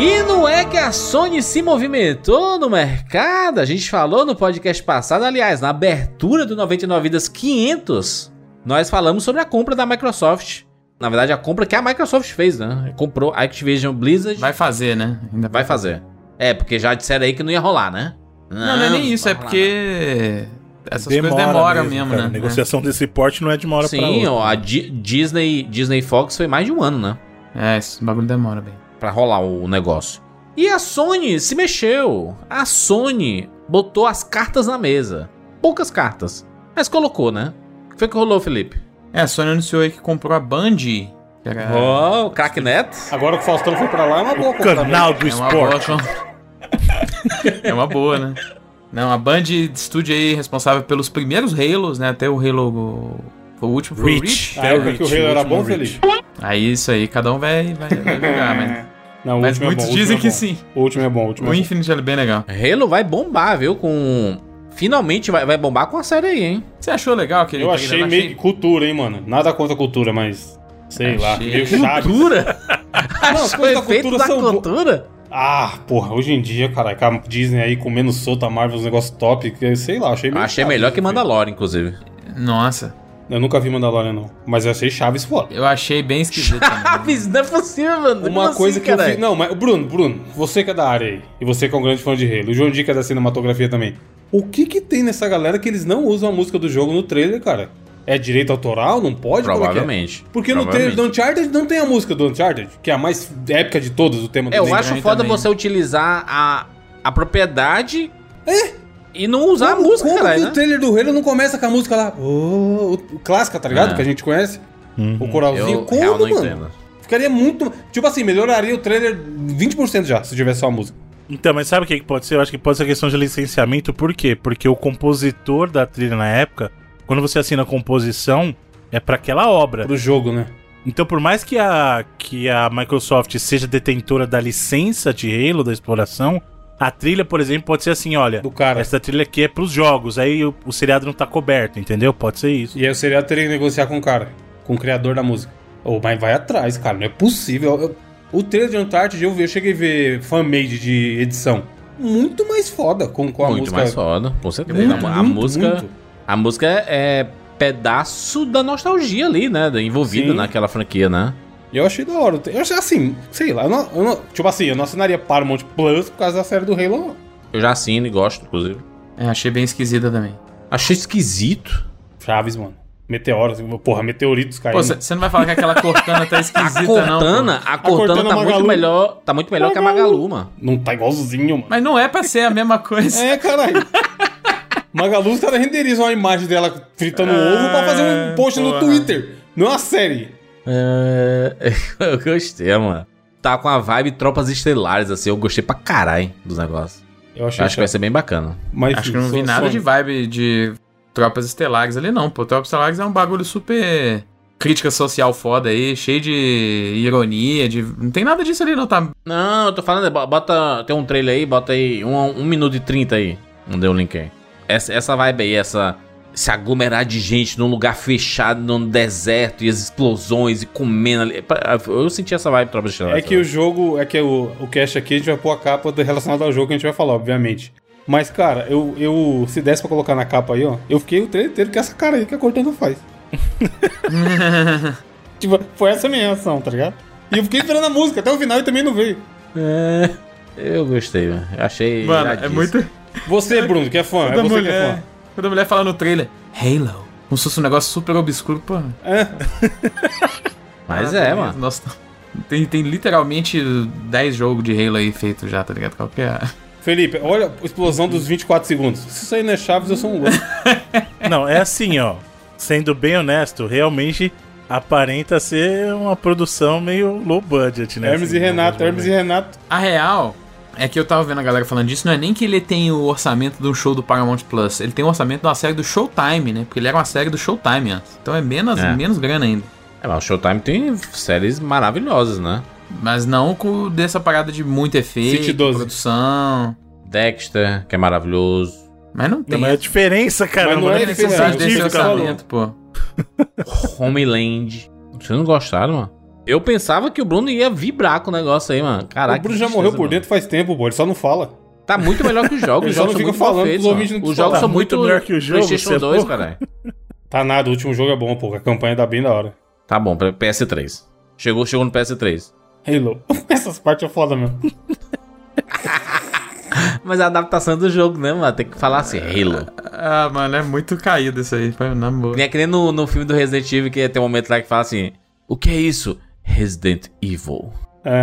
E não é que a Sony se movimentou no mercado? A gente falou no podcast passado, aliás, na abertura do 99 Vidas 500, nós falamos sobre a compra da Microsoft. Na verdade, a compra que a Microsoft fez, né? Comprou a Activision Blizzard. Vai fazer, né? Ainda vai fazer. É, porque já disseram aí que não ia rolar, né? Não, não, é nem isso, é porque essas Demora coisas demoram mesmo, mesmo né? A negociação é. desse porte não é de uma hora Sim, pra outra. Sim, a Disney, Disney Fox foi mais de um ano, né? É, esse bagulho demora bem. Pra rolar o negócio. E a Sony se mexeu. A Sony botou as cartas na mesa. Poucas cartas. Mas colocou, né? O que foi que rolou, Felipe? É, a Sony anunciou aí que comprou a Band. Era... Oh, o Cracknet. Agora que o Faustão foi pra lá, é uma boa compra. Canal do é esporte. é uma boa, né? Não, a Band Studio aí responsável pelos primeiros Halos, né? Até o Halo. O último foi Reach. o Reach. Ah, é, que o Halo era bom, Felipe? Aí isso aí, cada um vai, vai, vai jogar, mas. Não, mas muitos é dizem é que sim. O último é bom. O, último o é Infinite é bem legal. Halo vai bombar, viu? Com. Finalmente vai, vai bombar com a série aí, hein? Você achou legal aquele Eu achei meio achei... cultura, hein, mano? Nada contra a cultura, mas. Sei achei. lá, meio Cultura? Não, as coisas da cultura da são. Cultura? Ah, porra, hoje em dia, cara, a Disney aí comendo solta a Marvel, os negócios top, sei lá, achei meio Achei melhor que Mandalorian, inclusive. Nossa. Eu nunca vi Mandalorian, não. Mas eu achei Chaves foda. Eu achei bem esquisito Chaves, não é possível, mano. Uma Como coisa assim, que cara? eu vi. Não, mas, Bruno, Bruno, você que é da área aí, e você que é um grande fã de Halo, o João Dica é da cinematografia também. O que que tem nessa galera que eles não usam a música do jogo no trailer, cara? É direito autoral? Não pode? É é? Provavelmente. É Porque Provavelmente. no trailer do Uncharted não tem a música do Uncharted, que é a mais épica de todas, o tema do é, Eu acho foda também. você utilizar a, a propriedade. É? E não usar como, a música, como caralho, né? o trailer do Halo não começa com a música lá, oh, o, clássica, tá ligado? É. Que a gente conhece. Uhum. O coralzinho. Eu como, mano? Entendo. Ficaria muito... Tipo assim, melhoraria o trailer 20% já, se tivesse só a música. Então, mas sabe o que pode ser? Eu acho que pode ser questão de licenciamento. Por quê? Porque o compositor da trilha na época, quando você assina a composição, é para aquela obra. Pro jogo, né? Então, por mais que a, que a Microsoft seja detentora da licença de Halo, da exploração, a trilha, por exemplo, pode ser assim, olha, do cara. essa trilha aqui é pros jogos, aí o, o seriado não tá coberto, entendeu? Pode ser isso. E aí o seriado teria que negociar com o cara, com o criador da música. Ou, oh, mas vai atrás, cara, não é possível. Eu, o trailer de Uncharted, eu, eu cheguei a ver fan-made de edição. Muito mais foda com, com a muito música. Muito mais foda, com certeza. Muito, a, a muito, música... Muito. A música é pedaço da nostalgia ali, né? Envolvida Sim. naquela franquia, né? E eu achei da hora. Eu achei assim, sei lá, eu não, eu não, tipo assim, eu não assinaria Paramount Plus por causa da série do Halo. Eu já assino e gosto, inclusive. É, achei bem esquisita também. Achei esquisito. Chaves, mano. Meteoros, porra, meteoritos caindo. Pô, você não vai falar que aquela Cortana tá esquisita, a Cortana, não? A Cortana, a Cortana tá Magalu. muito melhor, tá muito melhor Magalu. que a Magalu, mano. Não tá igualzinho, mano. Mas não é pra ser a mesma coisa. É, caralho. Magalu, os caras renderizam uma imagem dela fritando ah, ovo pra fazer um post porra. no Twitter. Não é uma série. É... eu gostei, mano. Tá com a vibe Tropas Estelares, assim. Eu gostei pra caralho dos negócios. Eu, achei acho que vai ser bem bacana. Mas, acho que não vi nada de vibe de Tropas Estelares ali, não. Pô, Tropas Estelares é um bagulho super crítica social foda aí, cheio de ironia, de... Não tem nada disso ali, não, tá? Não, eu tô falando, bota... Tem um trailer aí, bota aí um, um minuto e trinta aí. Não deu o link aí. Essa, essa vibe aí, essa se aglomerar de gente num lugar fechado, num deserto, e as explosões, e comendo ali. Eu senti essa vibe Tropa de. É que o jogo, é que o, o cast aqui a gente vai pôr a capa relacionada ao jogo que a gente vai falar, obviamente. Mas, cara, eu, eu se desse pra colocar na capa aí, ó, eu fiquei o trailer inteiro com essa cara aí que a Cortana faz. tipo, foi essa a minha reação, tá ligado? E eu fiquei esperando a música até o final e também não veio. É, eu gostei, mano. Achei. Mano, é muito. Você, Bruno, que é fã. é você mulher, que é fã. Quando a mulher fala no trailer, Halo. Como se fosse um negócio super obscuro, pô. É. Mas ah, é, mano. Nossa, tem, tem literalmente 10 jogos de Halo aí feito já, tá ligado? Qual que é? Felipe, olha a explosão dos 24 segundos. Se isso aí não é Chaves, eu sou um louco. não, é assim, ó. Sendo bem honesto, realmente aparenta ser uma produção meio low budget, né? Hermes assim, e Renato, Hermes e Renato. A real é que eu tava vendo a galera falando disso, não é nem que ele tem o orçamento de um show do Paramount Plus, ele tem o orçamento de uma série do Showtime, né? Porque ele era uma série do Showtime antes. Então é menos, é. menos grana ainda. É, mas o Showtime tem séries maravilhosas, né? Mas não com dessa parada de muito efeito, produção. Dexter, que é maravilhoso. Mas não tem. Não, mas é a diferença, cara. Mas não, é necessidade desse orçamento, pô. Homeland. Vocês não gostaram, mano? Eu pensava que o Bruno ia vibrar com o negócio aí, mano. Caraca. o Bruno já morreu por mano. dentro faz tempo, pô. Ele só não fala. Tá muito melhor que os jogos. Ele Os só jogos não são fica muito mal falando feitos, não Os jogos Tá são muito muito melhor que o jogo, PlayStation você é 2, louco. caralho. Tá nada, o último jogo é bom, pô. A campanha tá bem da hora. Tá bom, pra PS3. Chegou, chegou no PS3. Halo. Essas partes é foda mesmo. Mas a adaptação do jogo, né, mano? Tem que falar assim, Halo. Ah, mano, é muito caído isso aí, na boa. Nem é que nem no, no filme do Resident Evil que tem um momento lá que fala assim: O que é isso? Resident Evil. É.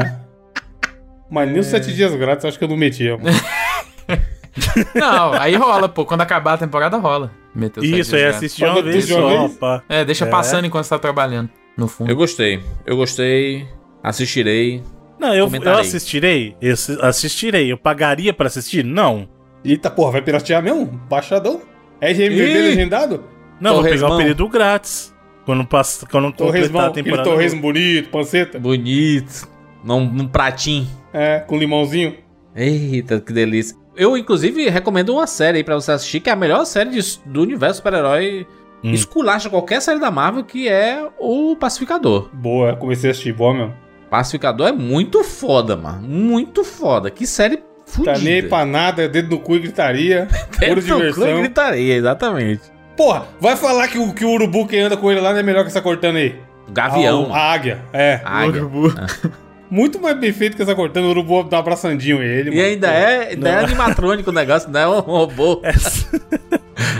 Mas nem os sete dias grátis acho que eu não metia, mano. Não, aí rola, pô. Quando acabar a temporada, rola. Meteu Isso, é dias assistir uma vez só. É, deixa É. passando enquanto você tá trabalhando, no fundo. Eu gostei. Eu gostei. Assistirei. Não, eu, eu assistirei. Eu assi- assistirei. Eu pagaria pra assistir? Não. Eita, porra, vai piratear mesmo? Baixadão? RMVB Ih! legendado? Não, vou pegar Torresmão. o período grátis. Quando, passa, quando completar a aquele temporada. torresmo bonito, panceta. Bonito. Num, num pratinho. É, com limãozinho. Eita, que delícia. Eu, inclusive, recomendo uma série aí pra você assistir, que é a melhor série de- do universo super-herói. Hum. Esculacha qualquer série da Marvel, que é o Pacificador. Boa, comecei a assistir, boa mesmo. Pacificador é muito foda, mano. Muito foda. Que série fudida. Tá nem aí pra nada, dedo no cu e gritaria. Pura Dentro do clube diversão. gritaria, exatamente. Porra, vai falar que o, que o urubu que anda com ele lá não é melhor que essa cortana aí. Gavião. A, a águia, é. águia. Urubu. Muito mais bem feito que essa cortana. O urubu dá um abraçandinho ele, E mano. ainda é, ainda é animatrônico o negócio, não é um robô. Essa,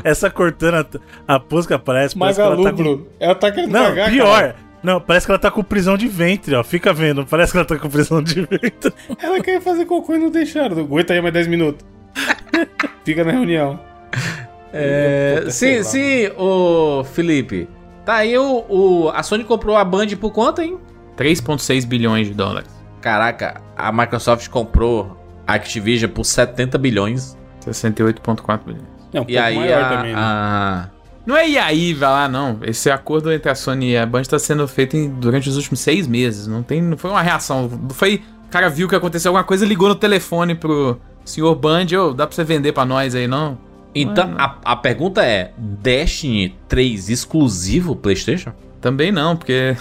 essa cortana, a música parece, parece que ela tá com... Ela tá querendo Não, pagar, pior. cara. Não, parece que ela tá com prisão de ventre, ó. Fica vendo, parece que ela tá com prisão de ventre. Ela quer fazer cocô e não deixaram. Aguenta aí mais 10 minutos. Fica na reunião. É, Puta, sei sim, lá. sim, o Felipe. Tá aí o, o- A Sony comprou a Band por quanto, hein? 3,6 bilhões de dólares. Caraca, a Microsoft comprou a Activision por 70 bilhões. 68,4 bilhões. É um E pouco aí maior a, também, né? a- Não é e aí, vai lá, não. Esse acordo entre a Sony e a Band tá sendo feito em- durante os últimos seis meses. Não, tem, não foi uma reação. Foi. O cara viu que aconteceu alguma coisa, ligou no telefone pro senhor Band, ô, dá pra você vender pra nós aí, não? Então, a, a pergunta é: Destiny 3 exclusivo PlayStation? Também não, porque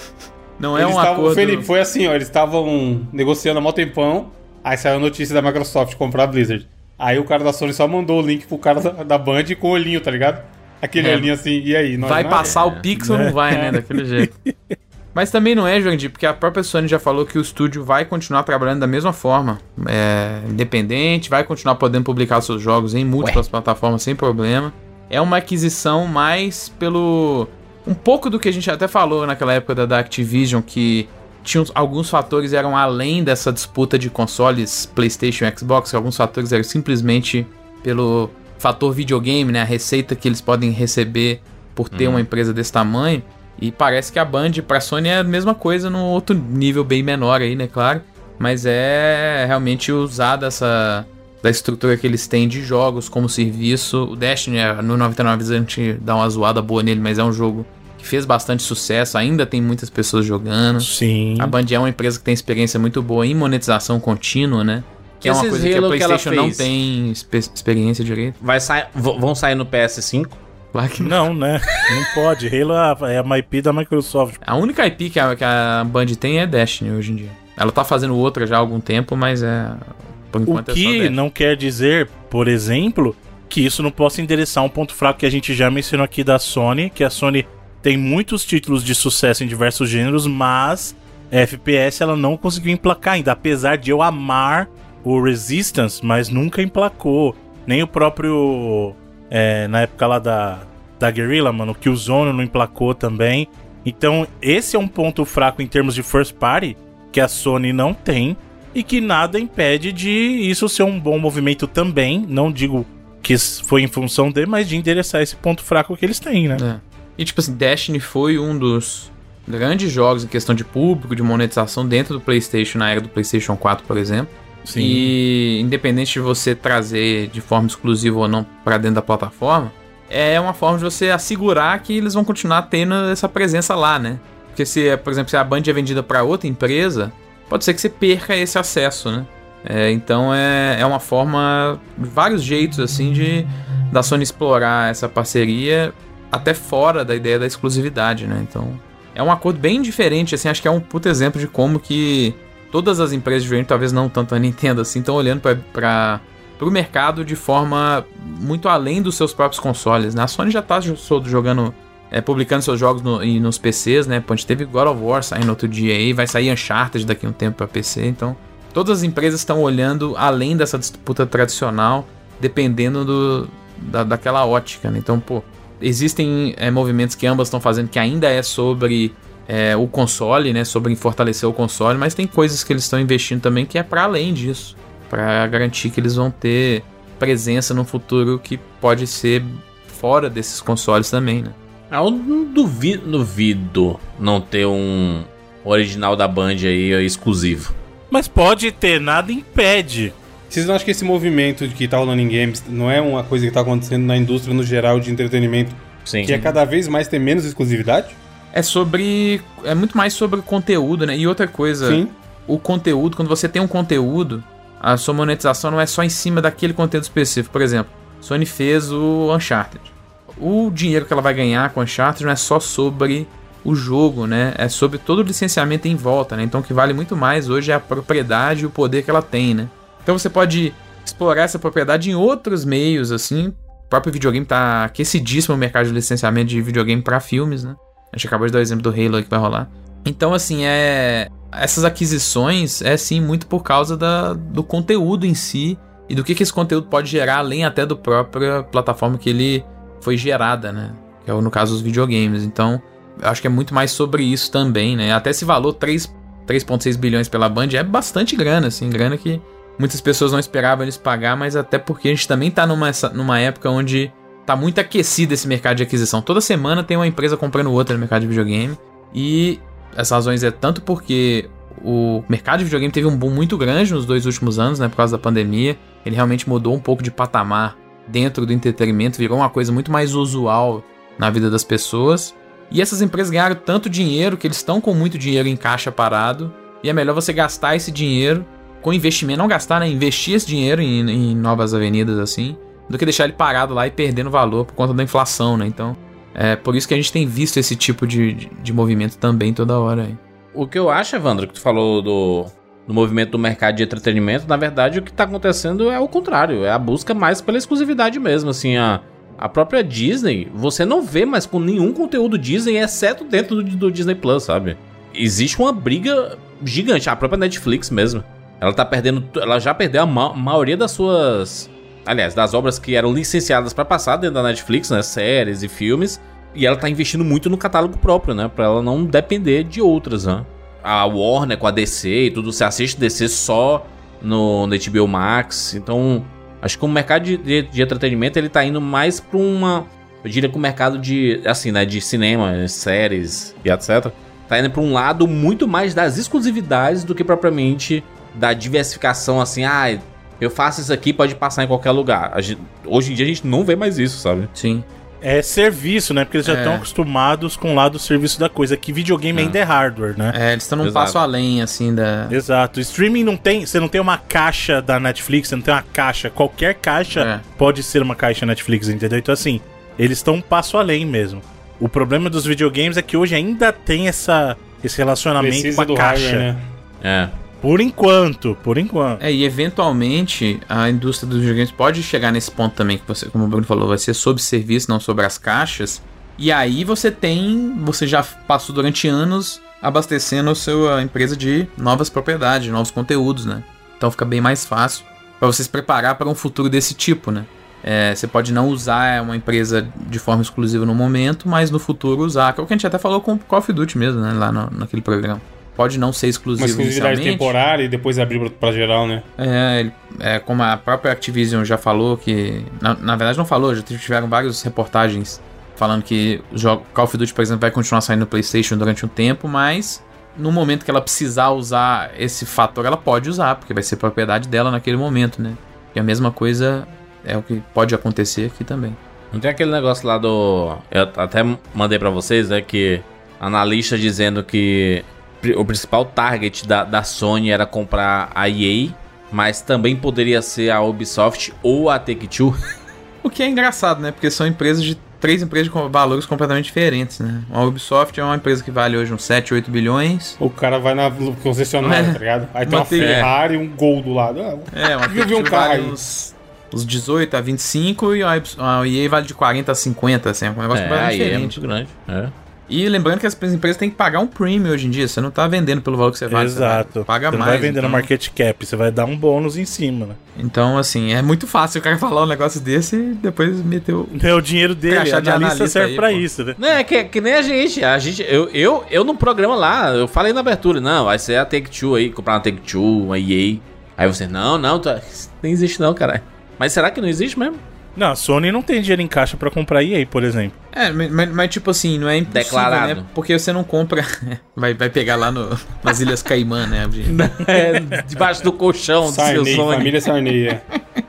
não é Eles um tavam- acordo. Felipe, foi assim, ó. Eles estavam negociando há mó tempão. Aí saiu a notícia da Microsoft comprar a Blizzard. Aí o cara da Sony só mandou o link pro cara da, da Band com o olhinho, tá ligado? Aquele É. olhinho assim, e aí? Nós Vai passar o Pix ou É. não vai, né? Daquele jeito. Mas também não é, Jurandir, porque a própria Sony já falou que o estúdio vai continuar trabalhando da mesma forma. É, independente, vai continuar podendo publicar seus jogos em múltiplas plataformas sem problema. É uma aquisição mais pelo. Um pouco do que a gente até falou naquela época da, da Activision, que tinha uns- alguns fatores eram além dessa disputa de consoles PlayStation e Xbox, que alguns fatores eram simplesmente pelo fator videogame, né? A receita que eles podem receber por ter uma empresa desse tamanho. E parece que a Band pra Sony é a mesma coisa num outro nível bem menor aí, né, claro. Mas é realmente usar dessa da estrutura que eles têm de jogos como serviço. O Destiny, é, no 99 a gente dá uma zoada boa nele, mas é um jogo que fez bastante sucesso, ainda tem muitas pessoas jogando. Sim. A Band é uma empresa que tem experiência muito boa em monetização contínua, né? Que é uma coisa que a Halo que ela PlayStation não fez? tem experiência direito. Vai sair, vão sair no PS5? Claro que Não, né? Não pode. Halo é uma IP da Microsoft. A única IP que a, que a Band tem é Destiny hoje em dia. Ela tá fazendo outra já há algum tempo, mas é. Por O enquanto é só que Destiny. não quer dizer, por exemplo, que isso não possa endereçar um ponto fraco que a gente já mencionou aqui da Sony, que a Sony tem muitos títulos de sucesso em diversos gêneros, mas a FPS ela não conseguiu emplacar ainda, apesar de eu amar o Resistance, mas nunca emplacou. Nem o próprio. É, na época lá da, da Guerrilla, mano, que o Zone não emplacou também. Então, esse é um ponto fraco em termos de first party que a Sony não tem e que nada impede de isso ser um bom movimento também. Não digo que foi em função de, mas de endereçar esse ponto fraco que eles têm, né? É. E tipo assim, Destiny foi um dos grandes jogos em questão de público, de monetização dentro do PlayStation, na era do PlayStation 4, por exemplo. Sim. E independente de você trazer de forma exclusiva ou não pra dentro da plataforma, é uma forma de você assegurar que eles vão continuar tendo essa presença lá, né? Porque se, por exemplo, se a Band é vendida pra outra empresa, pode ser que você perca esse acesso, né? É, então é, é uma forma, vários jeitos assim de da Sony explorar essa parceria até fora da ideia da exclusividade, né? Então é um acordo bem diferente, assim, acho que é um puto exemplo de como que todas as empresas de videogame, talvez não tanto a Nintendo assim, estão olhando para o mercado de forma muito além dos seus próprios consoles, né? A Sony já tá jogando, é, publicando seus jogos no, nos PCs, né? A gente teve God of War saindo outro dia aí, vai sair Uncharted daqui a um tempo para PC, então todas as empresas estão olhando além dessa disputa tradicional, dependendo do, da, daquela ótica, né? Então, pô, existem é, movimentos que ambas estão fazendo que ainda é sobre é, o console, né? Sobre fortalecer o console, mas tem coisas que eles estão investindo também que é para além disso, para garantir que eles vão ter presença no futuro que pode ser fora desses consoles também, né? Ah, eu não duvido, duvido não ter um original da Band aí exclusivo. Mas pode ter, nada impede. Vocês não acham que esse movimento que tá rolando em games não é uma coisa que tá acontecendo na indústria no geral de entretenimento? Sim. Que é cada vez mais ter menos exclusividade? É sobre. É muito mais sobre conteúdo, né? E outra coisa, Sim. o conteúdo, quando você tem um conteúdo, a sua monetização não é só em cima daquele conteúdo específico. Por exemplo, Sony fez o Uncharted. O dinheiro que ela vai ganhar com o Uncharted não é só sobre o jogo, né? É sobre todo o licenciamento em volta, né? Então o que vale muito mais hoje é a propriedade e o poder que ela tem, né? Então você pode explorar essa propriedade em outros meios, assim. O próprio videogame tá aquecidíssimo o mercado de licenciamento de videogame para filmes, né? A gente acabou de dar o exemplo do Halo que vai rolar. Então, assim, é. Essas aquisições é sim muito por causa da, do conteúdo em si e do que, que esse conteúdo pode gerar, além até do própria plataforma que ele foi gerada, né? Que é no caso os videogames. Então, eu acho que é muito mais sobre isso também, né? Até esse valor 3,6 bilhões pela Band é bastante grana, assim, grana que muitas pessoas não esperavam eles pagar, mas até porque a gente também tá numa, numa época onde tá muito aquecido esse mercado de aquisição. Toda semana tem uma empresa comprando outra no mercado de videogame. E essas razões é tanto porque o mercado de videogame teve um boom muito grande nos dois últimos anos, né, por causa da pandemia. Ele realmente mudou um pouco de patamar dentro do entretenimento, virou uma coisa muito mais usual na vida das pessoas. E essas empresas ganharam tanto dinheiro que eles estão com muito dinheiro em caixa parado. E é melhor você gastar esse dinheiro com investimento, não gastar, né? Investir esse dinheiro em, em novas avenidas assim, do que deixar ele parado lá e perdendo valor por conta da inflação, né? Então, é por isso que a gente tem visto esse tipo de, de, de movimento também toda hora aí. O que eu acho, Evandro, que tu falou do, do movimento do mercado de entretenimento, na verdade o que tá acontecendo é o contrário, é a busca mais pela exclusividade mesmo, assim, a, a própria Disney, você não vê mais com nenhum conteúdo Disney, exceto dentro do, do Disney Plus, sabe? Existe uma briga gigante, a própria Netflix mesmo. Ela tá perdendo, ela já perdeu a ma maioria das suas, aliás, das obras que eram licenciadas para passar dentro da Netflix, né, séries e filmes, e ela tá investindo muito no catálogo próprio, né, para ela não depender de outras, né? A Warner com a DC e tudo, você assiste DC só no, no HBO Max, então acho que o mercado de, de, de entretenimento ele tá indo mais para uma, eu diria que o mercado de, assim, né, de cinema, séries e etc. Tá indo para um lado muito mais das exclusividades do que propriamente da diversificação, assim, ah, eu faço isso aqui, pode passar em qualquer lugar. Gente, hoje em dia a gente não vê mais isso, sabe? Sim. É serviço, né? Porque eles já É. estão acostumados com o lado do serviço da coisa. Que videogame É. ainda é hardware, né? É, eles estão num Exato. passo além, assim, da. Exato. Streaming não tem. Você não tem uma caixa da Netflix, você não tem uma caixa. Qualquer caixa É. pode ser uma caixa Netflix, entendeu? Então, assim, eles estão um passo além mesmo. O problema dos videogames é que hoje ainda tem essa, esse relacionamento Precisa com a do caixa. hardware, né? É. Por enquanto, por enquanto. É, e eventualmente a indústria dos videogames pode chegar nesse ponto também, que você, como o Bruno falou, vai ser sobre serviço, não sobre as caixas. E aí você tem. Você já passou durante anos abastecendo a sua empresa de novas propriedades, novos conteúdos, né? Então fica bem mais fácil para você se preparar para um futuro desse tipo, né? É, você pode não usar uma empresa de forma exclusiva no momento, mas no futuro usar. Que é o que a gente até falou com o Call of Duty mesmo, né? Lá no- naquele programa. Pode não ser Uma exclusivo exclusividade inicialmente. temporária e depois abrir pra, pra geral, né? É, ele- é, como a própria Activision já falou que. Na, na verdade, não falou, já tiveram várias reportagens falando que o jogo Call of Duty, por exemplo, vai continuar saindo no PlayStation durante um tempo, mas no momento que ela precisar usar esse fator, ela pode usar, porque vai ser propriedade dela naquele momento, né? E a mesma coisa é o que pode acontecer aqui também. Não tem aquele negócio lá do. Eu até mandei pra vocês, né? Que analista dizendo que o principal target da, da Sony era comprar a EA, mas também poderia ser a Ubisoft ou a Take-Two. O que é engraçado, né? Porque são empresas de três empresas com valores completamente diferentes, né? A Ubisoft é uma empresa que vale hoje uns 7, 8 bilhões. O cara vai na concessionária, É. tá ligado? Aí tem uma Ferrari e um gol do lado. Ah, É, uma Eu vi um Take-Two carro vale uns, uns 18 a 25 e a EA vale de 40 a 50, assim, é um negócio É, completamente é diferente. muito grande. É. E lembrando que as empresas têm que pagar um premium hoje em dia, você não tá vendendo pelo valor que você vale, você Exato. paga você não mais. vai vender então, no market cap, você vai dar um bônus em cima, né? então, assim, é muito fácil o cara falar um negócio desse e depois meter o... É o dinheiro dele, a de analista analista serve aí, pra pô. isso, né? Não, é que, que nem a gente. A gente eu, eu, eu no programa lá, eu falei na abertura, não, vai ser a Take-Two aí, comprar uma Take-Two, uma EA. Aí você, não, não, tá, nem existe não, caralho. Mas será que não existe mesmo? Não, a Sony não tem dinheiro em caixa pra comprar EA, por exemplo. É, mas, mas- tipo assim, não é impossível, Declarado. né? Porque você não compra... vai, vai pegar lá no, nas Ilhas Caimã, né? É, debaixo do colchão do seu Sarney, sonho. família Sarney. é.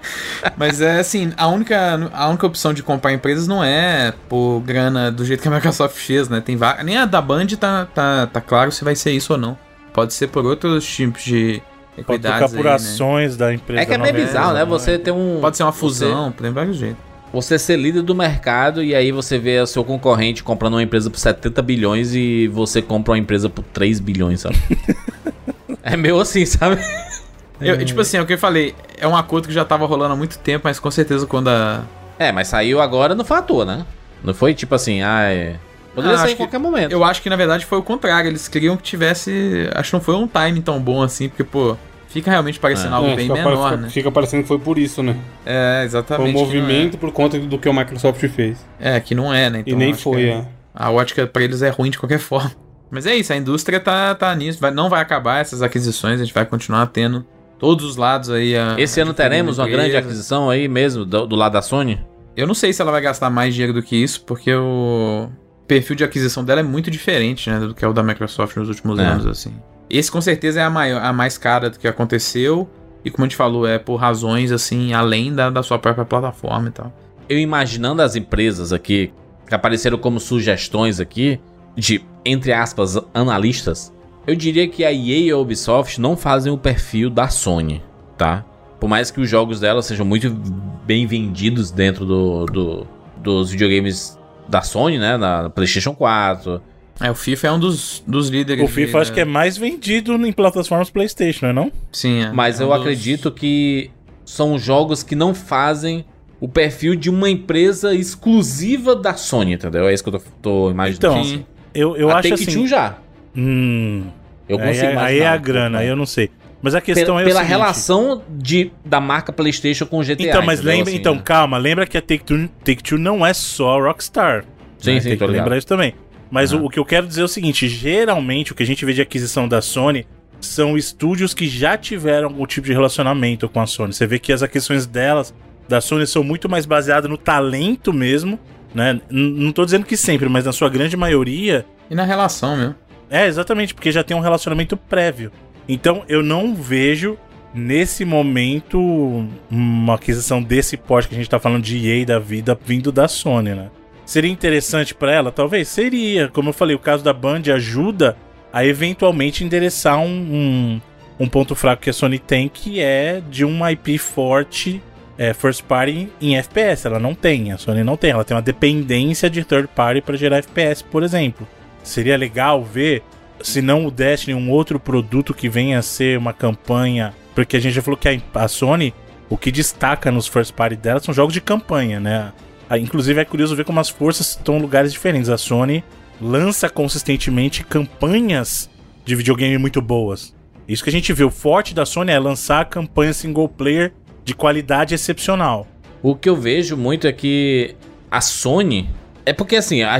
Mas é assim, a única, a única opção de comprar empresas não é por grana do jeito que a Microsoft fez, né? Tem Nem a da Band tá, tá, tá claro se vai ser isso ou não. Pode ser por outros tipos de Pode trocar equidades por aí, né? da empresa. É que é meio nova. bizarro, né? Você ter um. Pode ser uma você- fusão, tem vários jeitos. Você ser líder do mercado e aí você vê o seu concorrente comprando uma empresa por 70 bilhões e você compra uma empresa por 3 bilhões, sabe? é meio assim, sabe? Eu, tipo assim, é o que eu falei, é um acordo que já tava rolando há muito tempo, mas com certeza quando a. É, mas saiu agora não foi à toa, né? Não foi tipo assim, ah, é. Poderia Ah, sair em que- qualquer momento. Eu acho que na verdade foi o contrário, eles queriam que tivesse. Acho que não foi um time tão bom assim, porque, pô, fica realmente parecendo É. algo É, bem fica, menor, né? fica parecendo que foi por isso, né? É, Foi exatamente. um que não movimento por conta do que o Microsoft fez. É, é, que não é, né? e Então, nem acho foi, que é. A ótica pra eles é ruim de qualquer forma. Mas é isso, a indústria tá, tá nisso. vai- não vai acabar essas aquisições, a gente vai continuar tendo todos os lados aí. A, Esse ano teremos uma grande aquisição aí mesmo, do, do lado da Sony? Eu não sei se ela vai gastar mais dinheiro do que isso, porque o perfil de aquisição dela é muito diferente, né, do que é o da Microsoft nos últimos É. anos, assim. Esse com certeza é a, maior, a mais cara do que aconteceu. E como a gente falou, é por razões, assim, além da, da sua própria plataforma e tal. Eu imaginando as empresas aqui, que apareceram como sugestões aqui, de, entre aspas, analistas, eu diria que a EA e a Ubisoft não fazem o perfil da Sony, tá? Por mais que os jogos dela sejam muito bem vendidos dentro do, do- dos videogames da Sony, né? Na PlayStation 4. É, o FIFA é um dos, dos líderes. O FIFA aí, acho que é mais vendido em plataformas PlayStation, não é não? Sim, é. Mas é um eu dos- acredito que são jogos que não fazem o perfil de uma empresa exclusiva da Sony, entendeu? É isso que eu tô, tô imaginando. Então, Sim. Eu, eu a acho Take-Two assim... já. Hum, Eu aí, consigo é- imaginar. aí é a grana, aí eu não sei. Mas a questão pela é o pela seguinte, relação de, da marca PlayStation com o GTA. Então, mas entendeu? lembra, Assim, então né? calma, lembra que a Take-Two Take não é só Rockstar. Sim, né? sim, Tem que lembrar isso também. Mas Aham. o, o que eu quero dizer é o seguinte, geralmente o que a gente vê de aquisição da Sony são estúdios que já tiveram algum tipo de relacionamento com a Sony. Você vê que as aquisições delas, da Sony, são muito mais baseadas no talento mesmo, né? Não tô dizendo que sempre, mas na sua grande maioria, E na relação mesmo. é, exatamente, porque já tem um relacionamento prévio. Então eu não vejo nesse momento uma aquisição desse porte que a gente tá falando de EA da vida vindo da Sony, né? Seria interessante pra ela? Talvez seria. Como eu falei, o caso da Band ajuda a eventualmente endereçar um, um, um ponto fraco que a Sony tem, que é de uma IP forte, é, first party em FPS. Ela não tem, a Sony não tem. Ela tem uma dependência de third party para gerar FPS, por exemplo. Seria legal ver, se não o Destiny, um outro produto que venha a ser uma campanha. Porque a gente já falou que a, a Sony, o que destaca nos first party dela são jogos de campanha, né? Ah, Inclusive é curioso ver como as forças estão em lugares diferentes. A Sony lança consistentemente campanhas de videogame muito boas. Isso que a gente vê, o forte da Sony é lançar campanha single player de qualidade excepcional. O que eu vejo muito é que a Sony. É porque assim, a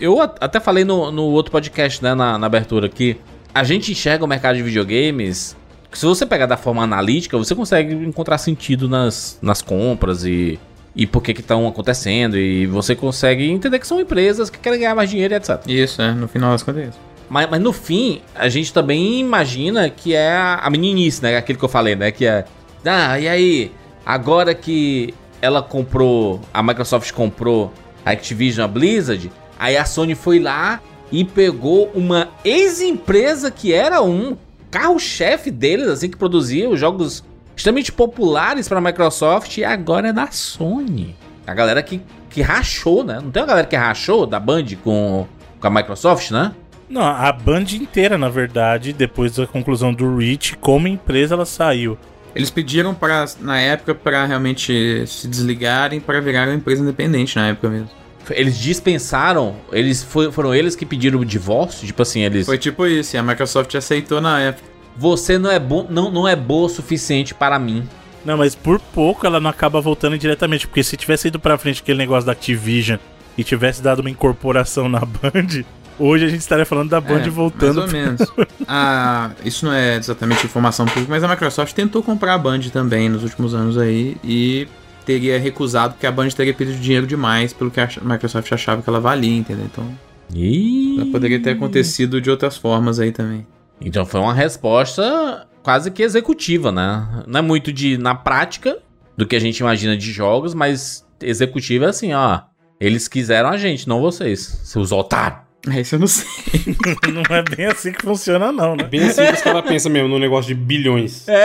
eu até falei no, no outro podcast, né, na, na abertura, que a gente enxerga o mercado de videogames. Se você pegar da forma analítica, você consegue encontrar sentido nas, nas compras e, e por que que estão acontecendo. E você consegue entender que são empresas que querem ganhar mais dinheiro e etc. Isso, é, no final das contas é isso. Mas, mas no fim, a gente também imagina que é a, a meninice, né? Aquilo que eu falei, né? Que é. Ah, e aí? Agora que ela comprou. A Microsoft comprou a Activision, a Blizzard. Aí a Sony foi lá e pegou uma ex-empresa que era um carro-chefe deles, assim, que produzia os jogos extremamente populares para a Microsoft e agora é da Sony. A galera que, que rachou, né? Não tem uma galera que rachou da Band com, com a Microsoft, né? Não, a Band inteira, na verdade, depois da conclusão do Reach, como empresa ela saiu. Eles pediram para na época para realmente se desligarem para virar uma empresa independente na época mesmo. Eles dispensaram, eles foi, foram eles que pediram o divórcio, tipo assim, eles Foi tipo isso, e a Microsoft aceitou na época. Você não é bom, não, não é boa o suficiente para mim. Não, mas por pouco ela não acaba voltando diretamente, porque se tivesse ido pra frente aquele negócio da Activision e tivesse dado uma incorporação na Band, hoje a gente estaria falando da Band É, voltando. Mais ou menos. Ah, isso não é exatamente informação pública, mas a Microsoft tentou comprar a Band também nos últimos anos aí e teria recusado porque a Band teria pedido dinheiro demais pelo que a Microsoft achava que ela valia, entendeu? Então, Ih. poderia ter acontecido de outras formas aí também. Então foi uma resposta quase que executiva, né? Não é muito de na prática do que a gente imagina de jogos, mas executiva é assim, ó. Eles quiseram a gente, não vocês, seus otários. É, isso eu não sei. não é bem assim que funciona, não, né? Bem assim que os caras pensam mesmo no negócio de bilhões.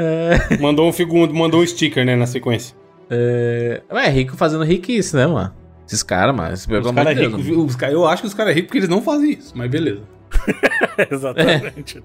É. Mandou um segundo, mandou um sticker, né, na sequência. É, é rico fazendo riquice, né, mano? Esses caras, mano. Os cara é rico, os cara- eu acho que os caras é ricos porque eles não fazem isso, mas beleza. Exatamente.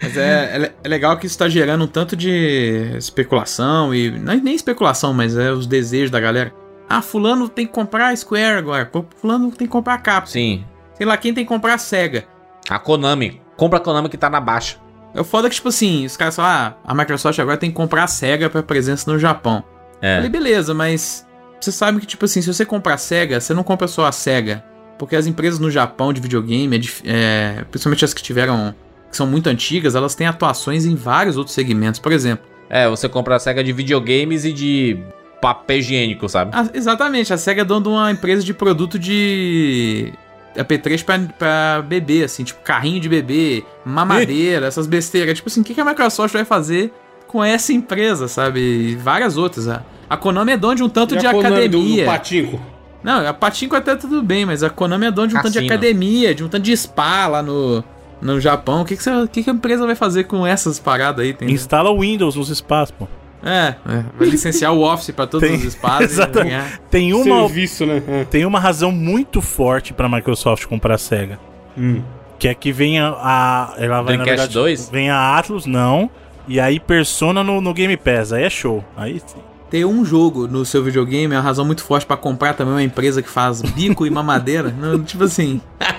Mas é, é, é legal que isso tá gerando um tanto de especulação e. Não é nem especulação, mas é os desejos da galera. Ah, fulano tem que comprar a Square agora. Fulano tem que comprar a Capcom. Sim. Sei lá, quem tem que comprar a SEGA. A Konami. Compra a Konami que tá na baixa. É o foda que, tipo assim, os caras falam, ah, a Microsoft agora tem que comprar a SEGA pra presença no Japão. É. Falei, beleza, mas você sabe que, tipo assim, se você comprar a SEGA, você não compra só a SEGA. Porque as empresas no Japão de videogame, é é, principalmente as que tiveram. que são muito antigas, elas têm atuações em vários outros segmentos. Por exemplo, É, você compra a SEGA de videogames e de papel higiênico, sabe? a- exatamente, a SEGA é dona de uma empresa de produto de. AP3 pra, pra bebê, assim, tipo carrinho de bebê, mamadeira, essas besteiras. Tipo assim, o que, que a Microsoft vai fazer com essa empresa, sabe? E várias outras. A, a Konami é dona de um tanto E de a Konami do- academia. Do, patinco. Não, a Patinco até tudo bem, mas a Konami é dona de um tanto de Cassino. academia, de um tanto de spa lá no, no Japão. O que, que, você- que, que a empresa vai fazer com essas paradas aí? Tem, Instala o Windows nos espaços, pô. é, é, vai licenciar o Office pra todos Tem- os spas. e Exatamente. ganhar. Tem uma, Serviço, né? É. tem uma razão muito forte pra Microsoft comprar a SEGA. Hum. Que é que vem a. a- ela vai, na Dreamcast verdade, 2? Vem a Atlus, não. E aí Persona no, no Game Pass. Aí é show. Aí sim. Ter um jogo no seu videogame é uma razão muito forte pra comprar também uma empresa que faz bico e mamadeira. Não, tipo assim.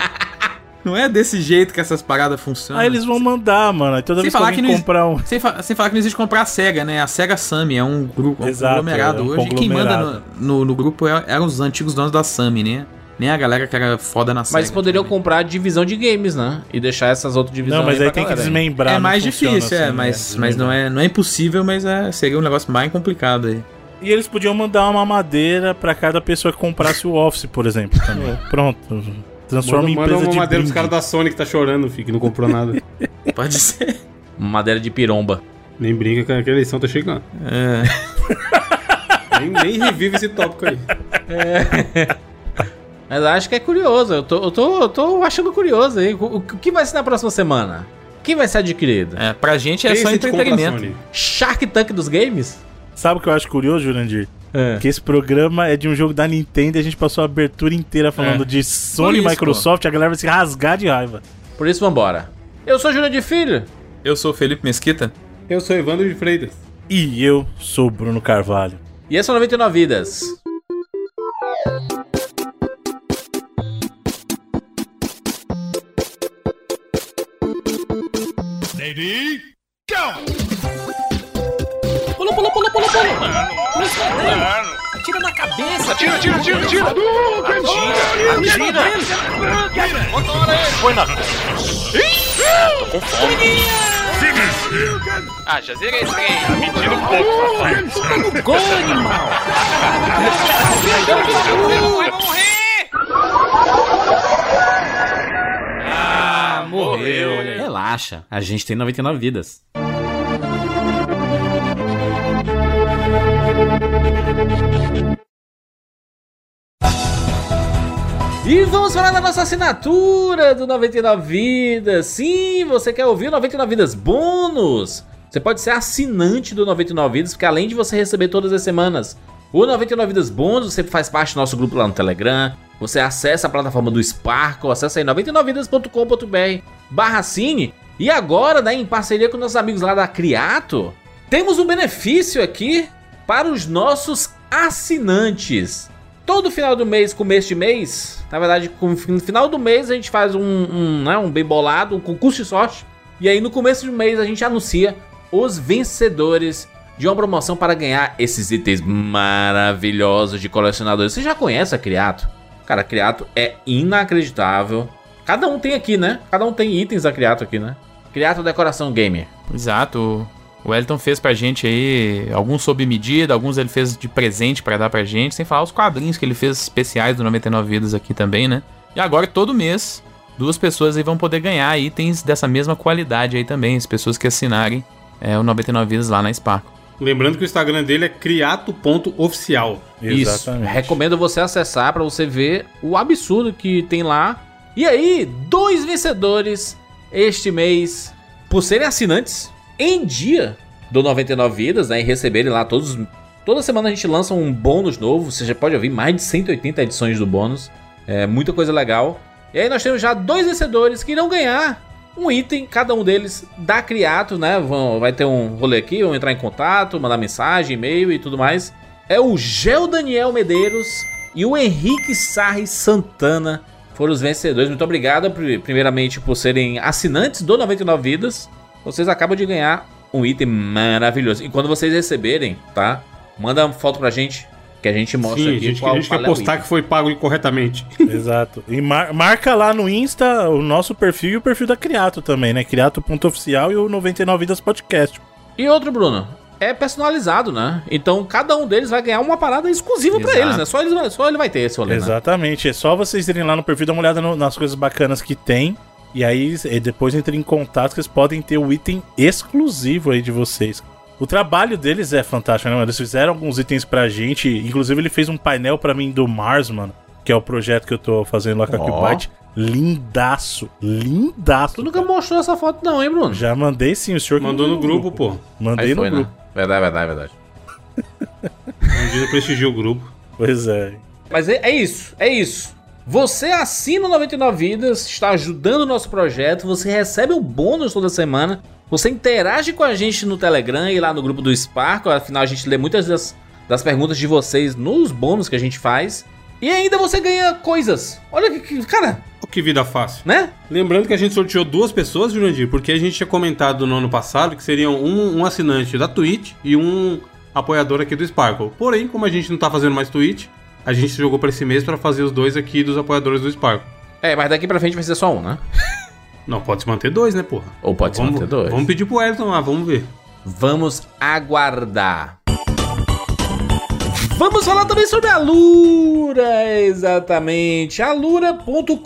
Não é desse jeito que essas paradas funcionam. Aí eles vão mandar, mano. Toda Sem vez que falar que não- comprar um. Sem, fa- sem falar que não existe comprar a SEGA, né? A SEGA Sammy é um grupo, um Exato, conglomerado é um hoje. E quem manda conglomerado. no, no, no grupo é- eram os antigos donos da Sammy, né? Nem a galera que era foda na SEGA. Mas poderiam antigamente. comprar a divisão de games, né? E deixar essas outras divisões. Não, mas aí pra tem que galera. desmembrar. É mais difícil, é, assim, mas, né? mas não, é, não é impossível, mas é, seria um negócio mais complicado aí. E eles podiam mandar uma madeira pra cada pessoa que comprasse o Office, por exemplo. Também. Pronto. Transforma Manda, em manda empresa uma de madeira dos brinde. caras da Sony que tá chorando, filho, que não comprou nada. Pode ser. Madeira de piromba. Nem brinca que a eleição tá chegando. É. Nem, nem revive esse tópico aí. Mas acho que é curioso. Eu tô, eu tô, eu tô achando curioso aí. O, o que vai ser na próxima semana? O que vai ser adquirido? É, pra gente é Quem só entretenimento. Shark Tank dos games? Sabe o que eu acho curioso, Jurandir? É. Que esse programa é de um jogo da Nintendo e a gente passou a abertura inteira falando É. de Sony e Microsoft, a galera vai se rasgar de raiva. Por isso, vambora. Eu sou Júlio de Filho. Eu sou o Felipe Mesquita. Eu sou Evandro de Freitas. E eu sou o Bruno Carvalho. E esse é o 99 Vidas. Pula, pula, pula, pula, pula. Atira na cabeça. Atira, atira, atira, atira. Atira, atira. Põe na Tô com fome. Ah, já zerei esse trem. Me tira um pouco, rapaz. Gol, animal. Vai morrer. Ah, morreu. Relaxa, a gente tem 99 vidas. E vamos falar da nossa assinatura do 99 Vidas. Sim, você quer ouvir o 99 Vidas bônus? Você pode ser assinante do 99 Vidas, porque além de você receber todas as semanas o 99 Vidas Bônus, você faz parte do nosso grupo lá no Telegram. Você acessa a plataforma do Sparkle, acessa aí 99vidas.com.br barra cine. E agora, né, em parceria com nossos amigos lá da Criato, temos um benefício aqui para os nossos assinantes. Todo final do mês, começo de mês, na verdade, no final do mês a gente faz um, um, né, um bem bolado, um concurso de sorte. E aí no começo do mês a gente anuncia os vencedores de uma promoção para ganhar esses itens maravilhosos de colecionadores. Você já conhece a Criato? Cara, a Criato é inacreditável. Cada um tem aqui, né? Cada um tem itens da Criato aqui, né? Criato Decoração Gamer. Exato. O Wellington fez pra gente aí alguns sob medida, alguns ele fez de presente para dar pra gente, sem falar os quadrinhos que ele fez especiais do 99 Vidas aqui também, né? E agora todo mês, duas pessoas aí vão poder ganhar itens dessa mesma qualidade aí também, as pessoas que assinarem é, o 99 Vidas lá na Sparco. Lembrando que o Instagram dele é criato.oficial. Isso. Recomendo você acessar para você ver o absurdo que tem lá. E aí, dois vencedores este mês por serem assinantes em dia do 99 Vidas, né? E receberem lá todos. Toda semana a gente lança um bônus novo. Você já pode ouvir mais de 180 edições do bônus. É muita coisa legal. E aí nós temos já dois vencedores que irão ganhar um item, cada um deles da Criato, né? Vão, vai ter um rolê aqui, vão entrar em contato, mandar mensagem, e-mail e tudo mais. É o Gel Daniel Medeiros e o Henrique Sarri Santana foram os vencedores. Muito obrigado, primeiramente, por serem assinantes do 99 Vidas. Vocês acabam de ganhar um item maravilhoso. E quando vocês receberem, tá? Manda uma foto pra gente que a gente mostra Sim, aqui. A gente, qual, a gente quer é postar que foi pago incorretamente. Exato. E mar marca lá no Insta o nosso perfil e o perfil da Criato também, né? Criato.oficial e o 99 Vidas Podcast. E outro, Bruno, é personalizado, né? Então cada um deles vai ganhar uma parada exclusiva para eles, né? Só, eles, só ele vai ter esse rolê, né? Exatamente. Né? É só vocês irem lá no perfil, dar uma olhada no, nas coisas bacanas que tem. E aí e depois entrem em contato que eles podem ter o item exclusivo aí de vocês. O trabalho deles é fantástico, né, mano? Eles fizeram alguns itens pra gente. Inclusive, ele fez um painel pra mim do Mars, mano. Que é o projeto que eu tô fazendo lá com a Cubite. Lindaço. Lindaço. Tu nunca cara. mostrou essa foto, não, hein, Bruno? Já mandei sim, o senhor Mandou no grupo, pô. Mandei Aí no foi, grupo. Né? Verdade, verdade, verdade. um dia prestigiou o grupo. Pois é. Mas é, é isso, é isso. Você assina o 99 Vidas, está ajudando o nosso projeto, você recebe o bônus toda semana. Você interage com a gente no Telegram e lá no grupo do Spark. Afinal, a gente lê muitas das, das perguntas de vocês nos bônus que a gente faz. E ainda você ganha coisas. Olha que, cara. Que vida fácil. Né? Lembrando que a gente sorteou duas pessoas, Jurandir, porque a gente tinha comentado no ano passado que seriam um, um assinante da Twitch e um apoiador aqui do Sparkle. Porém, como a gente não tá fazendo mais Twitch, a gente jogou para esse mês para fazer os dois aqui dos apoiadores do Sparkle. É, mas daqui pra frente vai ser só um, né? Não, pode se manter dois, né, porra? Ou pode vamos, se manter dois. Vamos pedir pro Elton lá, vamos ver. Vamos aguardar. Vamos falar também sobre a Lura, exatamente. alura.com.br.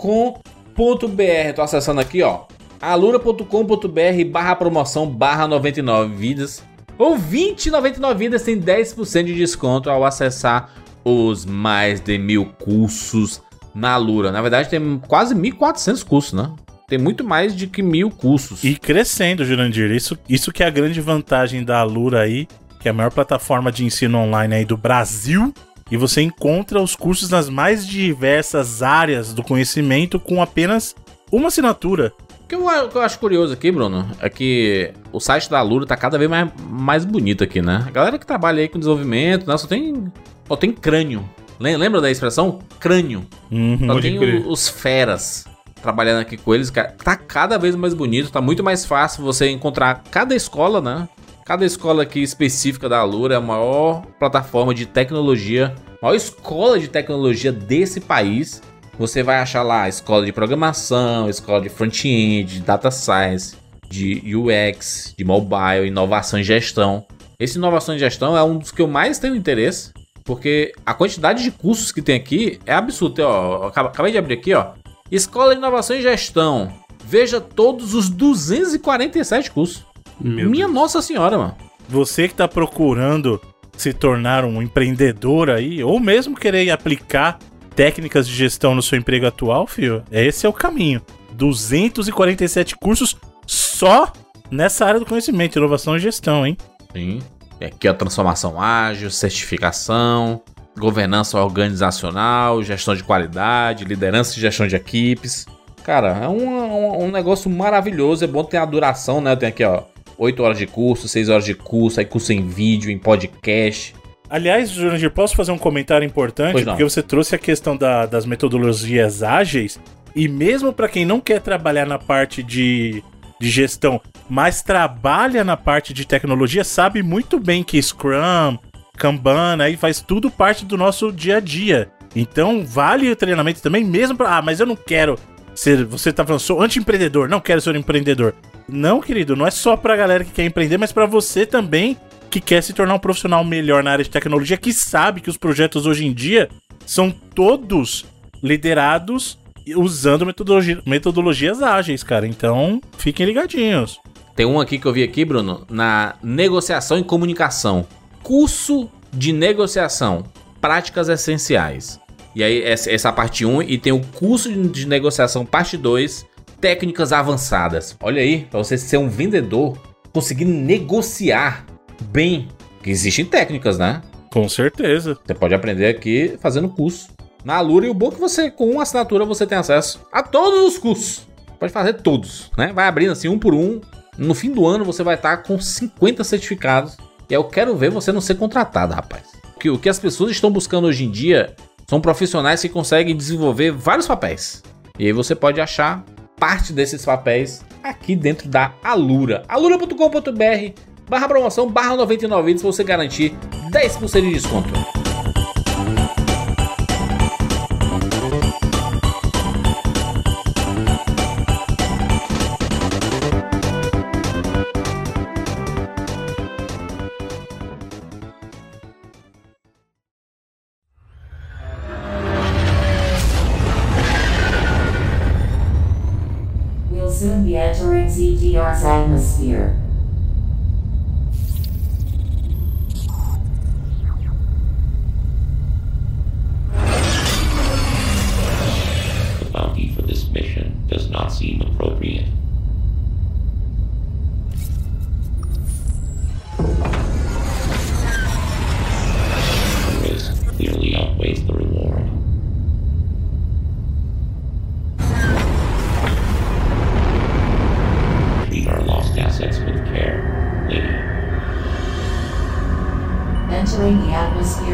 Tô acessando aqui, ó. alura.com.br barra promoção barra 99 vidas. Ou 20,99 vidas tem 10% de desconto ao acessar os mais de mil cursos na Lura. Na verdade, tem quase 1.400 cursos, né? Tem muito mais de que mil cursos. E crescendo, Jurandir. Isso, isso que é a grande vantagem da Alura aí, que é a maior plataforma de ensino online aí do Brasil. E você encontra os cursos nas mais diversas áreas do conhecimento com apenas uma assinatura. O que eu, que eu acho curioso aqui, Bruno, é que o site da Alura tá cada vez mais, mais bonito aqui, né? A galera que trabalha aí com desenvolvimento, né, só tem, só tem crânio. Lembra da expressão? Crânio. Uhum, só tem os feras trabalhando aqui com eles, cara, tá cada vez mais bonito, tá muito mais fácil você encontrar cada escola, né? Cada escola aqui específica da Alura é a maior plataforma de tecnologia, maior escola de tecnologia desse país. Você vai achar lá escola de programação, escola de front-end, data science, de UX, de mobile, inovação e gestão. Esse inovação e gestão é um dos que eu mais tenho interesse, porque a quantidade de cursos que tem aqui é absurda. Ó, acabei de abrir aqui, ó. Escola de Inovação e Gestão. Veja todos os 247 cursos. Meu Minha Deus. Nossa Senhora, mano. Você que tá procurando se tornar um empreendedor aí, ou mesmo querer aplicar técnicas de gestão no seu emprego atual, filho, esse é o caminho. 247 cursos só nessa área do conhecimento, inovação e gestão, hein? Sim. Aqui, ó, transformação ágil, certificação, governança organizacional, gestão de qualidade, liderança e gestão de equipes. Cara, é um, um, um negócio maravilhoso. É bom ter a duração, né? Tem aqui, ó, 8 horas de curso, 6 horas de curso, aí curso em vídeo, em podcast. Aliás, Jurandir, posso fazer um comentário importante? Pois não. Porque você trouxe a questão da- das metodologias ágeis, e mesmo para quem não quer trabalhar na parte de, de gestão, mas trabalha na parte de tecnologia, sabe muito bem que Scrum, Kanban, aí faz tudo parte do nosso dia a dia. Então, vale o treinamento também, mesmo para. Ah, mas eu não quero ser. Você tá falando, sou anti-empreendedor, não quero ser um empreendedor. Não, querido, não é só pra galera que quer empreender, mas pra você também que quer se tornar um profissional melhor na área de tecnologia, que sabe que os projetos hoje em dia são todos liderados usando metodologi- metodologias ágeis, cara. Então, fiquem ligadinhos. Tem um aqui que eu vi aqui, Bruno, na negociação e comunicação. Curso de negociação, práticas essenciais. E aí, essa, é a parte 1, e tem o curso de, negociação, parte 2, técnicas avançadas. Olha aí, pra você ser um vendedor, conseguir negociar bem. Que existem técnicas, né? Com certeza. Você pode aprender aqui fazendo curso. Na Alura, e o bom é que você, com uma assinatura, você tem acesso a todos os cursos. Pode fazer todos, né? Vai abrindo assim, um por um. No fim do ano, você vai estar com 50 certificados. E eu quero ver você não ser contratado, rapaz. O que, o que as pessoas estão buscando hoje em dia são profissionais que conseguem desenvolver vários papéis. E aí você pode achar parte desses papéis aqui dentro da Alura. alura.com.br barra promoção barra 99 vídeos para você garantir 10% de desconto.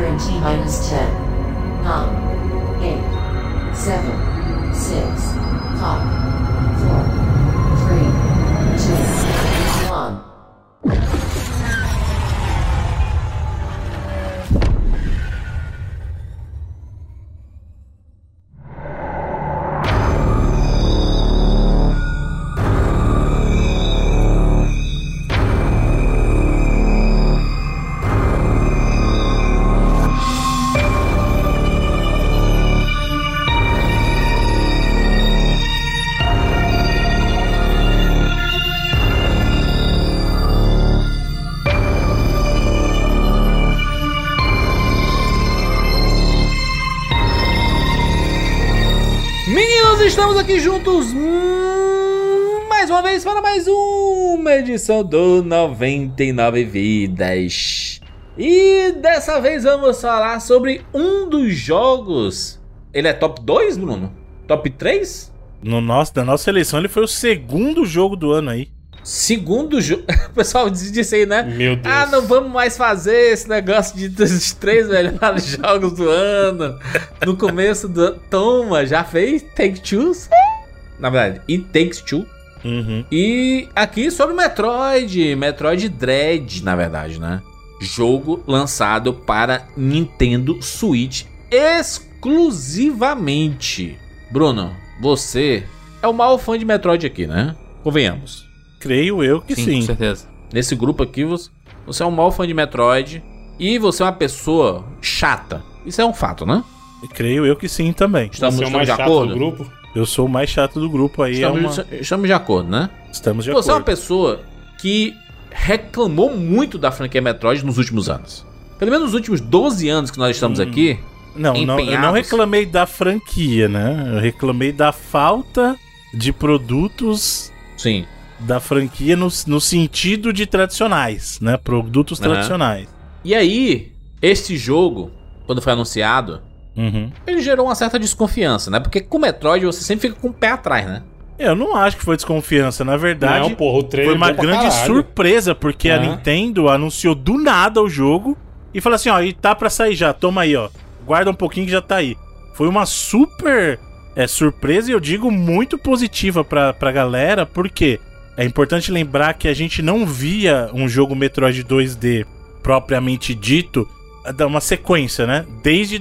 20 minus 10. 9. 8. 7. 6. 5. 4. 3. 2. Edição do 99 Vidas. E dessa vez vamos falar sobre um dos jogos. Ele é top 2, Bruno? Top 3? No nosso, da nossa seleção, ele foi o segundo jogo do ano aí. Segundo jogo. O pessoal disse aí, né? Meu Deus. Ah, não vamos mais fazer esse negócio de dos três melhores jogos do ano. No começo do. Toma, já fez Take Two? Na verdade, It Takes Two. Uhum. E aqui sobre Metroid, Metroid Dread, na verdade, né? Jogo lançado para Nintendo Switch exclusivamente. Bruno, você é o maior fã de Metroid aqui, né? Convenhamos. Creio eu que sim. com certeza. Nesse grupo aqui, você, você é o maior fã de Metroid e você é uma pessoa chata. Isso é um fato, né? Creio eu que sim também. Estamos, Você é o estamos mais de chato acordo? do grupo? Eu sou o mais chato do grupo aí. é Estamos, uma- estamos de acordo, né? Estamos de Você é uma acordo. pessoa que reclamou muito da franquia Metroid nos últimos anos. Pelo menos nos últimos 12 anos que nós estamos aqui. Não, não, eu não reclamei da franquia, né? Eu reclamei da falta de produtos Sim. da franquia no, no sentido de tradicionais, né? Produtos Aham. tradicionais. E aí, este jogo, quando foi anunciado, Uhum. ele gerou uma certa desconfiança, né? Porque com Metroid você sempre fica com o pé atrás, né? Eu não acho que foi desconfiança, na verdade. Não, porra, o trailer Foi uma é grande caralho. surpresa, porque a Aham. Nintendo anunciou do nada o jogo e falou assim: ó, e tá pra sair já, toma aí, ó. Guarda um pouquinho que já tá aí. Foi uma super é, surpresa e eu digo muito positiva pra, pra galera, porque é importante lembrar que a gente não via um jogo Metroid 2D propriamente dito, uma sequência, né? Desde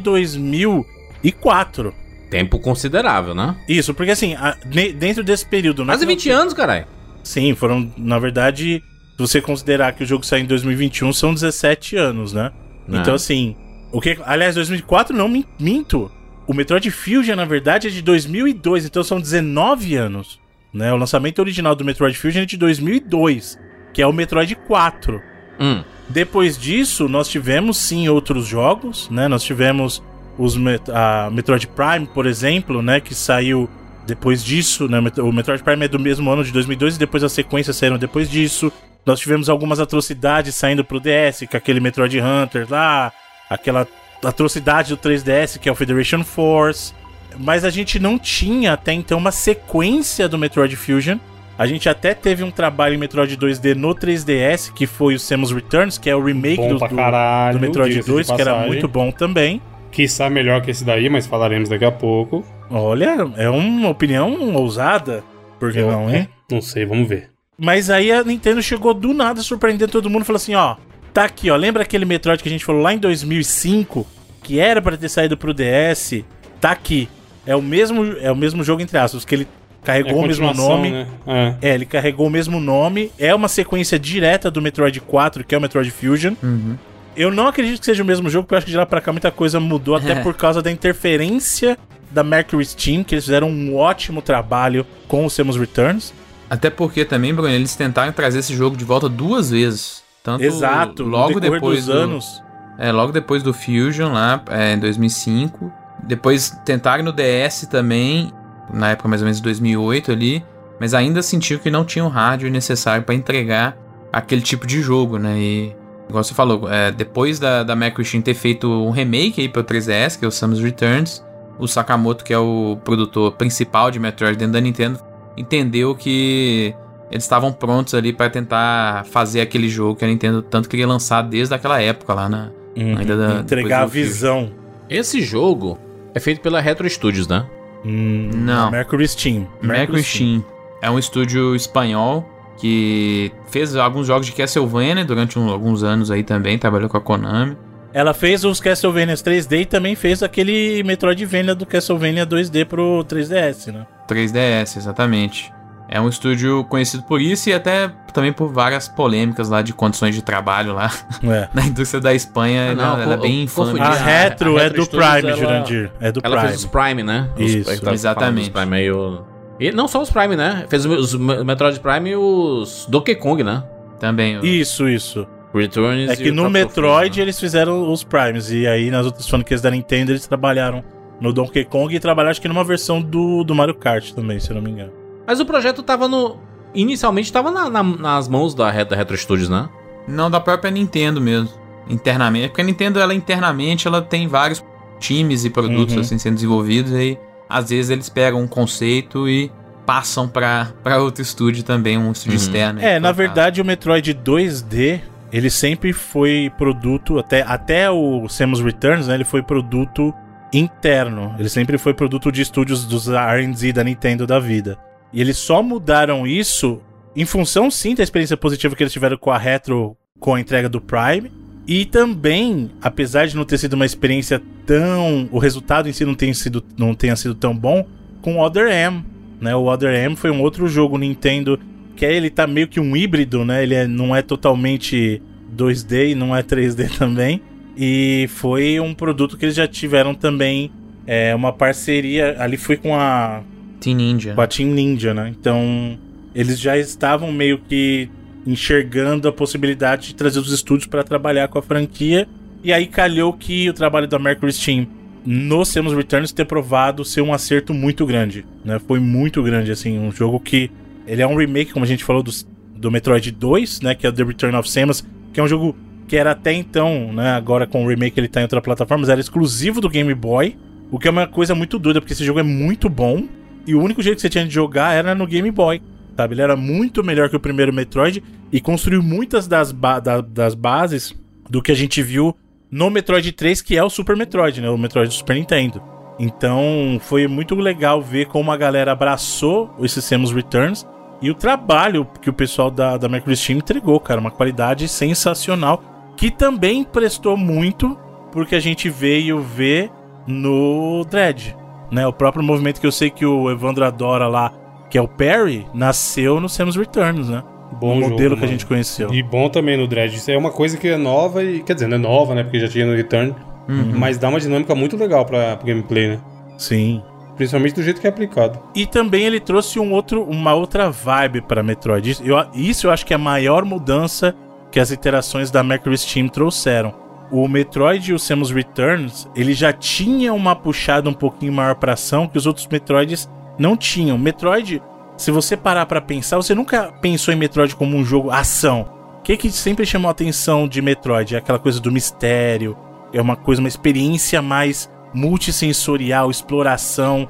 2004. Tempo considerável, né? Isso, porque assim, a- ne- dentro desse período. não é Quase que não 20 anos, caralho. Sim, foram, na verdade, se você considerar que o jogo saiu em 2021, são 17 anos, né? É. Então, assim, o que, aliás, 2004 não min- minto. O Metroid Fusion, na verdade, é de 2002, então são 19 anos, né? O lançamento original do Metroid Fusion é de 2002, que é o Metroid 4. Hum. Depois disso, nós tivemos sim outros jogos, né? Nós tivemos os Met- a Metroid Prime, por exemplo, né? Que saiu depois disso, né? O Metroid Prime é do mesmo ano de 2002 e depois as sequências saíram depois disso. Nós tivemos algumas atrocidades saindo pro DS, com aquele Metroid Hunter lá, aquela atrocidade do 3DS, que é o Federation Force. Mas a gente não tinha até então uma sequência do Metroid Fusion. A gente até teve um trabalho em Metroid 2D no 3DS, que foi o Samus Returns, que é o remake do, caralho, do Metroid diga-se de 2, que era muito bom também. Quiçá melhor que esse daí, mas falaremos daqui a pouco. Olha, é uma opinião ousada, por que Eu- não, hein? Não sei, vamos ver. Mas aí a Nintendo chegou do nada surpreendendo todo mundo e falou assim: ó, tá aqui, ó. Lembra aquele Metroid que a gente falou lá em 2005, que era pra ter saído pro DS? Tá aqui. É o mesmo, é o mesmo jogo entre aspas, que ele É carregou o mesmo nome. Né? É. É, ele carregou o mesmo nome. É uma sequência direta do Metroid 4, que é o Metroid Fusion. Uhum. Eu não acredito que seja o mesmo jogo, porque eu acho que de lá pra cá muita coisa mudou, até por causa da interferência da Mercury Steam, que eles fizeram um ótimo trabalho com o Samus Returns. Até porque também, Bruno, eles tentaram trazer esse jogo de volta duas vezes. Tanto Exato, logo depois dos do, anos. É, logo depois do Fusion lá, é, em 2005. Depois tentaram no DS também, na época mais ou menos de 2008 ali, mas ainda sentiu que não tinha o hardware necessário para entregar aquele tipo de jogo, né? E, igual você falou, é, depois da, da Microsoft ter feito um remake aí para o 3DS, que é o Samus Returns, o Sakamoto, que é o produtor principal de Metroid dentro da Nintendo, entendeu que eles estavam prontos ali para tentar fazer aquele jogo que a Nintendo tanto queria lançar desde aquela época lá na, Uhum, ainda da- entregar a visão. Esse jogo é feito pela Retro Studios, né? Hum, Não. Mercury Steam. Mercury Steam. É um estúdio espanhol que fez alguns jogos de Castlevania durante um- alguns anos aí também, trabalhou com a Konami. Ela fez os Castlevania 3D e também fez aquele Metroidvania do Castlevania 2D pro 3DS, né? 3DS, exatamente. É um estúdio conhecido por isso e até também por várias polêmicas lá de condições de trabalho lá É. na indústria da Espanha. Ah, não, ela, ela é co- bem infame. A a- Retro é do Studios, Prime, ela- Jurandir. É do Ela Prime. fez os Prime, né? Os- Isso, falando exatamente. Os Prime aí, o- E não só os Prime, né? Fez os, os Metroid Prime e os Donkey Kong, né? Também. o- Isso, isso. Returns É que no Metroid Fusion, né? eles fizeram os Primes. E aí nas outras franquias da Nintendo eles trabalharam no Donkey Kong e trabalharam acho que numa versão do, do Mario Kart também, se eu não me engano. Mas o projeto tava no. Inicialmente tava na- na- nas mãos da, da Retro Studios, né? Não, da própria Nintendo mesmo. Internamente. Porque a Nintendo, ela internamente, ela tem vários times e produtos Uhum. assim sendo desenvolvidos. E aí, às vezes eles pegam um conceito e passam pra, pra outro estúdio também, um estúdio Uhum. externo. É, aí, na caso. verdade o Metroid 2D, ele sempre foi produto, até, até o Samus Returns, né, ele foi produto interno. Ele sempre foi produto de estúdios dos R&D da Nintendo da vida. E eles só mudaram isso em função, sim, da experiência positiva que eles tiveram com a Retro, com a entrega do Prime. E também, apesar de não ter sido uma experiência tão... O resultado em si não, tem sido, não tenha sido tão bom, com o Other M. Né? O Other M foi um outro jogo Nintendo que aí ele tá meio que um híbrido, né? Ele é- não é totalmente 2D e não é 3D também. E foi um produto que eles já tiveram também é, uma parceria. Ali foi com a, Teen Ninja. com a Team Ninja, né? Então eles já estavam meio que enxergando a possibilidade de trazer os estúdios para trabalhar com a franquia. E aí calhou que o trabalho da Mercury Steam no Samus Returns ter provado ser um acerto muito grande, né? Foi muito grande, assim, um jogo que Ele é um remake, como a gente falou, do, do Metroid 2, né? Que é The Return of Samus, que é um jogo que era até então, né? Agora com o remake ele tá em outra plataforma, mas era exclusivo do Game Boy. O que é uma coisa muito doida, porque esse jogo é muito bom. E o único jeito que você tinha de jogar era no Game Boy. Sabe? Ele era muito melhor que o primeiro Metroid e construiu muitas das, ba da, das bases do que a gente viu no Metroid 3, que é o Super Metroid, né? O Metroid do Super Nintendo. Então foi muito legal ver como a galera abraçou esses Samus Returns e o trabalho que o pessoal da, da Mercury Steam entregou, cara. Uma qualidade sensacional. Que também prestou muito porque a gente veio ver no Dread. Né? O próprio movimento que eu sei que o Evandro adora lá, que é o Perry, nasceu no Samus Returns, né? Bom o jogo, modelo que a gente conheceu. E bom também no Dread. Isso é uma coisa que é nova e. Quer dizer, não é nova, né? Porque já tinha no Return. Mas dá uma dinâmica muito legal pra, pro gameplay, né? Sim. Principalmente do jeito que é aplicado. E também ele trouxe um outro, uma outra vibe para Metroid. Isso eu, isso eu acho que é a maior mudança que as iterações da Mercury Steam trouxeram. O Metroid e o Samus Returns, ele já tinha uma puxada um pouquinho maior pra ação que os outros Metroids não tinham. Metroid, se você parar pra pensar, você nunca pensou em Metroid como um jogo ação. O que, que sempre chamou a atenção de Metroid? É aquela coisa do mistério, é uma coisa, uma experiência mais multissensorial, exploração.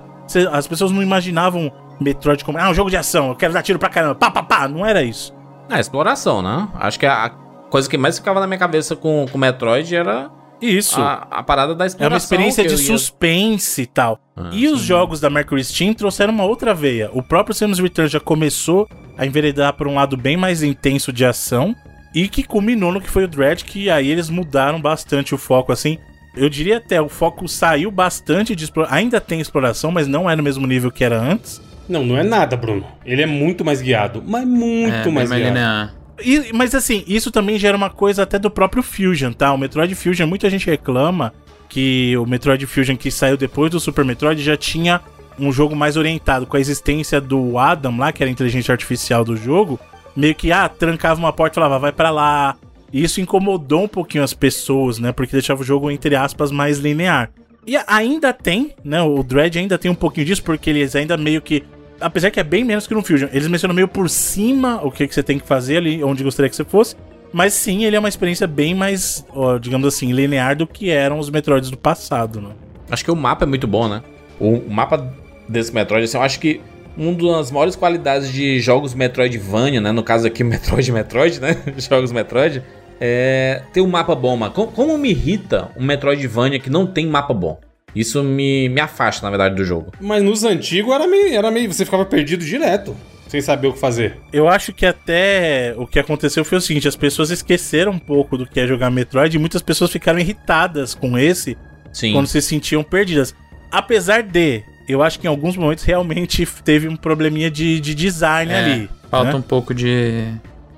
As pessoas não imaginavam Metroid como, ah, um jogo de ação, eu quero dar tiro pra caramba, pá, pá, pá. Não era isso. É, exploração, né? Acho que a coisa que mais ficava na minha cabeça com o Metroid era Isso. a, a parada da É exploração. uma experiência de ia- suspense e tal. Ah, e os sim. jogos da Mercury Steam trouxeram uma outra veia. O próprio Samus Returns já começou a enveredar por um lado bem mais intenso de ação. E que culminou no que foi o Dread, que aí eles mudaram bastante o foco, assim. Eu diria até, o foco saiu bastante de exploração. Ainda tem exploração, mas não é no mesmo nível que era antes. Não, não é nada, Bruno. Ele é muito mais guiado. Mas muito É, mais guiado. linear. E- mas assim, isso também gera uma coisa até do próprio Fusion, tá? O Metroid Fusion, muita gente reclama que o Metroid Fusion que saiu depois do Super Metroid já tinha um jogo mais orientado com a existência do Adam lá, que era a inteligência artificial do jogo, meio que ah, trancava uma porta e falava, vai pra lá. E isso incomodou um pouquinho as pessoas, né? Porque deixava o jogo entre aspas mais linear. E ainda tem, né? O Dread ainda tem um pouquinho disso porque eles ainda meio que apesar que é bem menos que no Fusion, eles mencionam meio por cima o que, que você tem que fazer ali, onde gostaria que você fosse. Mas sim, ele é uma experiência bem mais, ó, digamos assim, linear do que eram os Metroids do passado, né? Acho que o mapa é muito bom, né? O, mapa desse Metroid, assim, eu acho que uma das maiores qualidades de jogos Metroidvania, né? No caso aqui, Metroid Metroid, né? jogos Metroid, é ter um mapa bom, mano. Como, como me irrita um Metroidvania que não tem mapa bom? Isso me, me afasta, na verdade, do jogo. Mas nos antigos era meio, era meio. Você ficava perdido direto. Sem saber o que fazer. Eu acho que até o que aconteceu foi o seguinte: as pessoas esqueceram um pouco do que é jogar Metroid e muitas pessoas ficaram irritadas com esse Sim. quando se sentiam perdidas. Apesar de, eu acho que em alguns momentos realmente teve um probleminha de, de design É, ali. Falta né? um pouco de.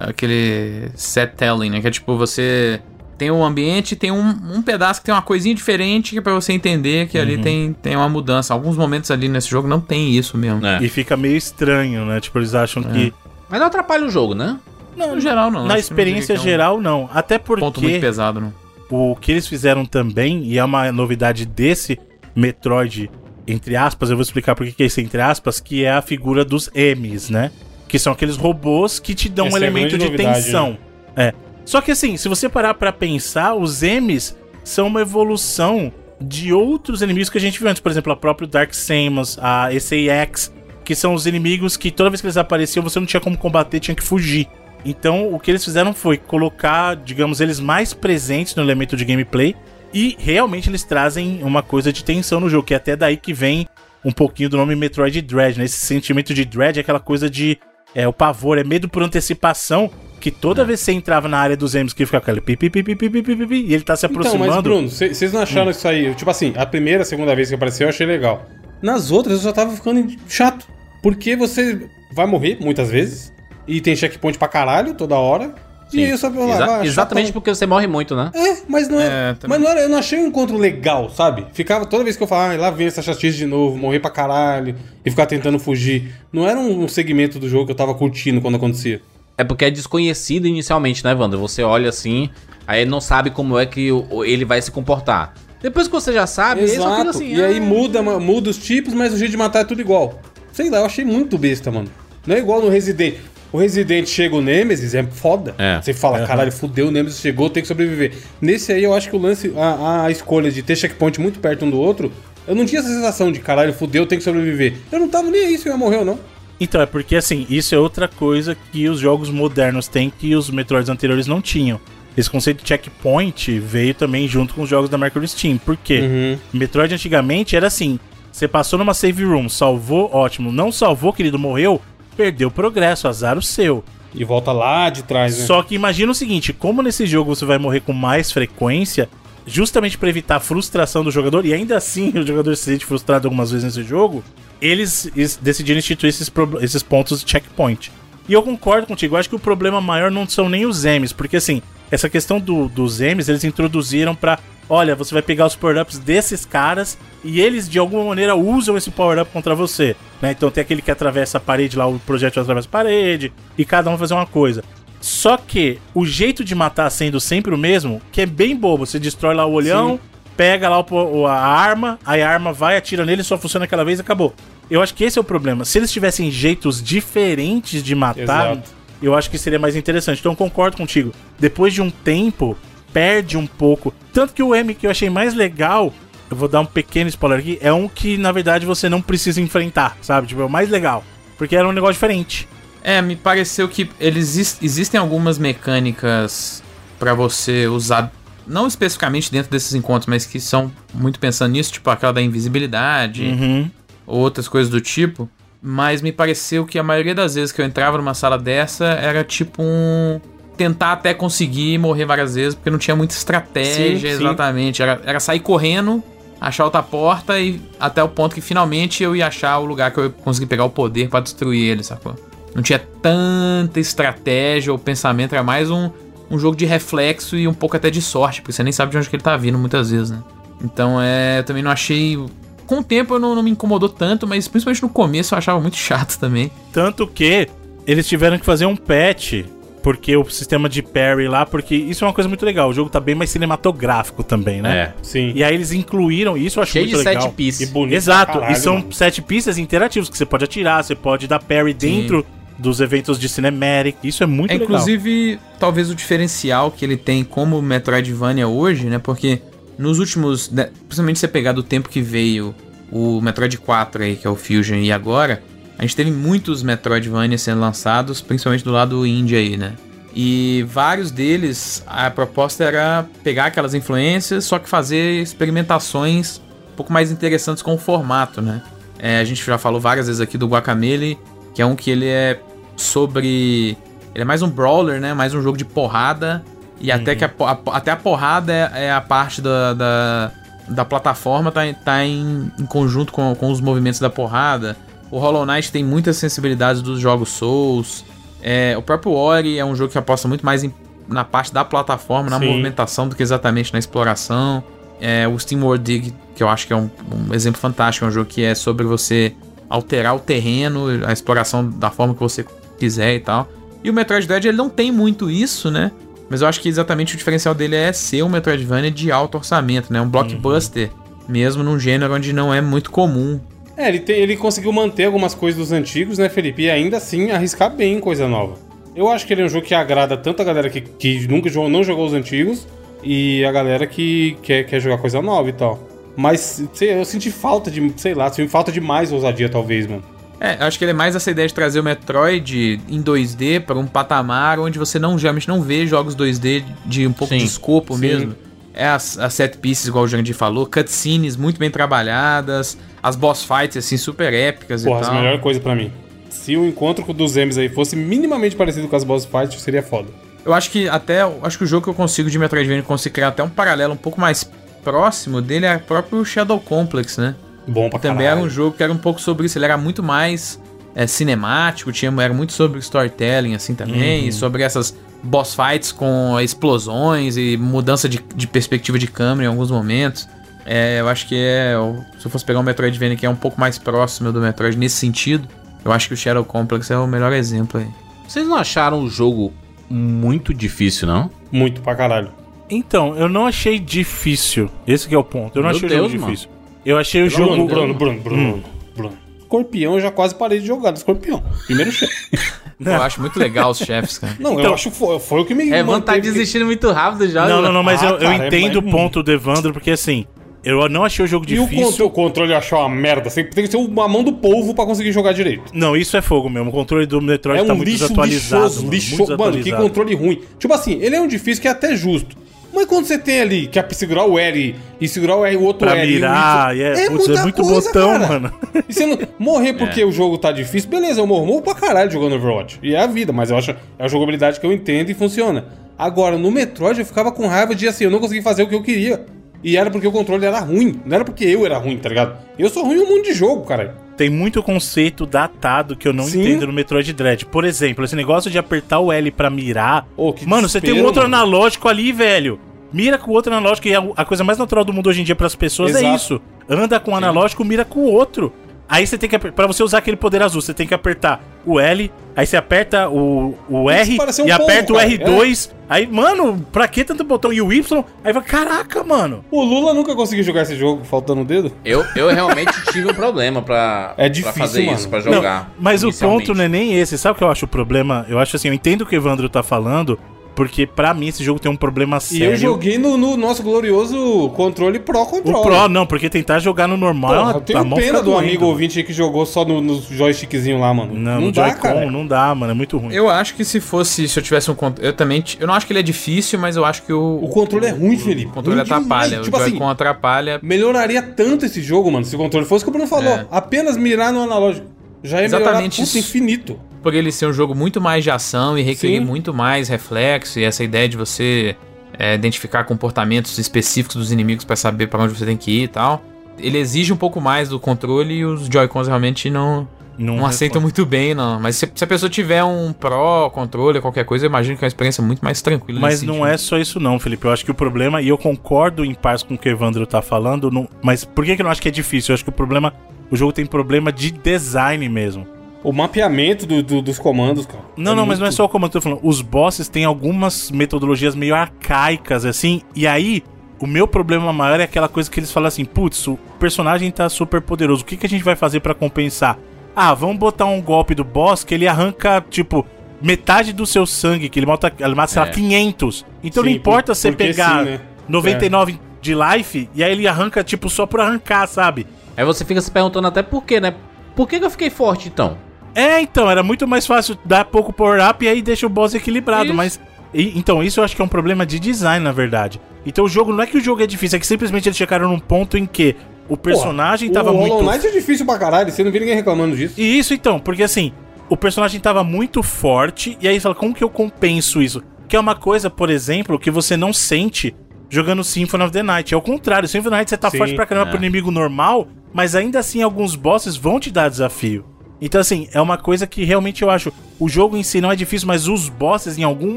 aquele set telling, né? Que é tipo, você tem um ambiente, tem um, um pedaço que tem uma coisinha diferente que é pra você entender que Uhum. ali tem, tem uma mudança. Alguns momentos ali nesse jogo não tem isso mesmo. É. E fica meio estranho, né? Tipo, eles acham que. Mas não atrapalha o jogo, né? Não, no geral não. Na não experiência que é um geral, não. Até porque. Ponto muito pesado, não. o que eles fizeram também, e é uma novidade desse Metroid, entre aspas, eu vou explicar por que que é isso entre aspas, que é a figura dos M's, né? Que são aqueles robôs que te dão Essa um é elemento de novidade, tensão. É. Só que assim, se você parar pra pensar, os M's são uma evolução de outros inimigos que a gente viu antes. Por exemplo, a própria Dark Samus, a SAX, que são os inimigos que toda vez que eles apareciam você não tinha como combater, tinha que fugir. Então, o que eles fizeram foi colocar, digamos, eles mais presentes no elemento de gameplay e realmente eles trazem uma coisa de tensão no jogo, que é até daí que vem um pouquinho do nome Metroid Dread, né? Esse sentimento de dread é aquela coisa de é o pavor, é medo por antecipação, que toda é. vez que você entrava na área dos M's que ficava aquele pipi-pi-pi-pi-pi e ele tá se aproximando. Então, mas Bruno, vocês não acharam hum. isso aí? Tipo assim, a primeira, a segunda vez que apareceu eu achei legal. Nas outras eu só tava ficando chato. Porque você vai morrer muitas vezes. E tem checkpoint pra caralho toda hora. Sim. E isso eu só vou Exa Exatamente porque você morre muito, né? É, mas não é. é mas não era, eu não achei um encontro legal, sabe? Ficava toda vez que eu falava, ah, lá vem essa chatice de novo, morrer pra caralho. E ficar tentando fugir. Não era um segmento do jogo que eu tava curtindo quando acontecia. É porque é desconhecido inicialmente, né, Wander? Você olha assim, aí não sabe como é que ele vai se comportar. Depois que você já sabe, fica assim. e aí ah, muda, muda os tipos, mas o jeito de matar é tudo igual. Sei lá, eu achei muito besta, mano. Não é igual no Resident. O Resident chega o Nemesis, é foda. É. Você fala, caralho, fudeu, o Nemesis chegou, tem que sobreviver. Nesse aí, eu acho que o lance, a, a escolha de ter checkpoint muito perto um do outro, eu não tinha essa sensação de, caralho, fudeu, tem que sobreviver. Eu não tava nem aí se eu ia morrer ou não. Então, é porque assim, isso é outra coisa que os jogos modernos têm que os Metroids anteriores não tinham. Esse conceito de checkpoint veio também junto com os jogos da Mercury Steam. Por quê? Uhum. Metroid antigamente era assim: você passou numa save room, salvou, ótimo. Não salvou, querido, morreu, perdeu progresso, azar o seu. E volta lá de trás, né? Só que imagina o seguinte: como nesse jogo você vai morrer com mais frequência, justamente para evitar a frustração do jogador, e ainda assim o jogador se sente frustrado algumas vezes nesse jogo, eles, decidiram instituir esses, esses pontos de checkpoint. E eu concordo contigo, acho que o problema maior não são nem os M's, porque assim, essa questão do, dos M's eles introduziram pra. Olha, você vai pegar os power-ups desses caras e eles de alguma maneira usam esse power-up contra você. Né? Então tem aquele que atravessa a parede lá, o projétil atravessa a parede, e cada um vai fazer uma coisa. Só que o jeito de matar sendo sempre o mesmo, que é bem bobo. Você destrói lá o olhão, pega lá o a arma, aí a arma vai, atira nele, só funciona aquela vez e acabou. Eu acho que esse é o problema. Se eles tivessem jeitos diferentes de matar, Exato. eu acho que seria mais interessante. Então eu concordo contigo. Depois de um tempo, perde um pouco. Tanto que o M que eu achei mais legal, eu vou dar um pequeno spoiler aqui, é um que na verdade você não precisa enfrentar, sabe? Tipo, é o mais legal. Porque era um negócio diferente. É, me pareceu que eles exis- existem algumas mecânicas pra você usar, não especificamente dentro desses encontros, mas que são muito pensando nisso, tipo aquela da invisibilidade, Uhum. ou outras coisas do tipo. Mas me pareceu que a maioria das vezes que eu entrava numa sala dessa era tipo um. Tentar até conseguir morrer várias vezes, porque não tinha muita estratégia Sim, sim. exatamente. Era, era sair correndo, achar outra porta e até o ponto que finalmente eu ia achar o lugar que eu ia conseguir pegar o poder pra destruir ele, sacou? Não tinha tanta estratégia ou pensamento, era mais um, um jogo de reflexo e um pouco até de sorte, porque você nem sabe de onde que ele tá vindo muitas vezes, né? Então é. Eu também não achei. Com o tempo eu não, não me incomodou tanto, mas principalmente no começo eu achava muito chato também. Tanto que eles tiveram que fazer um patch. Porque o sistema de parry lá, porque isso é uma coisa muito legal. O jogo tá bem mais cinematográfico também, né? É. Sim. E aí eles incluíram, e isso eu acho Cheio muito de legal. sete pieces. E bonito Exato, caralho, e são mano. sete pistas interativos que você pode atirar, você pode dar parry dentro dos eventos de cinematic. Isso é muito É, legal. inclusive, talvez o diferencial que ele tem como Metroidvania hoje, né? Porque nos últimos. né, principalmente se você pegar do tempo que veio o Metroid 4 aí, que é o Fusion, e agora, a gente teve muitos Metroidvania sendo lançados, principalmente do lado indie aí, né? E vários deles, a proposta era pegar aquelas influências, só que fazer experimentações um pouco mais interessantes com o formato, né? É, a gente já falou várias vezes aqui do Guacamele, que é um que ele é sobre. Ele é mais um brawler, né? Mais um jogo de porrada. E até que a, a- até a porrada é, é a parte da, da, da plataforma, tá, em- tá em, em conjunto com, com os movimentos da porrada. O Hollow Knight tem muitas sensibilidades dos jogos Souls. É, o próprio Ori é um jogo que aposta muito mais em- na parte da plataforma, na Sim. movimentação, do que exatamente na exploração. É, o Steam World Dig, que eu acho que é um, um exemplo fantástico, é um jogo que é sobre você alterar o terreno, a exploração da forma que você quiser e tal. E o Metroid Dread ele não tem muito isso, né? Mas eu acho que exatamente o diferencial dele é ser um Metroidvania de alto orçamento, né? Um blockbuster, mesmo num gênero onde não é muito comum. É, ele, tem- ele conseguiu manter algumas coisas dos antigos, né, Felipe? E ainda assim arriscar bem em coisa nova. Eu acho que ele é um jogo que agrada tanto a galera que, que nunca jogou, não jogou os antigos e a galera que quer, quer jogar coisa nova e tal. Mas sei, eu senti falta de, sei lá, senti falta de mais ousadia, talvez, mano. É, eu acho que ele é mais essa ideia de trazer o Metroid em 2D para um patamar onde você não geralmente não vê jogos 2D de um pouco Sim, de escopo sim. mesmo. É as, as set pieces, igual o Jandir falou, cutscenes muito bem trabalhadas, as boss fights assim super épicas Porra, e essa é tal. a melhor coisa pra mim. Se o encontro dos M's aí fosse minimamente parecido com as boss fights, seria foda. Eu acho que até eu acho que o jogo que eu consigo de Metroidvania consigo criar até um paralelo um pouco mais próximo dele é o próprio Shadow Complex, né? Bom pra também caralho. era um jogo que era um pouco sobre isso. Ele era muito mais é, cinemático, tinha, era muito sobre storytelling, assim, também. Uhum. E sobre essas boss fights com explosões e mudança de, de perspectiva de câmera em alguns momentos. É, eu acho que é. Se eu fosse pegar um Metroidvania que é um pouco mais próximo do Metroid nesse sentido, eu acho que o Shadow Complex é o melhor exemplo aí. Vocês não acharam o jogo muito difícil, não? Muito pra caralho. Então, eu não achei difícil. Esse que é o ponto. Eu não Meu achei o Deus, jogo mano. difícil. Eu achei o Bruno, jogo. Bruno, Bruno, Bruno, Hum. Bruno. escorpião, eu já quase parei de jogar do escorpião. Primeiro chefe. Eu acho muito legal os chefes, cara. Não, eu Então- acho que foi, foi o que me É vontade de manteve- desistir muito rápido já. Não, não, não, mas Ah, eu, eu cara, é- entendo é o ponto do Evandro, porque assim, eu não achei o jogo E o difícil. controle, o controle eu achei uma merda. Você tem que ser uma mão do polvo pra conseguir jogar direito. Não, isso é fogo mesmo. O controle do Metroid É tá um muito lixo desatualizado. lixoso, mano, lixo, muito mano, que desatualizado. controle ruim. Tipo assim, ele é um difícil que é até justo. Mas quando você tem ali que é pra segurar o L e segurar o R, o outro Pra L mirar, e o Y, é, putz, é muito botão, mano. E você não morrer porque o jogo tá difícil, beleza, eu morro, morro pra caralho jogando Overwatch. E é a vida, mas eu acho é a jogabilidade que eu entendo e funciona. Agora, no Metroid eu ficava com raiva de assim, eu não consegui fazer o que eu queria. E era porque o controle era ruim, não era porque eu era ruim, tá ligado? Eu sou ruim no mundo de jogo, cara. Tem muito conceito datado que eu não Sim. entendo no Metroid Dread. Por exemplo, esse negócio de apertar o L pra mirar. Que mano, você tem um outro mano. analógico ali, velho. Mira com o outro analógico, e a, a coisa mais natural do mundo hoje em dia pras pessoas é Exato. isso. Anda com o analógico, mira com o outro. Aí você tem que Pra você usar aquele poder azul, você tem que apertar o L, aí você aperta o, o R um e aperta o cara. R2. Aí, mano, pra que tanto botão? E o Y? Aí vai, caraca, mano. O Lula nunca conseguiu jogar esse jogo faltando o dedo. Eu, eu realmente tive um problema pra, É pra difícil, fazer mano. isso, pra Não, jogar. mas o ponto não é nem esse. Sabe o que eu acho o problema? Eu acho assim, eu entendo o que o Evandro tá falando, porque pra mim esse jogo tem um problema E sério. eu joguei no, no nosso glorioso controle Pro O Controller. Pro, não, porque tentar jogar no normal, Porra, eu a tenho mão pena do doendo. amigo ouvinte aí que jogou só no, no joystickzinho lá, mano. Não, Não, no dá, Joy-Con cara. não dá, mano, é muito ruim. Eu acho que se fosse, se eu tivesse um controle. Eu também. Eu não acho que ele é difícil, mas eu acho que o. O controle é ruim, Felipe. O controle Ruim demais. atrapalha. Tipo o assim, Joy-Con atrapalha. melhoraria tanto esse jogo, mano, se o controle fosse o que o Bruno falou. É. Apenas mirar no analógico. Já ia Exatamente isso. infinito. Por ele ser um jogo muito mais de ação e requerer Sim. muito mais reflexo e essa ideia de você é, identificar comportamentos específicos dos inimigos pra saber pra onde você tem que ir e tal. Ele exige um pouco mais do controle e os Joy-Cons realmente não, não, aceitam muito bem, não. Mas se, se a pessoa tiver um Pro controle, qualquer coisa, eu imagino que é uma experiência muito mais tranquila. Mas não sentido. é só isso não, Felipe. Eu acho que o problema, e eu concordo em paz com o que o Evandro tá falando, não- mas por que, que eu não acho que é difícil? Eu acho que o problema, o jogo tem problema de design mesmo. O mapeamento do- do- dos comandos, cara. Não, não, mas não é muito- só o comando que eu tô falando. Os bosses têm algumas metodologias meio arcaicas, assim, e aí o meu problema maior é aquela coisa que eles falam assim: putz, o personagem tá super poderoso, o que, que a gente vai fazer pra compensar? Ah, vamos botar um golpe do boss que ele arranca, tipo, metade do seu sangue, que ele mata, ele mata sei lá, É. 500. Então não Sim, importa por- você pegar sim, né? 99 de life e aí ele arranca, tipo, só por arrancar, sabe? Aí você fica se perguntando até por quê, né? Por que, que eu fiquei forte então? É, então, era muito mais fácil dar pouco power-up e aí deixa o boss equilibrado, Isso. mas... e- então, isso eu acho que é um problema de design, na verdade. Então o jogo, não é que o jogo é difícil, é que simplesmente eles chegaram num ponto em que o personagem Porra, tava o muito... Hollow Knight é difícil pra caralho, você não viu ninguém reclamando disso. E isso então, porque assim, o personagem tava muito forte, e aí você fala, como que eu compenso isso? Que é uma coisa, por exemplo, que você não sente jogando Symphony of the Night. É o contrário, Symphony of the Night você tá Sim, forte pra caramba é. pro inimigo normal, mas ainda assim alguns bosses vão te dar desafio. Então assim, é uma coisa que realmente eu acho, o jogo em si não é difícil, mas os bosses em algum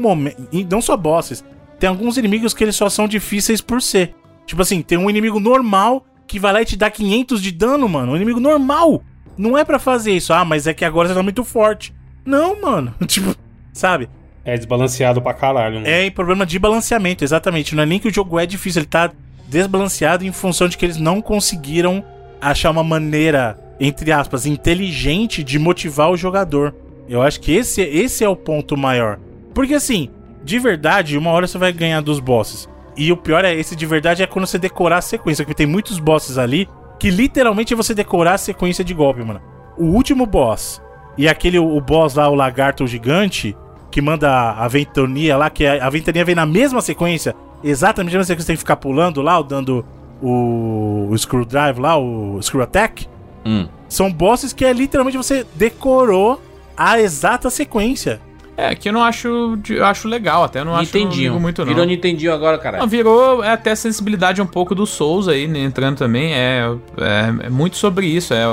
momento, não só bosses, tem alguns inimigos que eles só são difíceis por ser. Tipo assim, tem um inimigo normal que vai lá e te dá 500 de dano, mano. Um inimigo normal. Não é pra fazer isso. Ah, mas é que agora você tá muito forte. Não, mano. Tipo, sabe? É desbalanceado pra caralho, mano. É problema de balanceamento, exatamente. Não é nem que o jogo é difícil, ele tá desbalanceado em função de que eles não conseguiram achar uma maneira, entre aspas, inteligente de motivar o jogador. Eu acho que esse, esse é o ponto maior. Porque assim, de verdade, uma hora você vai ganhar dos bosses. E o pior é, esse de verdade é quando você decorar a sequência, porque tem muitos bosses ali que literalmente é você decorar a sequência de golpe, mano. O último boss e aquele o boss lá, o lagarto gigante, que manda a ventania lá, que a, a ventania vem na mesma sequência, exatamente na mesma sequência, você tem que ficar pulando lá, dando o, o screwdrive lá, o screw attack. Hum. São bosses que é literalmente você decorou a exata sequência. É, que eu não acho. Eu acho legal, até eu não acho Nintendinho. ligo muito, não. Virou Nintendinho agora, Não, caralho. virou é até a sensibilidade um pouco do Souls aí, né, entrando também. É, é, é muito sobre isso, é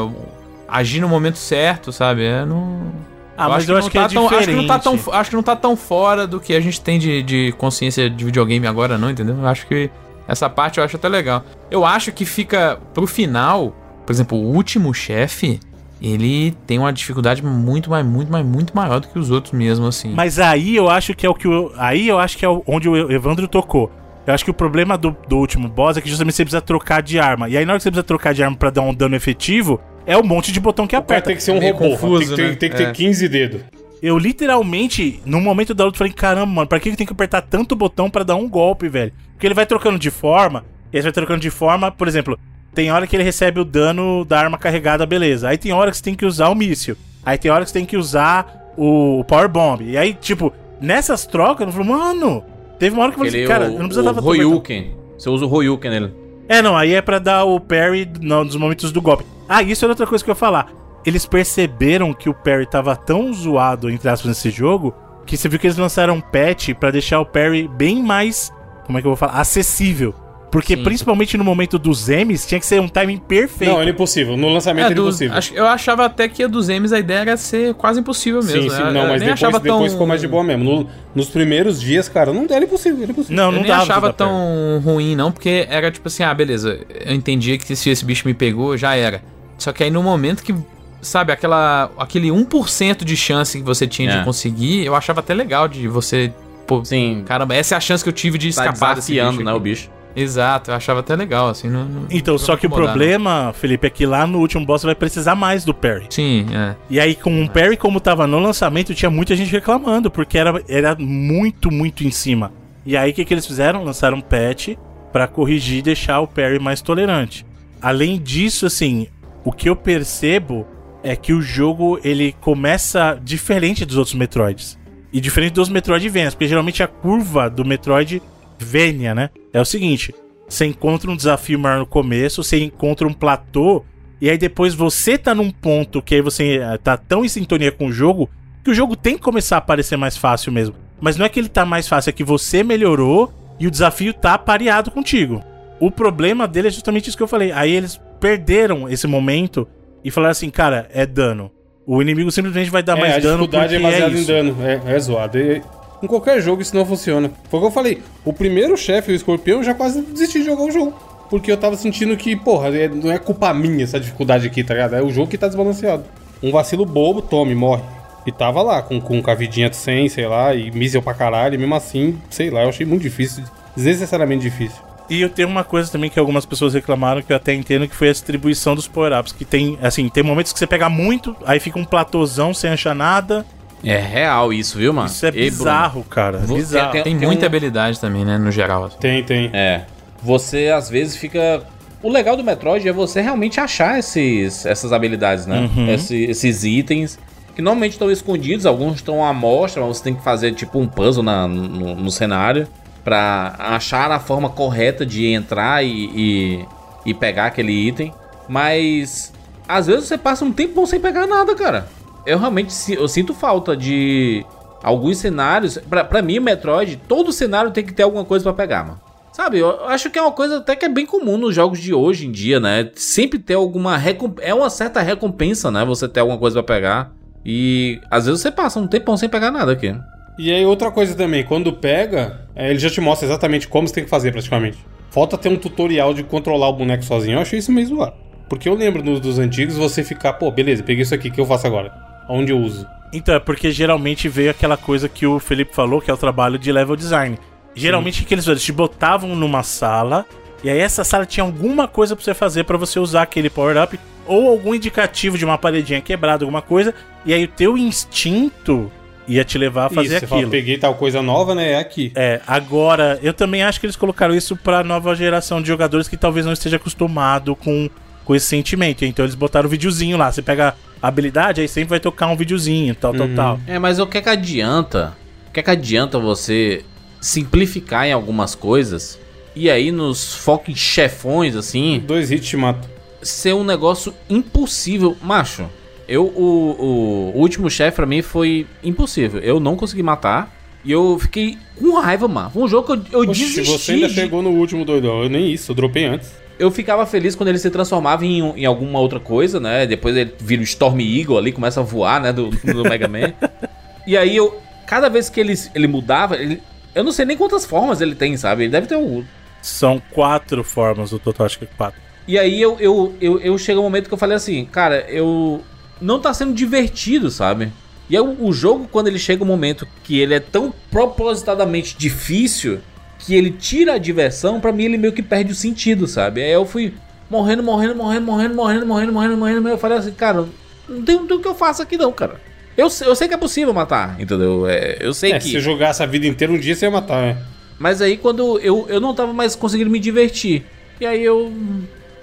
agir no momento certo, sabe? É no. Ah, mas eu não acho que tá é tão, acho que não tá tão. Acho que não tá tão fora do que a gente tem de, de consciência de videogame agora, não, entendeu? Eu acho que essa parte eu acho até legal. Eu acho que fica pro final, por exemplo, o último chefe, ele tem uma dificuldade muito, mais, muito, mais, muito maior do que os outros mesmo, assim. Mas aí eu acho que é o que o, aí eu acho que é o- onde o Evandro tocou. Eu acho que o problema do, do último boss é que justamente você precisa trocar de arma. E aí na hora que você precisa trocar de arma pra dar um dano efetivo, é um monte de botão que O cara aperta. tem que ser um meio robô. confuso, tem que ter, né? tem que ter É. 15 dedos. Eu literalmente, no momento da luta, falei, caramba, mano, pra que eu tenho que apertar tanto botão pra dar um golpe, velho? Porque ele vai trocando de forma, e ele vai trocando de forma, por exemplo, tem hora que ele recebe o dano da arma carregada, beleza. Aí tem hora que você tem que usar o míssil. Aí tem hora que você tem que usar o, Power Bomb. E aí, tipo, nessas trocas, eu falo, mano, teve uma hora que eu falei assim, cara, o, eu não precisava o. Hoyuken. Você usa o Hoyuken nele. É, não, aí é pra dar o parry no- nos momentos do golpe. Ah, isso era outra coisa que eu ia falar. Eles perceberam que o parry tava tão zoado, entre aspas, nesse jogo, que você viu que eles lançaram um patch pra deixar o parry bem mais, como é que eu vou falar, acessível. Porque Sim. principalmente no momento dos M's, tinha que ser um timing perfeito. Não, ele é impossível. No lançamento É, ele é dos- impossível. acho- eu achava até que a dos M's a ideia era ser quase impossível mesmo. Sim, sim, Eu- não, eu mas depois, achava depois tão... ficou mais de boa mesmo. No- nos primeiros dias, cara, não era impossível, era impossível. Não, eu não nem dava achava tão ruim, não, porque era tipo assim, ah, beleza, eu entendia que se esse bicho me pegou, já era. Só que aí no momento que, sabe, aquela, aquele 1% de chance que você tinha É. de conseguir, eu achava até legal de você, pô, Sim. caramba, essa é a chance que eu tive de Tá escapar desse bicho né, o bicho. Exato, eu achava até legal, assim, não... não- Então, só que o incomodar, problema, Felipe, é que lá no último boss você vai precisar mais do parry. Sim, é. E aí, com o parry como tava no lançamento, tinha muita gente reclamando, porque era, era muito, muito em cima. E aí, o que, que eles fizeram? Lançaram um patch pra corrigir e deixar o parry mais tolerante. Além disso, assim, o que eu percebo é que o jogo ele começa diferente dos outros Metroids. E diferente dos Metroidvanias, porque geralmente a curva do Metroidvania, né? É o seguinte: você encontra um desafio maior no começo, você encontra um platô, e aí depois você tá num ponto que aí você eh, tá tão em sintonia com o jogo que o jogo tem que começar a parecer mais fácil mesmo. Mas não é que ele tá mais fácil, é que você melhorou e o desafio tá pareado contigo. O problema dele é justamente isso que eu falei. Aí eles perderam esse momento e falaram assim, cara, é dano. O inimigo simplesmente vai dar é, mais a dano dificuldade porque é baseada é em dano. É, é zoado. E- em qualquer jogo isso não funciona. Foi o que eu falei. O primeiro chefe, o escorpião, eu já quase desisti de jogar o jogo. Porque eu tava sentindo que, porra, é- não é culpa minha essa dificuldade aqui, tá ligado? É o jogo que tá desbalanceado. Um vacilo bobo, tome, morre. E tava lá, com, com cavidinha de 100, sei lá, e míssil pra caralho. E mesmo assim, sei lá, eu achei muito difícil. Desnecessariamente difícil. E eu tenho uma coisa também que algumas pessoas reclamaram que eu até entendo que foi a distribuição dos power-ups. Que tem, assim, tem momentos que você pega muito, aí fica um platôzão sem achar nada. É real isso, viu, mano? Isso é Ei, Bruno, bizarro, cara. Vou- bizarro. tem- Tem, tem muita um- habilidade também, né, no geral. assim. Tem, tem. É. Você às vezes fica. O legal do Metroid é você realmente achar esses, essas habilidades, né? Uhum. Esse- esses itens. Que normalmente estão escondidos, alguns estão à mostra, mas você tem que fazer tipo um puzzle na- no, no cenário pra achar a forma correta de entrar e, e, e pegar aquele item. Mas às vezes você passa um tempo sem pegar nada, cara. Eu realmente eu sinto falta de alguns cenários. Pra mim, Metroid, todo cenário tem que ter alguma coisa pra pegar, mano. Sabe, eu acho que é uma coisa até que é bem comum nos jogos de hoje em dia, né? Sempre ter alguma. É uma certa recompensa, né? Você ter alguma coisa pra pegar. E às vezes você passa um tempão sem pegar nada aqui. E aí, outra coisa também, quando pega, é, ele já te mostra exatamente como você tem que fazer, praticamente. Falta ter um tutorial de controlar o boneco sozinho. Eu achei isso meio zoado. Porque eu lembro dos antigos você ficar, pô, beleza, peguei isso aqui, o que eu faço agora? Onde eu uso? Então, é porque geralmente veio aquela coisa que o Felipe falou, que é o trabalho de level design. Geralmente o que eles faziam? Eles te botavam numa sala, e aí essa sala tinha alguma coisa pra você fazer pra você usar aquele power-up, ou algum indicativo de uma paredinha quebrada, alguma coisa, e aí o teu instinto ia te levar a fazer isso, você fala, aquilo. peguei tal coisa nova, né? É aqui. É, agora, eu também acho que eles colocaram isso pra nova geração de jogadores que talvez não esteja acostumado com, com esse sentimento. Então eles botaram o videozinho lá. Você pega a habilidade, aí sempre vai tocar um videozinho, tal, tal, Uhum. tal. É, mas o que é que adianta? O que é que adianta você simplificar em algumas coisas e aí nos focos chefões, assim, Dois hits te matam. ser um negócio impossível. Macho, eu, o, o, o último chefe pra mim foi impossível. Eu não consegui matar. E eu fiquei com raiva, mano. Foi um jogo que eu, eu Oxe, desisti. você ainda de- chegou no último doidão. Eu nem isso, eu dropei antes. Eu ficava feliz quando ele se transformava em, em alguma outra coisa, né? Depois ele vira o Storm Eagle ali, começa a voar, né? Do, do Mega Man. e aí eu. Cada vez que ele, ele mudava, ele, eu não sei nem quantas formas ele tem, sabe? Ele deve ter um. São quatro formas do total, acho que é quatro. E aí eu, eu, eu, eu chego um momento que eu falei assim, cara, eu. Não tá sendo divertido, sabe? E aí, o, o jogo, quando ele chega um momento que ele é tão propositadamente difícil que ele tira a diversão, pra mim ele meio que perde o sentido, sabe? Aí eu fui. morrendo, morrendo, morrendo, morrendo, morrendo, morrendo, morrendo, morrendo. Eu falei assim, cara, não tem, não tem o que eu faço aqui não, cara. Eu, sei- eu sei que é possível matar, entendeu? É, eu sei É, que. se você jogasse a vida inteira, um dia você ia matar, né? Mas aí quando eu, eu não tava mais conseguindo me divertir. E aí eu.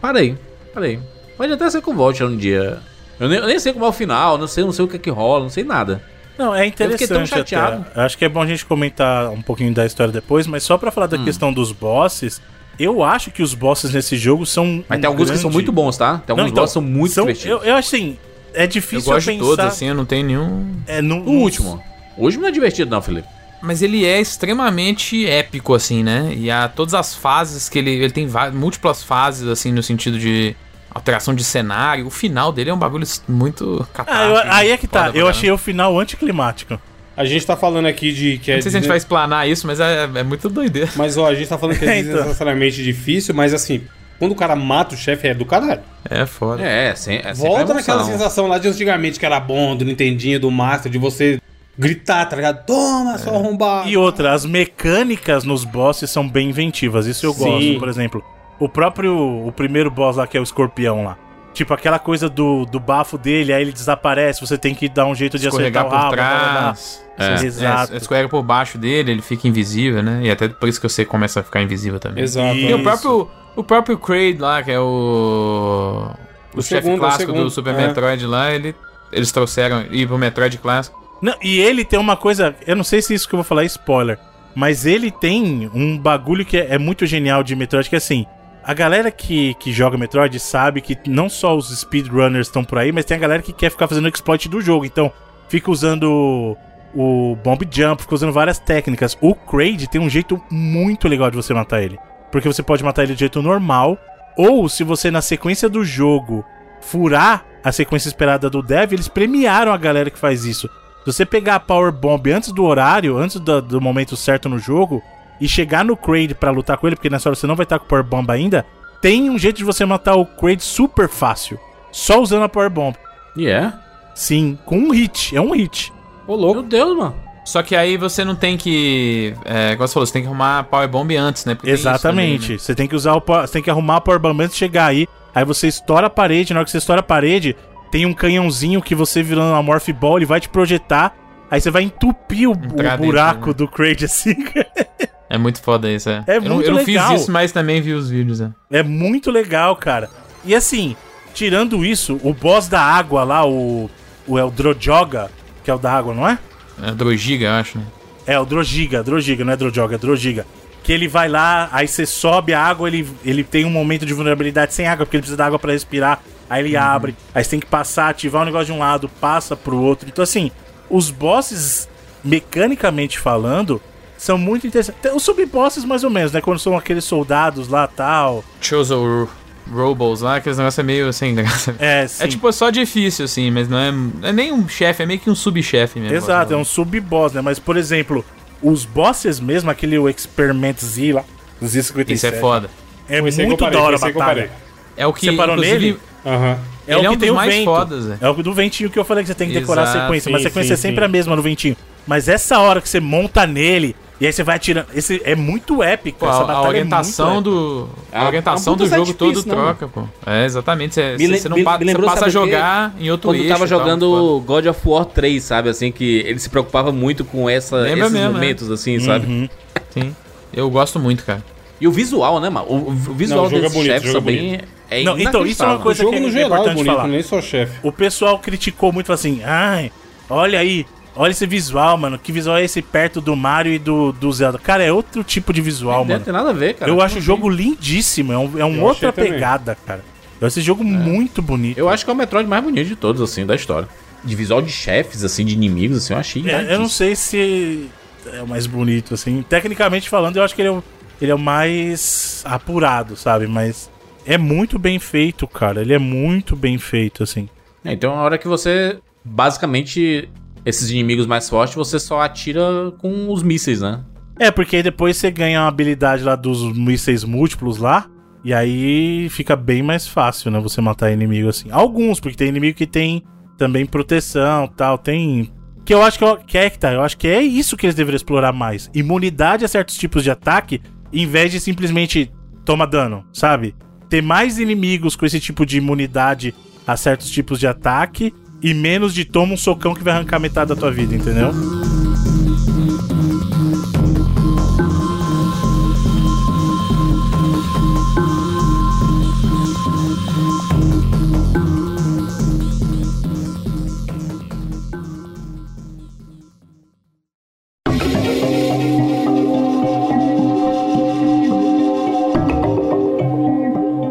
Parei, parei. Pode até ser que eu volte um dia. Eu nem, eu nem sei como é o final, não sei, não sei o que é que rola, não sei nada. Não, é interessante tão chateado. até. Acho que é bom a gente comentar um pouquinho da história depois, mas só pra falar Hum. da questão dos bosses, eu acho que os bosses nesse jogo são. Mas um tem alguns que são grande- muito bons, tá? Tem alguns Não, então, bosses que são muito divertidos. eu, eu acho assim, é Eu difícil gosto de pensar... todos, assim, eu não tenho nenhum. É, no, O último. O último não é divertido, não, Felipe. Mas ele é extremamente épico, assim, né? E há todas as fases que ele. Ele tem múltiplas fases, assim, no sentido de alteração de cenário. O final dele é um bagulho muito Ah, eu- catástrofe, aí é que tá. Eu achei o final anticlimático. A gente tá falando aqui de que é Não sei se a gente vai explanar isso, mas é, é muito doideira. Mas ó, a gente tá falando que é É, então. desnecessariamente difícil, mas assim, quando o cara mata o chefe é do caralho. É foda. É, sem, é Volta naquela sensação lá de antigamente que era bom, do Nintendinho, do Master, de você gritar, tá ligado? Toma, seu arrombado. E outra, as mecânicas nos bosses são bem inventivas. Isso eu Sim. gosto, por exemplo. O próprio. O primeiro boss lá, que é o escorpião lá. Tipo, aquela coisa do, do bafo dele, aí ele desaparece, você tem que dar um jeito de Escorregar acertar o por rabo. blá, blá, blá. trás. É. Exato. É, escorrega por baixo dele, ele fica invisível, né? E até por isso que você começa a ficar invisível também. Exato. E E o próprio, o próprio Kraid lá, que é o. O, O chefe segundo, o clássico segundo, do Super é. Metroid lá, ele, eles trouxeram ir pro Metroid clássico. Não, e ele tem uma coisa. Eu não sei se isso que eu vou falar é spoiler. Mas ele tem um bagulho que é, é muito genial de Metroid, que é assim. A galera que, que joga Metroid sabe que não só os speedrunners estão por aí, mas tem a galera que quer ficar fazendo exploit do jogo. Então, fica usando o, Bomb Jump, fica usando várias técnicas. O Kraid tem um jeito muito legal de você matar ele. Porque você pode matar ele de jeito normal, ou se você na sequência do jogo furar a sequência esperada do dev, eles premiaram a galera que faz isso. Se você pegar a Power Bomb antes do horário, antes do, do momento certo no jogo, e chegar no Kraid pra lutar com ele, porque nessa hora você não vai estar com Power Bomb ainda, tem um jeito de você matar o Kraid super fácil. Só usando a Power Bomb. E é? Sim, com um hit. É um hit. Ô, louco. Meu Deus, mano. Só que aí você não tem que. É, igual você falou, você tem que arrumar a Power Bomb antes, né? Porque tem isso Exatamente. também, né? Você tem que usar o você tem que arrumar a Power Bomb antes de chegar aí. Aí você estoura a parede, na hora que você estoura a parede, tem um canhãozinho que você virando uma Morph Ball, ele vai te projetar. Aí você vai entupir o, o buraco né? do Kraid assim. É muito foda isso, é. É eu não, muito eu não legal. fiz isso, mas também vi os vídeos, né? É muito legal, cara. E assim, tirando isso, o boss da água lá, o. O é o Drojoga, que é o da água, não é? É Drogiga, eu acho, né? É, o Drogiga, Drogiga, não é Drojoga, é Drogiga. Que ele vai lá, aí você sobe a água, ele, ele tem um momento de vulnerabilidade sem água, porque ele precisa da água pra respirar. Aí ele abre, aí você tem que passar, ativar o negócio de um lado, passa pro outro. Então, assim, os bosses, mecanicamente falando, são muito interessantes. Os sub-bosses, mais ou menos, né? Quando são aqueles soldados lá tal. Chozo Robles lá, aqueles negócios é meio sem graça. É, sim. É tipo só difícil, assim, mas não é, não é nem um chefe, é meio que um subchefe mesmo. Exato, é um sub-boss, né? Mas, por exemplo, os bosses mesmo, aquele o Experiment Z lá, o Z57. Isso é foda. É muito parei, da hora a batalha. É o que, Você parou inclusive, nele? Aham. É Ele o é que um tem o mais vento. fodas, é. É o do ventinho que eu falei que você tem que decorar a Exato, sequência. mas a sim, sequência é sim, sempre sim. a mesma no ventinho. Mas essa hora que você monta nele e aí você vai atirando. Esse é muito épico. Pô, essa a, a batalha orientação é muito do. É A orientação é um puta do jogo todo né, troca, pô. É, exatamente. Você, Me você não me- pa- me você lembrou, passa a jogar em outro Quando eixo. tava e tal, jogando God of War 3, sabe? Assim, que ele se preocupava muito com essa, Lembra esses mesmo, momentos, assim, sabe? Uhum. Sim. Eu gosto muito, cara. E o visual, né, mano? O, visual Não, o jogo é desses bonito, chefes é também é Não, então, isso é uma coisa jogo que no é geral é importante bonito, falar. nem só chefe. O pessoal criticou muito, falou assim: ai, olha aí, olha esse visual, mano. Que visual é esse perto do Mario e do, do Zelda? Cara, é outro tipo de visual, Não mano. tem nada a ver, cara. Eu acho o jogo lindíssimo, é, um, é uma outra achei também. pegada, cara. Eu acho esse jogo muito bonito. Eu acho que é o Metroid mais bonito de todos, assim, da história. De visual de chefes, assim, de inimigos, assim, eu achei É, eu não sei se é o mais bonito, assim. Tecnicamente falando, eu acho que ele é o, ele é o mais apurado, sabe? Mas é muito bem feito, cara. Ele é muito bem feito, assim. É, Então, a hora que você, basicamente, esses inimigos mais fortes, você só atira com os mísseis, né? É, porque depois você ganha uma habilidade lá dos mísseis múltiplos lá. E aí fica bem mais fácil, né? Você matar inimigo assim. Alguns, porque tem inimigo que tem também proteção tal. Tem. Que eu acho que, é- que é que tá. Eu acho que é isso que eles deveriam explorar mais. Imunidade a certos tipos de ataque, em vez de simplesmente toma dano, sabe? ter mais inimigos com esse tipo de imunidade a certos tipos de ataque e menos de toma um socão que vai arrancar metade da tua vida, entendeu?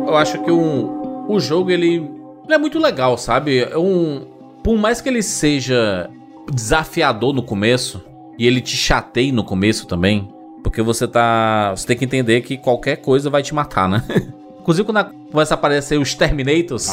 Eu acho que um, o jogo ele, ele é muito legal, sabe? É um, por mais que ele seja desafiador no começo e ele te chateie no começo também, porque você tá, você tem que entender que qualquer coisa vai te matar, né? Inclusive quando começa a aparecer os Terminators,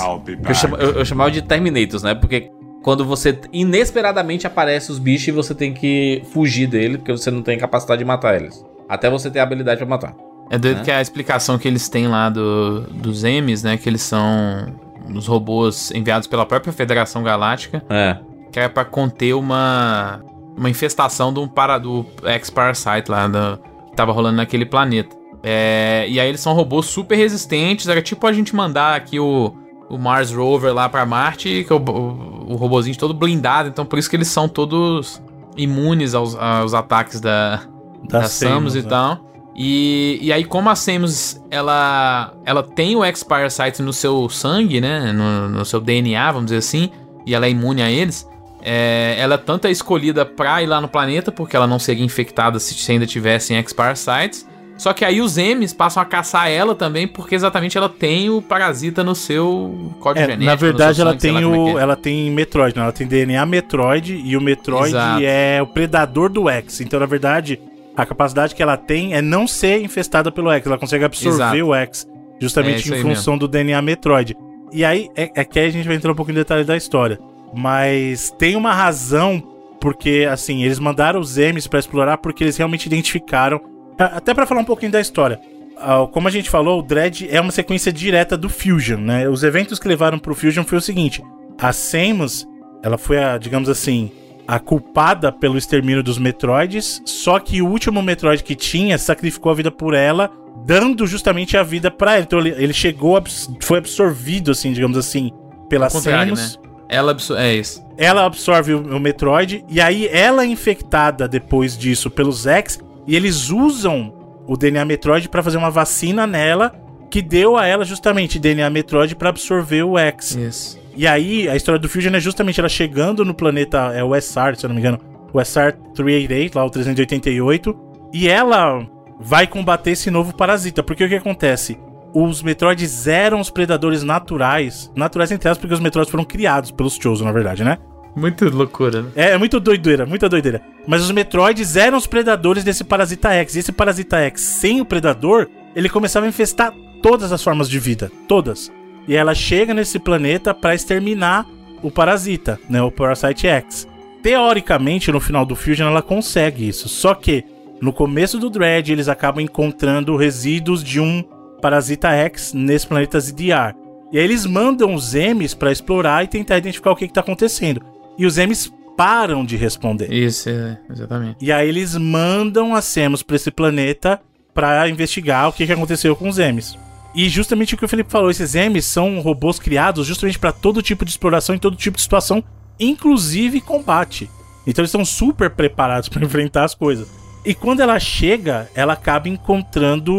eu, chamo- eu- eu chamava de Terminators, né? Porque quando você inesperadamente aparece os bichos e você tem que fugir dele, porque você não tem capacidade de matar eles. Até você ter a habilidade pra matar. É doido Né? que a explicação que eles têm lá do, dos M's, né? Que eles são os robôs enviados pela própria Federação Galáctica, É. que é pra conter uma, uma infestação do, para, do X-Parasite lá, do, que tava rolando naquele planeta. É, e aí eles são robôs super resistentes, era tipo a gente mandar aqui o, o Mars Rover lá pra Marte, que é o, o, o robozinho todo blindado, então por isso que eles são todos imunes aos, aos ataques da, da, Samus, e né? tal. E, e aí, como a Samus, ela, ela tem o X-Parasite no seu sangue, né? No, no seu DNA, vamos dizer assim, e ela é imune a eles. é, ela tanto é escolhida pra ir lá no planeta, porque ela não seria infectada se, se ainda tivessem X-Parasites. Só que aí os M's passam a caçar ela também, porque exatamente ela tem o parasita no seu código É, genético. na verdade, ela sangue, tem é o, é. ela tem Metroid, né? Ela tem DNA Metroid e o Metroid Exato. é o predador do X. Então, na verdade, a capacidade que ela tem é não ser infestada pelo X. Ela consegue absorver Exato. o X, É justamente isso em função do DNA Metroid. E aí, é, é que aí a gente vai entrar um pouquinho em detalhe da história. Mas tem uma razão porque, assim, eles mandaram os M's pra explorar porque eles realmente identificaram. Até pra falar um pouquinho da história. Ah, Como a gente falou, o Dread é uma sequência direta do Fusion, né? Os eventos que levaram pro Fusion foi o seguinte: a Samus, ela foi a, digamos assim, a culpada pelo extermínio dos Metroids, só que o último Metroid que tinha sacrificou a vida por ela, dando justamente a vida pra ela. Então ele, ele chegou, abs- foi absorvido, assim, digamos assim, pela Samus. Ela absor- é isso. Ela absorve o, o Metroid, e aí ela é infectada depois disso pelos X, e eles usam o DNA Metroid pra fazer uma vacina nela, que deu a ela justamente DNA Metroid pra absorver o X. Isso. E aí, a história do Fusion é justamente ela chegando no planeta, é o SR, se eu não me engano, o SR 388, lá o 388, e ela vai combater esse novo parasita. Porque o que acontece? Os Metroids eram os predadores naturais, naturais entre aspas, porque os Metroids foram criados pelos Chosen, na verdade, né? Muito loucura, né? É, é muito doideira, muita doideira. Mas os Metroids eram os predadores desse Parasita X. E esse Parasita X, sem o predador, ele começava a infestar todas as formas de vida. Todas. E ela chega nesse planeta pra exterminar o parasita, né? O Parasite X. Teoricamente, no final do Fusion, ela consegue isso. Só que, no começo do Dread, eles acabam encontrando resíduos de um Parasita X nesse planeta ZDR. E aí eles mandam os M's pra explorar e tentar identificar o que, que tá acontecendo. E os M's param de responder. Isso, é, exatamente. E aí eles mandam a Samus pra esse planeta pra investigar o que, que aconteceu com os M's. E justamente o que o Felipe falou, esses M's são robôs criados justamente pra todo tipo de exploração e todo tipo de situação, inclusive combate. Então eles estão super preparados pra enfrentar as coisas. E quando ela chega, ela acaba encontrando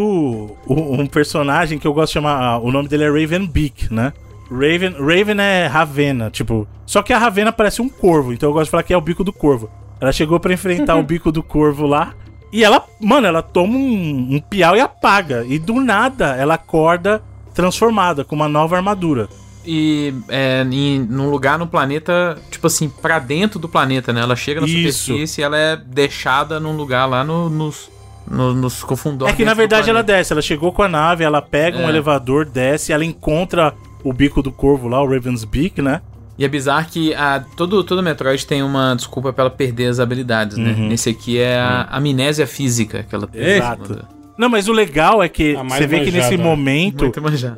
um personagem que eu gosto de chamar. O nome dele é Raven Beak, né? Raven, Raven é Ravena, tipo. Só que a Ravena parece um corvo, então eu gosto de falar que é o bico do corvo. Ela chegou pra enfrentar o bico do corvo lá. E ela, mano, ela toma um, um piau e apaga. E do nada ela acorda transformada, com uma nova armadura. E é, em, num lugar no planeta, tipo assim, pra dentro do planeta, né? Ela chega na Isso. superfície e ela é deixada num lugar lá no- nos, no- nos confundores. É que na verdade ela desce, ela chegou com a nave, ela pega um É. elevador, desce, ela encontra o bico do corvo lá, o Raven's Beak, né? E é bizarro que a, todo, todo Metroid tem uma desculpa pra ela perder as habilidades, né? Uhum. Nesse aqui é a amnésia física que ela tem. Exato. Não, mas o legal é que mais você vê que nesse né? momento,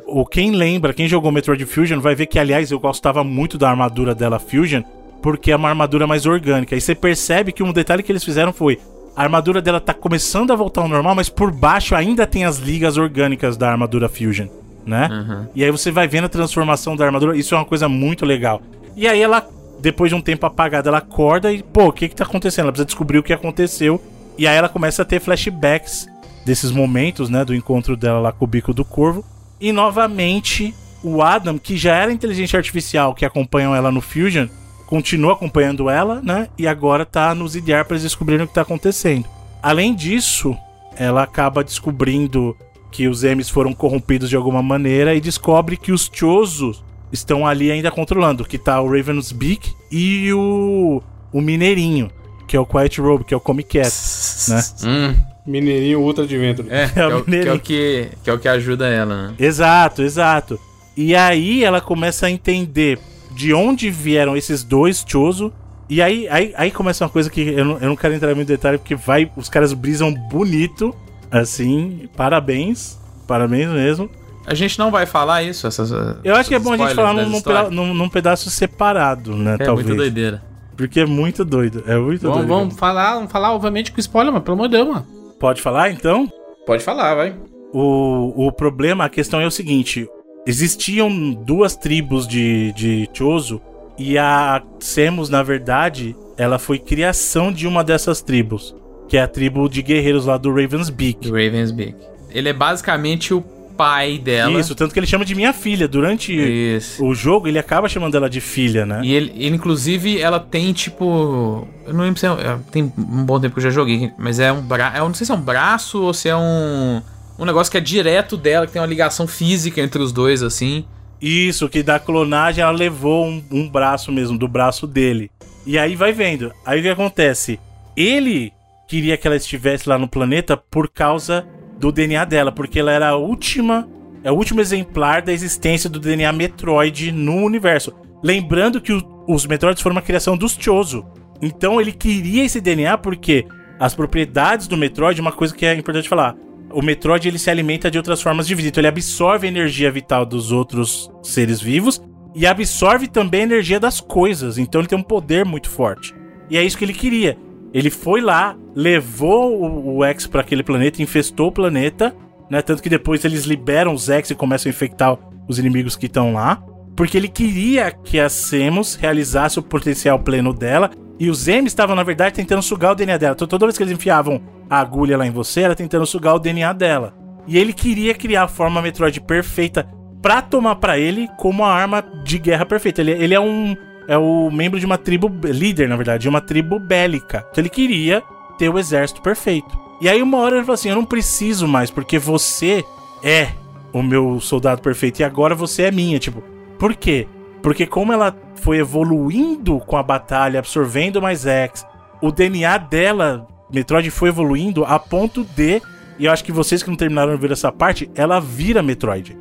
o quem lembra, quem jogou Metroid Fusion, vai ver que, aliás, eu gostava muito da armadura dela Fusion, porque é uma armadura mais orgânica. E você percebe que um detalhe que eles fizeram foi. A armadura dela tá começando a voltar ao normal, mas por baixo ainda tem as ligas orgânicas da armadura Fusion. Né? Uhum. E aí você vai vendo a transformação da armadura, isso é uma coisa muito legal. E aí ela, depois de um tempo apagada, ela acorda e, pô, o que que tá acontecendo? Ela precisa descobrir o que aconteceu. E aí ela começa a ter flashbacks desses momentos, né, do encontro dela lá com o bico do corvo. E novamente, o Adam, que já era inteligência artificial que acompanham ela no Fusion, continua acompanhando ela, né? E agora tá nos idear para eles descobrirem o que tá acontecendo. Além disso, ela acaba descobrindo que os M's foram corrompidos de alguma maneira e descobre que os Chosos estão ali ainda controlando, que tá o Raven's Beak e o o Mineirinho, que é o Quiet Robe, que é o Comic Cat, né? Hum, Mineirinho Ultra Adventure. é, é, o, que, é mineirinho. o que, que é o que ajuda ela, né? Exato, exato. E aí ela começa a entender de onde vieram esses dois Chozo. E aí, aí, aí começa uma coisa que eu não, eu não quero entrar muito em detalhe, porque vai, os caras brisam bonito. Assim, parabéns. Parabéns mesmo. A gente não vai falar isso, essas. Eu acho que é bom a gente falar num, num, peda- num- num pedaço separado, né? É talvez. muito doideira. Porque é muito doido. É muito Vamos, doido. vamos falar, vamos falar, obviamente, com spoiler, mas pelo amor de Deus, mano. Pode falar então? Pode falar, vai. O, o problema, a questão é o seguinte: existiam duas tribos de, de Chozo e a Semos, na verdade, ela foi criação de uma dessas tribos, que é a tribo de guerreiros lá do Raven's Beak. Do Ravensbeak. Ele é basicamente o pai dela. Isso, tanto que ele chama de minha filha. Durante Isso. o jogo, ele acaba chamando ela de filha, né? E ele, ele, inclusive, ela tem tipo. Eu não lembro se é. é, Tem um bom tempo que eu já joguei, mas é um braço. Eu não sei se é um braço ou se é um. Um negócio que é direto dela, que tem uma ligação física entre os dois, assim. Isso, que da clonagem ela levou um, um braço mesmo, do braço dele. E aí vai vendo. Aí o que acontece? Ele queria que ela estivesse lá no planeta por causa do DNA dela, porque ela era a última. É o último exemplar da existência do DNA Metroid no universo. Lembrando que o- os Metroids foram uma criação dos Chozo. Então ele queria esse DNA porque as propriedades do Metroid, uma coisa que é importante falar. O Metroid ele se alimenta de outras formas de vida. Então ele absorve a energia vital dos outros seres vivos e absorve também a energia das coisas. Então ele tem um poder muito forte. E é isso que ele queria. Ele foi lá, levou o, o X para aquele planeta, infestou o planeta, né? Tanto que depois eles liberam os X e começam a infectar os inimigos que estão lá. Porque ele queria que a Semos realizasse o potencial pleno dela. E os M estavam, na verdade, tentando sugar o DNA dela. Então, toda vez que eles enfiavam a agulha lá em você, era tentando sugar o DNA dela. E ele queria criar a forma Metroid perfeita pra tomar pra ele como a arma de guerra perfeita. Ele, ele é um. É o membro de uma tribo. Líder, na verdade, de uma tribo bélica. Então ele queria ter o exército perfeito. E aí, uma hora ele falou assim: Eu não preciso mais, porque você é o meu soldado perfeito. E agora você é minha. Tipo, por quê? Porque como ela foi evoluindo com a batalha, absorvendo mais X, o DNA dela, Metroid, foi evoluindo a ponto de. E eu acho que vocês que não terminaram de ver essa parte, ela vira Metroid.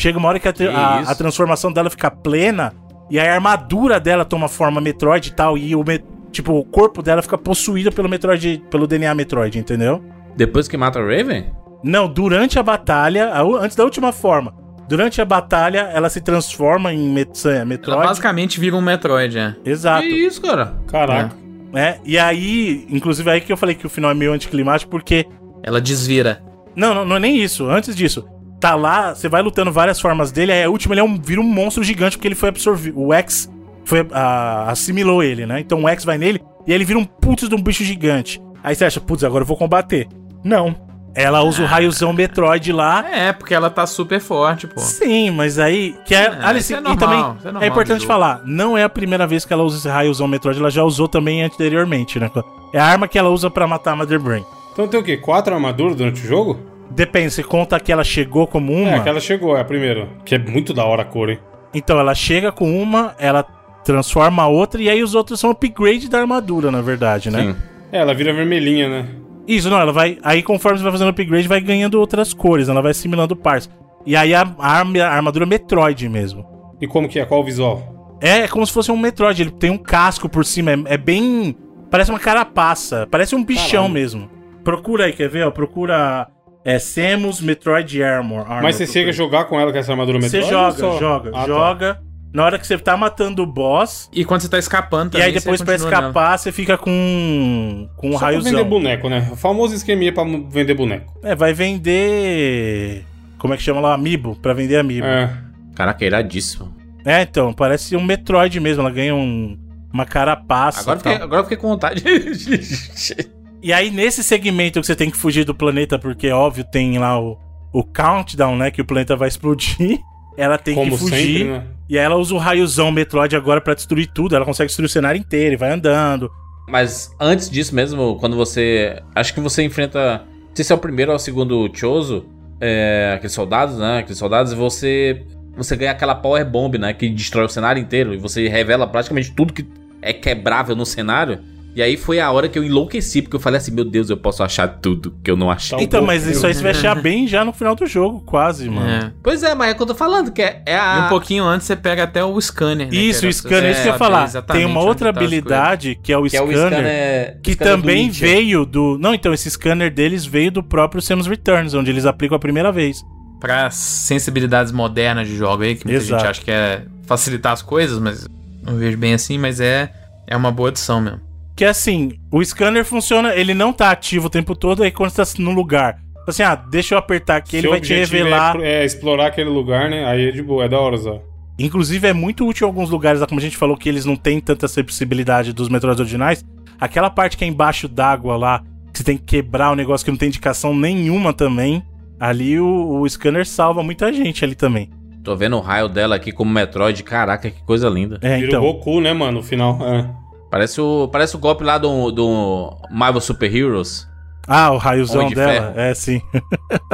Chega uma hora que a, Que a- a transformação dela fica plena e a armadura dela toma forma Metroid e tal, e o tipo, o corpo dela fica possuído pelo Metroid, pelo DNA Metroid, entendeu? Depois que mata o Raven? Não, durante a batalha, a antes da última forma. Durante a batalha, ela se transforma em Met Ela Metroid. basicamente vira um Metroid, é. Exato. Que isso, cara? Caraca. É, e aí, inclusive aí que eu falei que o final é meio anticlimático, porque. Ela desvira. Não, não, não é nem isso. Antes disso, tá lá, você vai lutando várias formas dele, aí a última ele é um, vira um monstro gigante porque ele foi absorvido. O X foi, ah, assimilou ele, né? Então o X vai nele e aí ele vira um putz de um bicho gigante. Aí você acha, putz, agora eu vou combater. Não. Ela usa o raiozão Metroid lá. É, porque ela tá super forte, pô. Sim, mas aí. Que é, É, Alice, isso é e normal, também isso é é, normal importante de jogo. falar, não é a primeira vez que ela usa esse raiozão Metroid, ela já usou também anteriormente, né? É a arma que ela usa pra matar a Mother Brain. Então tem o quê? Quatro armaduras durante o jogo? Depende, você conta que ela chegou como uma. É, aquela chegou, é a primeira. Que é muito da hora a cor, hein? Então ela chega com uma, ela transforma a outra, e aí os outros são upgrade da armadura, na verdade, né? Sim. É, ela vira vermelhinha, né? Isso, não, ela vai. Aí conforme você vai fazendo upgrade, vai ganhando outras cores, ela vai assimilando partes. E aí a, a arma- a armadura é Metroid mesmo. E como que é? Qual o visual? É, é como se fosse um Metroid, ele tem um casco por cima, é, é bem. Parece uma carapaça, parece um bichão Caralho. mesmo. Procura aí, quer ver? Ó, procura. É Samus Metroid Armor. Armor Mas você chega a jogar com ela com essa armadura Você Metroid? joga, ou só- joga, Ah, tá. joga. na hora que você tá matando o boss, E quando você tá escapando e também, aí depois você pra continua nela. escapar, você fica com, com um Só pra vender raiozão. boneco, né? O famoso esqueminha pra vender boneco. É, vai vender. Como é que chama lá? Amiibo, pra vender amiibo. É, É. Caraca, iradíssimo. então, parece um Metroid mesmo. Ela ganha um, uma carapaça. Agora e fiquei, agora eu fiquei com vontade. E aí, nesse segmento que você tem que fugir do planeta, porque, óbvio, tem lá o, o countdown, né? Que o planeta vai explodir. Ela tem Como que fugir. sempre, né? E aí ela usa o raiozão Metroid agora pra destruir tudo. Ela consegue destruir o cenário inteiro e vai andando. Mas antes disso mesmo, quando você. Acho que você enfrenta. Não sei se é o primeiro ou o segundo Choso. É, aqueles soldados, né? Aqueles soldados, e você. Você ganha aquela Power Bomb, né? Que destrói o cenário inteiro. E você revela praticamente tudo que é quebrável no cenário. E aí foi a hora que eu enlouqueci, porque eu falei assim: Meu Deus, eu posso achar tudo que eu não achei. Então, bom, mas isso aí você vai achar bem já no final do jogo, quase, mano. É. Pois é, mas é o que eu tô falando, que é, é E a. um pouquinho antes você pega até o scanner. né, Isso, o scanner, você isso que eu ia falar. Tem uma outra tá habilidade que é o que é o scanner. scanner. Que scanner do também Witcher. veio do. Não, então, esse scanner deles veio do próprio Samus Returns, onde eles aplicam a primeira vez. Pra sensibilidades modernas de jogo aí, que muita Exato. gente acha que é facilitar as coisas, mas não vejo bem assim, mas é, é uma boa adição mesmo. Que assim, o scanner funciona, ele não tá ativo o tempo todo, aí quando você tá no lugar. Assim, ah, deixa eu apertar aqui, ele Seu vai te objetivo revelar. É, é explorar aquele lugar, né? Aí é de boa, é da hora usar. Inclusive, é muito útil em alguns lugares, como a gente falou, que eles não têm tanta acessibilidade dos Metroids originais. Aquela parte que é embaixo d'água lá, que você tem que quebrar o negócio que não tem indicação nenhuma também. Ali o, o scanner salva muita gente ali também. Tô vendo o raio dela aqui como Metroid. Caraca, que coisa linda. É, Vira então. o Goku, né, mano? No final. É. Parece o, parece o golpe lá do, do Marvel Super Heroes. Ah, o raiozão de dela. Ferro. É, sim.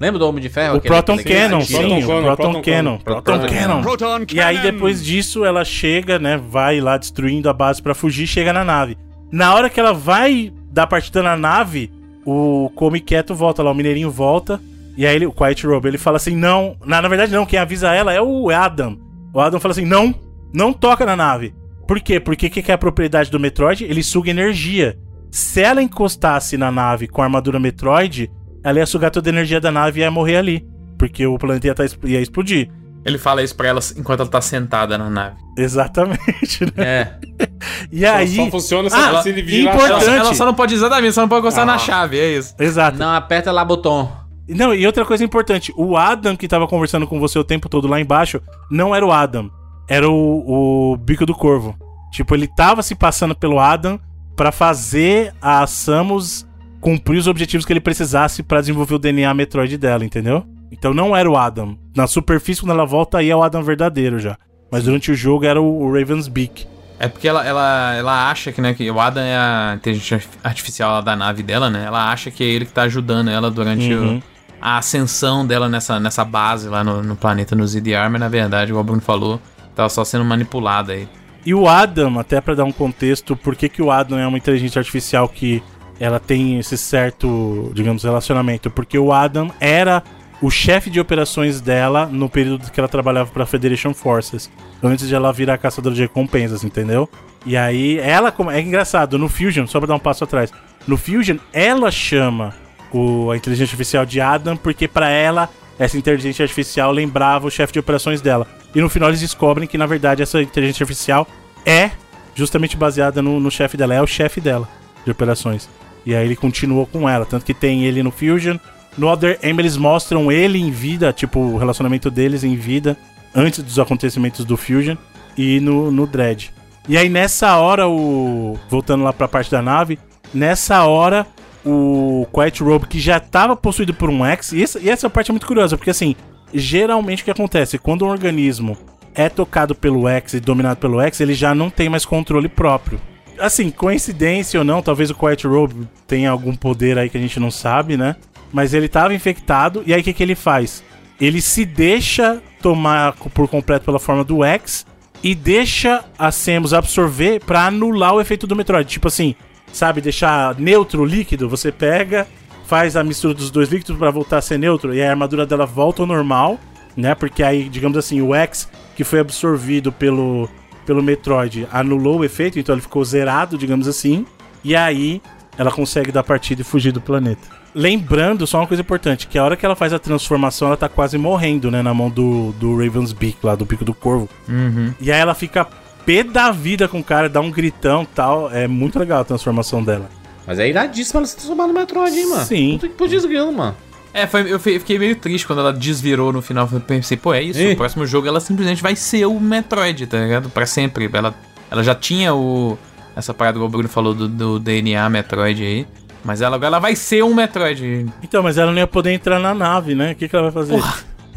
Lembra do Homem de Ferro? O Aquele- Proton aquele- Cannon, sim. Proton o Cannon, Proton Proton Cannon. Proton Proton Cannon. Cannon. E aí, depois disso, ela chega, né? Vai lá destruindo a base pra fugir chega na nave. Na hora que ela vai dar partida na nave, o Come Quieto volta lá, o Mineirinho volta. E aí ele, o Quiet Robe, ele fala assim: não. Na, na verdade, não, quem avisa ela é o Adam. O Adam fala assim: não, não toca na nave. Por quê? Porque o que, que é a propriedade do Metroid? Ele suga energia. Se ela encostasse na nave com a armadura Metroid, ela ia sugar toda a energia da nave e ia morrer ali. Porque o planeta ia, tá, ia explodir. Ele fala isso pra ela enquanto ela tá sentada na nave. Exatamente, né? É. E Só- aí. Só, funciona se, Ah, se ele virar importante. Ela, ela só não pode, exatamente, só não pode encostar Ah. na chave, é isso. Exato. Não, aperta lá botão. Não, e outra coisa importante: o Adam que tava conversando com você o tempo todo lá embaixo não era o Adam, era o, o bico do corvo. Tipo, ele tava se passando pelo Adam pra fazer a Samus cumprir os objetivos que ele precisasse pra desenvolver o DNA Metroid dela, entendeu? Então não era o Adam. Na superfície, quando ela volta, aí é o Adam verdadeiro já. Mas durante o jogo era o, Raven's Beak. É porque ela, ela, ela acha que, né, que o Adam é a inteligência artificial da nave dela, né? Ela acha que é ele que tá ajudando ela durante Uhum. o- a ascensão dela nessa, nessa base lá no, no planeta, no ZDR, mas na verdade, igual o Bruno falou, tava só sendo manipulada aí. E o Adam, até pra dar um contexto, por que, que o Adam é uma inteligência artificial que ela tem esse certo, digamos, relacionamento? Porque o Adam era o chefe de operações dela no período que ela trabalhava pra Federation Forces, antes de ela virar caçadora de recompensas, entendeu? E aí, ela, é engraçado, no Fusion, só pra dar um passo atrás, no Fusion, ela chama o, a inteligência artificial de Adam, porque pra ela, essa inteligência artificial lembrava o chefe de operações dela. E no final eles descobrem que, na verdade, essa inteligência artificial é justamente baseada no, no chefe dela, é o chefe dela de operações. E aí ele continuou com ela, tanto que tem ele no Fusion. No Other M eles mostram ele em vida, tipo, o relacionamento deles em vida, antes dos acontecimentos do Fusion, e no, no Dread. E aí nessa hora, o. Voltando lá pra parte da nave, nessa hora, o Quiet Robe, que já tava possuído por um X, e essa, e essa parte é muito curiosa, porque assim, geralmente o que acontece? Quando um organismo é tocado pelo X e dominado pelo X, ele já não tem mais controle próprio. Assim, coincidência ou não, talvez o Quiet Robe tenha algum poder aí que a gente não sabe, né? Mas ele tava infectado, e aí o que, que ele faz? Ele se deixa tomar por completo pela forma do X e deixa a Samus absorver pra anular o efeito do Metroid. Tipo assim, sabe, deixar neutro o líquido, você pega, faz a mistura dos dois líquidos pra voltar a ser neutro, e a armadura dela volta ao normal, né? Porque aí, digamos assim, o X que foi absorvido pelo, pelo Metroid anulou o efeito, então ele ficou zerado, digamos assim, e aí ela consegue dar partida e fugir do planeta. lembrando só uma coisa importante, que a hora que ela faz a transformação, ela tá quase morrendo, né, na mão do, do Raven's Beak, lá do Pico do Corvo. Uhum. E aí ela fica pé da vida com o cara, dá um gritão e tal. É muito legal a transformação dela. Mas é iradíssimo ela se transformar no Metroid, hein, mano? Sim. Puta que pô desgrilo, mano. É, foi, eu fi- fiquei meio triste quando ela desvirou no final. Eu pensei, pô, é isso. Ih. O próximo jogo ela simplesmente vai ser o Metroid, tá ligado? Pra sempre. Ela, ela já tinha o. Essa parada que o Bruno falou do, do DNA Metroid aí. Mas ela agora ela vai ser um Metroid. Então, mas ela não ia poder entrar na nave, né? O que, que ela vai fazer?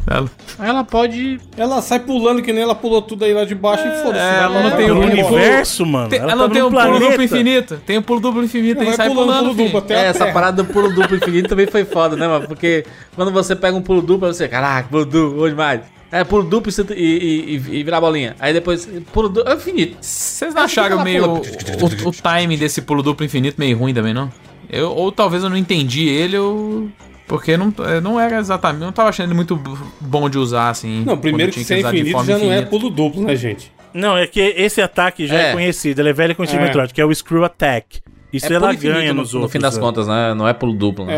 Ela, Ela pode. Ela sai pulando que nem ela pulou tudo aí lá de baixo e foda-se. é, ela não tem o universo, mano. tem- ela, tá não tem no um pulo planeta. duplo infinito. Tem um pulo duplo infinito e sai pulando, pulando. duplo filho. até É, essa terra. parada do pulo duplo infinito também foi foda, né, mano? Porque quando você pega um pulo duplo, você, caraca, pulo duplo, bom demais. É, pulo duplo e, e, e, e, e virar bolinha. Aí depois, pulo duplo, é infinito. Vocês não acharam meio o, o, o timing desse pulo duplo infinito meio ruim também, não? Eu, ou talvez eu não entendi ele, ou. Porque não, é, não era exatamente. Não tava achando ele muito bom de usar, assim. Não, primeiro que ser infinito já não é infinita. pulo duplo, né, gente? Não, é que esse ataque já é, É. conhecido. Ele é velho e conhecido É. no Metroid, que é o Screw Attack. Isso É ela ganha no, nos no outros. fim das né? contas, né? Não é pulo duplo, né?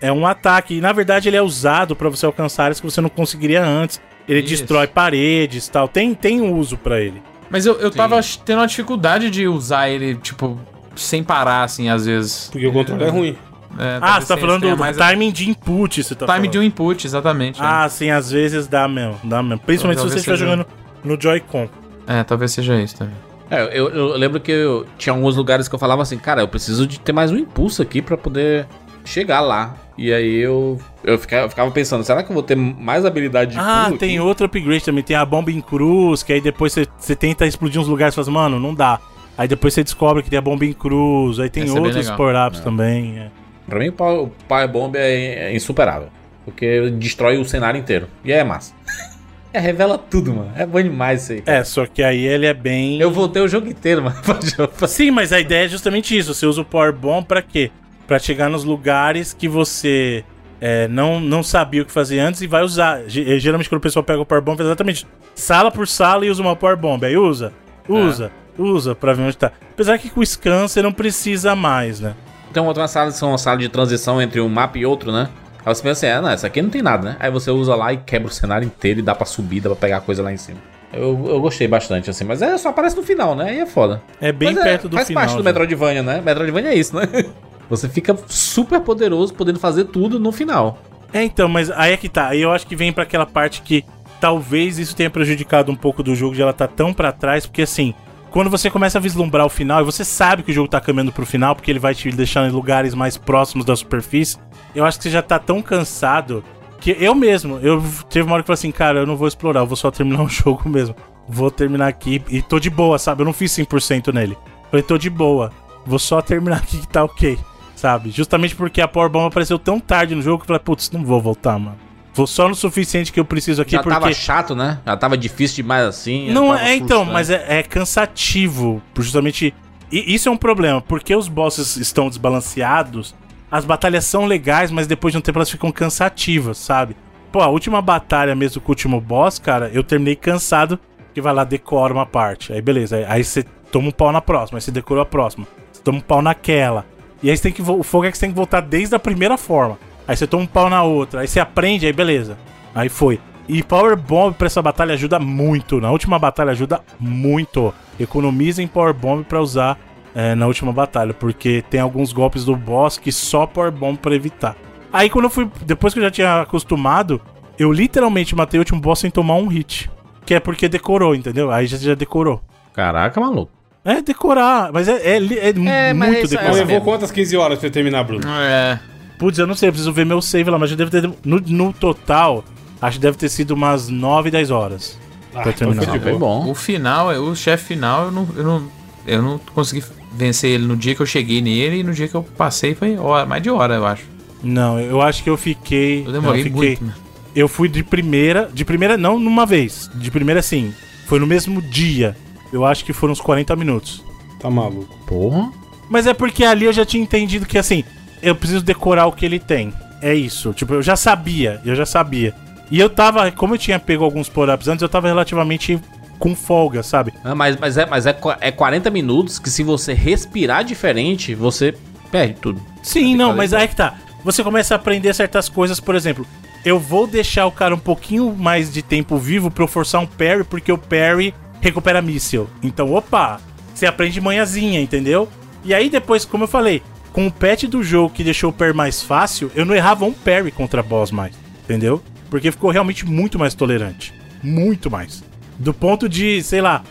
É. É um ataque. E na verdade ele é usado pra você alcançar áreas que você não conseguiria antes. Ele Isso. destrói paredes e tal. Tem, tem uso pra ele. Mas eu, eu tava tendo uma dificuldade de usar ele, tipo, sem parar, assim, às vezes. Porque o controle é ruim. É, Ah, você tá falando do mais timing de input, você tá time falando. de um input, exatamente. é. Ah, sim, às vezes dá mesmo, dá mesmo. Principalmente se você estiver jogando no Joy-Con. É, talvez seja isso também. É, eu, eu lembro que eu tinha alguns lugares que eu falava assim, cara, eu preciso de ter mais um impulso aqui pra poder chegar lá. E aí eu, eu, ficava, eu ficava pensando, será que eu vou ter mais habilidade de Ah, pulo tem aqui? outro upgrade também. Tem a bomba em cruz, que aí depois você, você tenta explodir uns lugares e fala assim, mano, não dá. Aí depois você descobre que tem a bomba em cruz. Aí tem Esse é outros legal. power-ups também. é. Pra mim, o Power, Bomb é, é insuperável. Porque destrói o cenário inteiro. E aí é massa. É, revela tudo, mano. É bom demais isso aí. É, só que aí ele é bem. Eu voltei o jogo inteiro, mano. Sim, mas a ideia é justamente isso. Você usa o Power Bomb pra quê? Pra chegar nos lugares que você é, não, não sabia o que fazer antes e vai usar. Ge- Geralmente quando o pessoal pega o Power Bomb, é exatamente sala por sala e usa uma Power Bomb. Aí usa, usa, usa pra ver onde tá. Apesar que com o Scan você não precisa mais, né? Tem outras salas que são uma sala de transição entre um mapa e outro, né? Aí você pensa assim, ah, não, essa aqui não tem nada, né? Aí você usa lá e quebra o cenário inteiro e dá pra subir, dá pra pegar coisa lá em cima. Eu, eu gostei bastante, assim, mas é só aparece no final, né? Aí é foda. É bem Mas perto do faz final. parte do já. Metroidvania, né? Metroidvania é isso, né? Você fica super poderoso, podendo fazer tudo no final. É, então, mas aí é que tá. Aí eu acho que vem pra aquela parte que talvez isso tenha prejudicado um pouco do jogo de ela tá tão pra trás, porque assim, quando você começa a vislumbrar o final e você sabe que o jogo tá caminhando pro final, porque ele vai te deixar em lugares mais próximos da superfície, eu acho que você já tá tão cansado que eu mesmo, eu teve uma hora que eu falei assim, cara, eu não vou explorar, eu vou só terminar o jogo mesmo. Vou terminar aqui e tô de boa, sabe? Eu não fiz 100% nele. Falei, tô de boa. Vou só terminar aqui que tá ok, sabe? Justamente porque a Power Bomb apareceu tão tarde no jogo que eu falei, putz, não vou voltar, mano. Vou só no suficiente que eu preciso aqui Já porque. tava chato, né? Já tava difícil demais assim. Não é, então, mas é, é cansativo. Justamente. E isso é um problema, porque os bosses estão desbalanceados, as batalhas são legais, mas depois de um tempo elas ficam cansativas, sabe? Pô, a última batalha mesmo com o último boss, cara, eu terminei cansado, que vai lá, decora uma parte. Aí beleza, aí- você toma um pau na próxima, aí você decorou a próxima. Você toma um pau naquela. E aí você tem que. O fogo é que você tem que voltar desde a primeira forma. Aí você toma um pau na outra, aí você aprende, aí beleza. Aí foi. E Power Bomb pra essa batalha ajuda muito. Na última batalha ajuda muito. Economizem Power Bomb pra usar é, na última batalha, porque tem alguns golpes do boss que só Power Bomb pra evitar. Aí quando eu fui, depois que eu já tinha acostumado, eu literalmente matei o último boss sem tomar um hit. Que é porque decorou, entendeu? Aí já, já decorou. Caraca, maluco. É decorar, mas é, é, é É, mas muito isso é- decorar. Levou quantas 15 horas pra você terminar, Bruno? É. Putz, eu não sei, eu preciso ver meu save lá, mas já deve ter. No, no total, acho que deve ter sido umas 9, 10 horas. Ah, Pra terminar. foi de Foi boa. bom. O final, o chefe final, eu não, eu não. Eu não consegui vencer ele no dia que eu cheguei nele e no dia que eu passei foi hora, mais de hora, eu acho. Não, eu acho que eu fiquei. Eu demorei eu fiquei, muito. né? Eu fui de primeira. De primeira, não numa vez. De primeira, sim. Foi no mesmo dia. Eu acho que foram uns 40 minutos. Tá maluco. Porra. Mas é porque ali eu já tinha entendido que assim, eu preciso decorar o que ele tem. É isso. Tipo, eu já sabia, eu já sabia. E eu tava, como eu tinha pego alguns power-ups antes, eu tava relativamente com folga, sabe? Ah, mas, mas, é, mas é, é 40 minutos que se você respirar diferente, você perde tudo. Sim, não, mas aí que tá. você começa a aprender certas coisas, por exemplo, eu vou deixar o cara um pouquinho mais de tempo vivo pra eu forçar um parry, porque o parry recupera míssil. Então, opa, você aprende manhãzinha, entendeu? E aí depois, como eu falei, com o patch do jogo que deixou o parry mais fácil, eu não errava um parry contra boss mais, entendeu? Porque ficou realmente muito mais tolerante. Muito mais. Do ponto de, sei lá,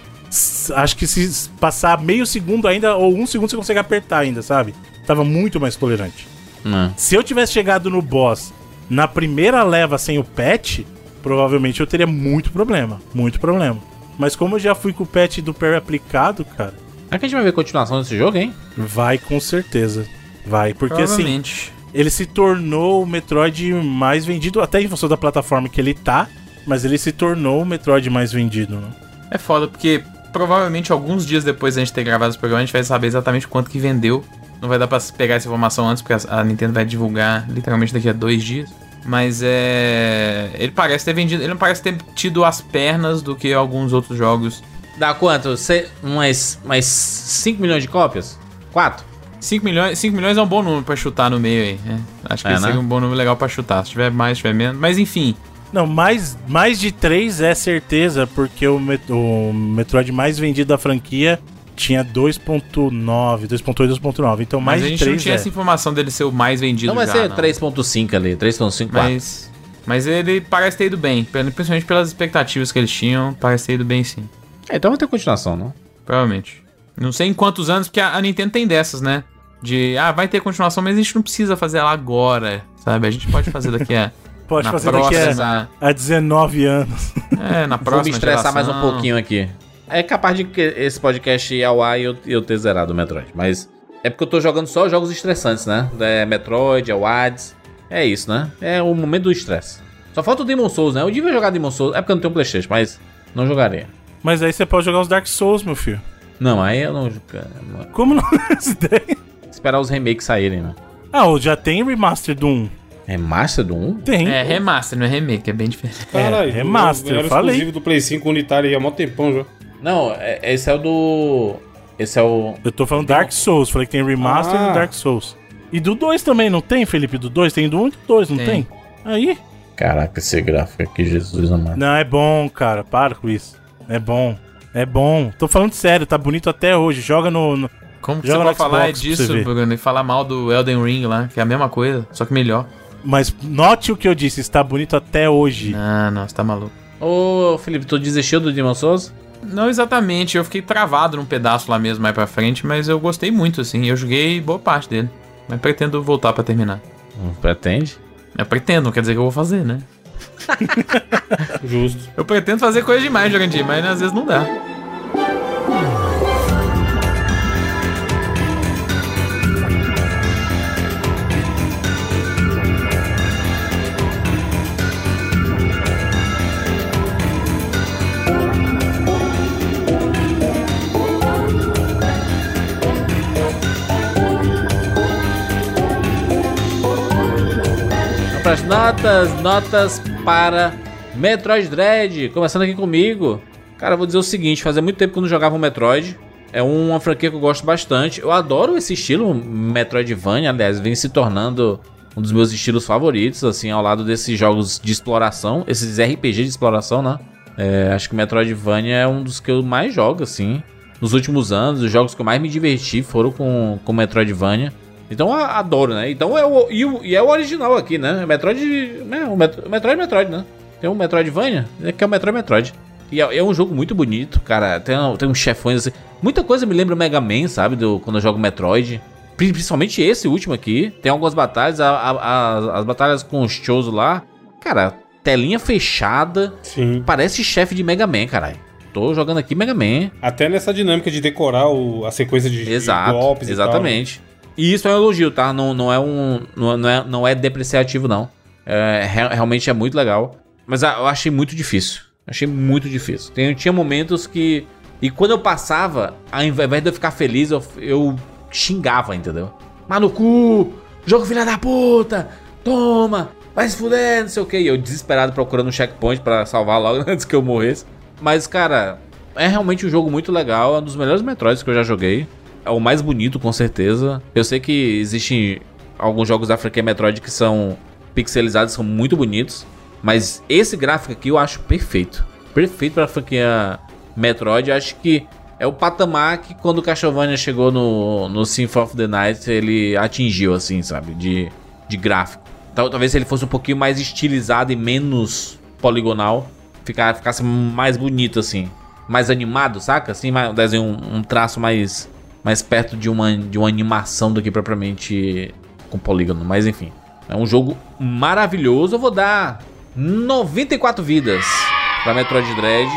acho que se passar meio segundo ainda, ou um segundo você consegue apertar ainda, sabe? Tava muito mais tolerante. Não. Se eu tivesse chegado no boss na primeira leva sem o patch, provavelmente eu teria muito problema. Muito problema. Mas como eu já fui com o patch do parry aplicado, cara, Será que a gente vai ver continuação desse jogo, hein? vai com certeza. Vai, porque assim, Provavelmente. ele se tornou o Metroid mais vendido, até em função da plataforma que ele tá, mas ele se tornou o Metroid mais vendido, né? É foda, porque provavelmente alguns dias depois da gente ter gravado esse programa, a gente vai saber exatamente quanto que vendeu. Não vai dar pra pegar essa informação antes, porque a a Nintendo vai divulgar literalmente daqui a dois dias. Mas é. Ele parece ter vendido. Ele não parece ter tido as pernas do que alguns outros jogos. Dá quanto? Cê, umas, umas 5 milhões de cópias? 4? 5 milhões, 5 milhões é um bom número pra chutar no meio aí. né? Acho que É, esse né? seria um bom número legal pra chutar. Se tiver mais, se tiver menos. Mas enfim. Não, mais, mais de 3 é certeza, porque o, Met- o Metroid mais vendido da franquia tinha 2.9, 2.8, 2.9. Então mais Mas a de gente não 3 tinha é. essa informação dele ser o mais vendido. Não vai já, ser não. 3.5 ali, 3.5, 4. Mas. Mas ele parece ter ido bem. Principalmente pelas expectativas que eles tinham. Parece ter ido bem sim. É, então vai ter continuação, não? Provavelmente. Não sei em quantos anos, porque a a Nintendo tem dessas, né? De, ah, vai ter continuação, mas a gente não precisa fazer ela agora, sabe? A gente pode fazer daqui a. Pode na fazer daqui a, próxima. a 19 anos. É, na Vou próxima. me estressar mais um geração. pouquinho aqui. É capaz de que esse podcast ir ao ar e eu, eu ter zerado o Metroid. Mas é porque eu tô jogando só jogos estressantes, né? É Metroid, é o Hades. É isso, né? É o momento do estresse. Só falta o Demon Souls, né? Eu devia jogar Demon Souls. É porque eu não tenho Playstation, mas não jogaria. Mas aí você pode jogar os Dark Souls, meu filho. Não, aí eu não... Como não? Essa ideia? Esperar os remakes saírem, né? Ah, ou já tem remaster do 1. Remaster do 1? Tem. É, remaster, não é remake, é bem diferente. Caralho, remaster, era eu falei. exclusivo do Play 5 unitário aí há mó tempão já. Não, é- esse é o do... Esse é o... Eu tô falando Dark Souls, falei que tem remaster Ah. do Dark Souls. E do 2 também, não tem, Felipe? Do 2? Tem do 1 e do 2, não tem? Tem. Aí? Caraca, esse gráfico aqui, Jesus amado. Não, é bom, cara. Para com isso. É bom. É bom. Tô falando sério, tá bonito até hoje. Joga no. no- Como que Joga você pode falar Xbox disso. Bruno, e falar mal do Elden Ring lá, que é a mesma coisa, só que melhor. Mas note o que eu disse, está bonito até hoje. Ah, não, você tá maluco. Ô, Felipe, tu desistiu do Demon Souls? Não exatamente, eu fiquei travado num pedaço lá mesmo mais pra frente, mas eu gostei muito, assim. Eu joguei boa parte dele. Mas pretendo voltar pra terminar. Não pretende? Eu pretendo, não quer dizer que eu vou fazer, né? Justo. Eu pretendo fazer coisa demais, Jurandir, mas às vezes não dá. Notas, notas para Metroid Dread. Começando aqui comigo. Cara, vou dizer o seguinte: fazia muito tempo que eu não jogava um Metroid. É uma franquia que eu gosto bastante. Eu adoro esse estilo Metroidvania, aliás, vem se tornando um dos meus estilos favoritos, assim, ao lado desses jogos de exploração, esses RPG de exploração, né? É, acho que Metroidvania é um dos que eu mais jogo, assim. Nos últimos anos, os jogos que eu mais me diverti foram com, com Metroidvania. Então adoro, né? Então é o, e, o- e é o original aqui, né? Metroid. Né? O Met- o Metroid é Metroid, né? Tem um Metroidvania, é que é o Metroid Metroid. E é, é um jogo muito bonito, cara. Tem, tem uns chefões assim. Muita coisa me lembra o Mega Man, sabe? Do, quando eu jogo Metroid. Pri- Principalmente esse último aqui. Tem algumas batalhas, a- a- a- as batalhas com os Choso lá. Cara, telinha fechada. Sim. Parece chefe de Mega Man, caralho. Tô jogando aqui Mega Man. Até nessa dinâmica de decorar o- a sequência de, de Exato, golpes e exatamente. E, isso é um elogio, tá? Não, não é um. Não, é, não é depreciativo, não. É, re- realmente é muito legal. Mas ah, eu achei muito difícil. Achei muito difícil. Tem, tinha momentos que. E quando eu passava, ao invés de eu ficar feliz, eu, eu xingava, entendeu? Mas cu! Jogo filha da puta! Toma! Vai se fuder, não sei o que. E eu desesperado procurando um checkpoint pra salvar logo antes que eu morresse. Mas, cara, é realmente um jogo muito legal. É um dos melhores Metroids que eu já joguei. É o mais bonito, com certeza. Eu sei que existem alguns jogos da franquia Metroid que são pixelizados, são muito bonitos. Mas esse gráfico aqui eu acho perfeito. Perfeito pra franquia Metroid. Eu acho que é o patamar que quando o Castlevania chegou no, no Symphony of the Night, ele atingiu, assim, sabe? De, de gráfico. Tal- Talvez se ele fosse um pouquinho mais estilizado e menos poligonal, ficar, ficasse mais bonito, assim. Mais animado, saca? Assim, mais- um desenho, um traço mais, mais perto de uma, de uma animação do que propriamente com polígono. Mas enfim, é um jogo maravilhoso. Eu vou dar 94 vidas pra Metroid Dread.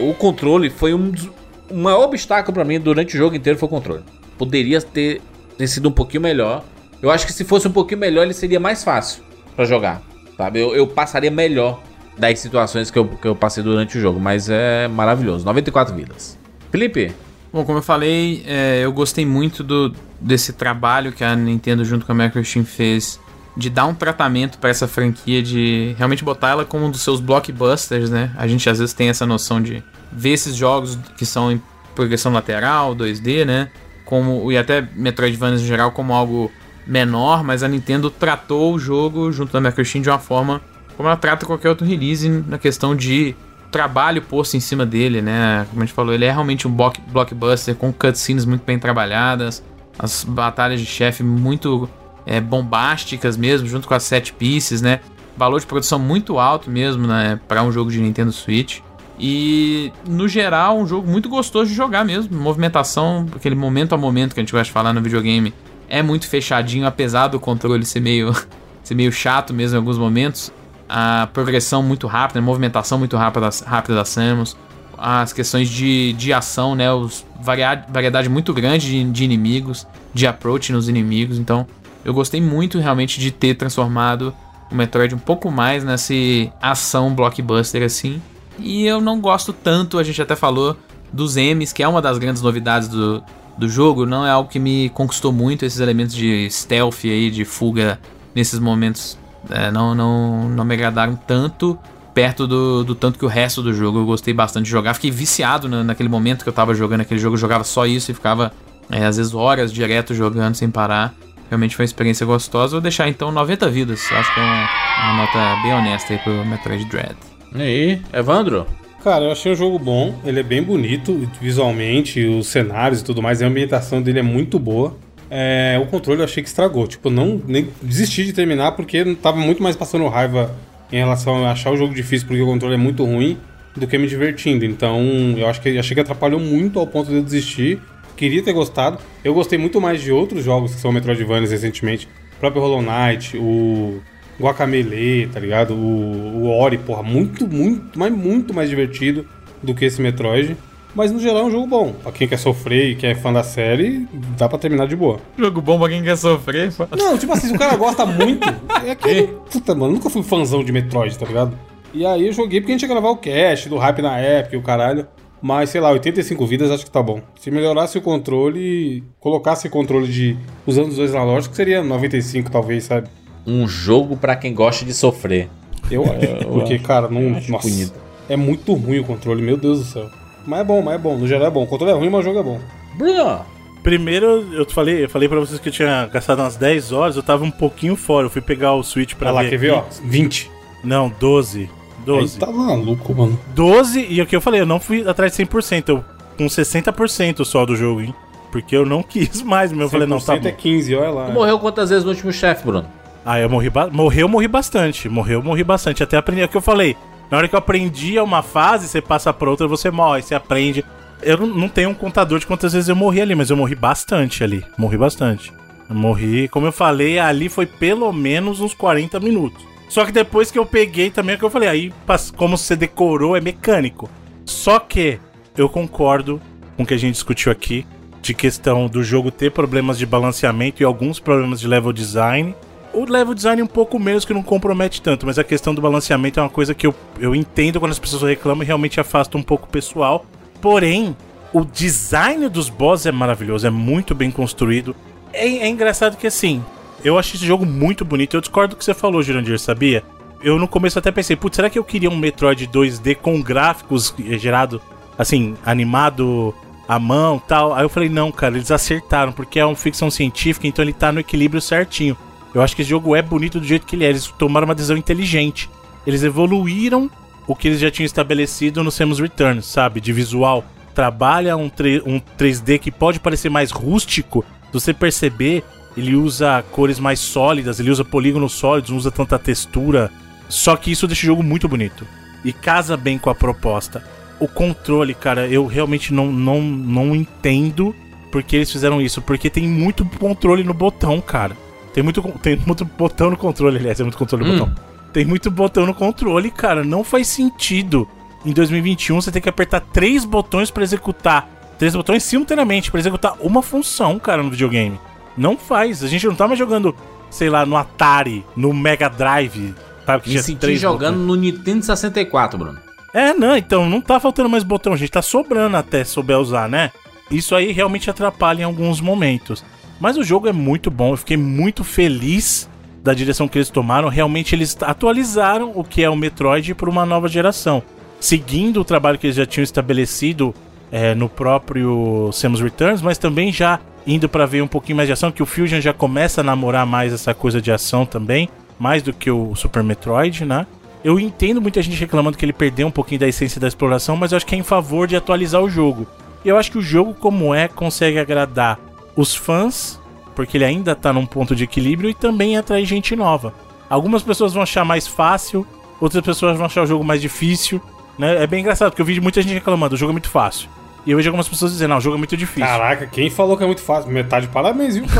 O controle foi um dos, maior obstáculo pra mim durante o jogo inteiro foi o controle. Poderia ter, ter sido um pouquinho melhor. Eu acho que se fosse um pouquinho melhor, ele seria mais fácil pra jogar. Sabe? Eu, eu passaria melhor das situações que eu, que eu passei durante o jogo. Mas é maravilhoso. 94 vidas. Felipe, Bom, como eu falei, é, eu gostei muito do, desse trabalho que a Nintendo junto com a Microsoft fez de dar um tratamento pra essa franquia, de realmente botar ela como um dos seus blockbusters, né? A gente às vezes tem essa noção de ver esses jogos que são em progressão lateral, 2D, né? Como, e até Metroidvanias em geral como algo menor, mas a Nintendo tratou o jogo junto da Microsoft de uma forma como ela trata qualquer outro release na questão de trabalho posto em cima dele, né? Como a gente falou, ele é realmente um block- blockbuster com cutscenes muito bem trabalhadas, as batalhas de chefe muito é, bombásticas mesmo, junto com as set pieces, né? Valor de produção muito alto mesmo, né? Para um jogo de Nintendo Switch. E, no geral, um jogo muito gostoso de jogar mesmo. Movimentação, aquele momento a momento que a gente gosta de falar no videogame, é muito fechadinho, apesar do controle ser meio, ser meio chato mesmo em alguns momentos. A progressão muito rápida, a movimentação muito rápida, rápida da Samus. As questões de, de ação, né? Os varia- variedade muito grande de, de inimigos, de approach nos inimigos. Então, eu gostei muito realmente de ter transformado o Metroid um pouco mais nessa ação blockbuster assim. E eu não gosto tanto, a gente até falou, dos M's, que é uma das grandes novidades do, do jogo. Não é algo que me conquistou muito, esses elementos de stealth aí, de fuga nesses momentos. É, não, não, não me agradaram tanto perto do, do tanto que o resto do jogo eu gostei bastante de jogar. Fiquei viciado na- naquele momento que eu tava jogando aquele jogo, eu jogava só isso e ficava é, às vezes horas direto jogando sem parar. Realmente foi uma experiência gostosa. Vou deixar então 90 vidas. Acho que é uma, uma nota bem honesta aí pro Metroid Dread. e aí, Evandro? Cara, eu achei um jogo bom, ele é bem bonito visualmente, os cenários e tudo mais, a ambientação dele é muito boa. É, o controle eu achei que estragou, tipo, não nem desisti de terminar porque tava muito mais passando raiva em relação a achar o jogo difícil porque o controle é muito ruim do que me divertindo. Então, eu acho que achei que atrapalhou muito ao ponto de eu desistir. Queria ter gostado. Eu gostei muito mais de outros jogos que são Metroidvanias recentemente, o próprio Hollow Knight, o Guacamelee, tá ligado? O, o Ori, porra, muito, muito, mas muito mais divertido do que esse Metroid. Mas no geral é um jogo bom. Pra quem quer sofrer e quem é fã da série, dá pra terminar de boa. Jogo bom pra quem quer sofrer. Não, tipo assim, se o cara gosta muito, é que. Puta, mano, nunca fui fãzão de Metroid, tá ligado? E aí eu joguei porque a gente ia gravar o cast do hype na época e o caralho. Mas, sei lá, 85 vidas acho que tá bom. Se melhorasse o controle, colocasse controle de. usando os dois analógicos, seria 95, talvez, sabe? Um jogo pra quem gosta de sofrer. Eu acho. Porque, cara, não. Nossa. bonito. É muito ruim o controle, meu Deus do céu. Mas é bom, mas é bom. No geral é bom. O controle é ruim, mas o jogo é bom. Bruno, Primeiro, eu falei, eu falei pra vocês que eu tinha gastado umas 10 horas, eu tava um pouquinho fora. Eu fui pegar o Switch pra Olha lá, ver. quer ver, ó? 20. Não, 12. 12. Aí tá maluco, mano. 12, e o que eu falei, eu não fui atrás de 100%, eu com 60% só do jogo, hein? Porque eu não quis mais, mas eu falei, não, tá 100% bom. é 15, olha lá. morreu quantas vezes no último chefe, Bruno? Ah, eu morri, ba- morreu, morri bastante. Morreu, morri bastante. Até aprendi é o que eu falei. Na hora que eu aprendi uma fase, você passa pra outra, você morre, você aprende. Eu não, tenho um contador de quantas vezes eu morri ali, mas eu morri bastante ali. Morri bastante. Eu morri, como eu falei, ali foi pelo menos uns 40 minutos. Só que depois que eu peguei também, é que eu falei, aí, como você decorou, é mecânico. Só que eu concordo com o que a gente discutiu aqui, de questão do jogo ter problemas de balanceamento e alguns problemas de level design. O level design um pouco menos que não compromete tanto, mas a questão do balanceamento é uma coisa que eu, eu entendo quando as pessoas reclamam e realmente afasta um pouco o pessoal. Porém, o design dos bosses é maravilhoso, é muito bem construído. É, é engraçado que assim, eu achei esse jogo muito bonito. Eu discordo do que você falou, Jurandir, sabia? Eu no começo até pensei, putz, será que eu queria um Metroid 2D com gráficos eh, gerado, assim, animado à mão tal? Aí eu falei, não, cara, eles acertaram, porque é uma ficção científica, então ele tá no equilíbrio certinho. Eu acho que esse jogo é bonito do jeito que ele é. Eles tomaram uma decisão inteligente. Eles evoluíram o que eles já tinham estabelecido no Samus Returns, sabe? De visual. Trabalha um, 3, um 3D que pode parecer mais rústico. Se você perceber, ele usa cores mais sólidas, ele usa polígonos sólidos, não usa tanta textura. Só que isso deixa o jogo muito bonito. E casa bem com a proposta. O controle, cara, eu realmente não, não, não entendo porque eles fizeram isso. Porque tem muito controle no botão, cara. Tem muito, tem muito botão no controle, aliás, é muito controle no Hum. botão. Tem muito botão no controle, cara. Não faz sentido. Em 2021 você tem que apertar três botões pra executar. Três botões simultaneamente pra executar uma função, cara, no videogame. Não faz. A gente não tá mais jogando, sei lá, no Atari, no Mega Drive. Sabe, que Me senti jogando botões. no Nintendo 64, Bruno. É, não, então não tá faltando mais botão, gente. Tá sobrando até souber usar, né? Isso aí realmente atrapalha em alguns momentos. Mas o jogo é muito bom, eu fiquei muito feliz da direção que eles tomaram. Realmente eles atualizaram o que é o Metroid para uma nova geração. Seguindo o trabalho que eles já tinham estabelecido é, no próprio Samus Returns, mas também já indo para ver um pouquinho mais de ação, que o Fusion já começa a namorar mais essa coisa de ação também, mais do que o Super Metroid, né? Eu entendo muita gente reclamando que ele perdeu um pouquinho da essência da exploração, mas eu acho que é em favor de atualizar o jogo. E eu acho que o jogo, como é, consegue agradar os fãs, porque ele ainda tá num ponto de equilíbrio, e também atrair gente nova. Algumas pessoas vão achar mais fácil, outras pessoas vão achar o jogo mais difícil. Né? É bem engraçado, porque eu vi muita gente reclamando, o jogo é muito fácil. E eu vejo algumas pessoas dizendo, não, o jogo é muito difícil. Caraca, quem falou que é muito fácil? Metade parabéns, viu,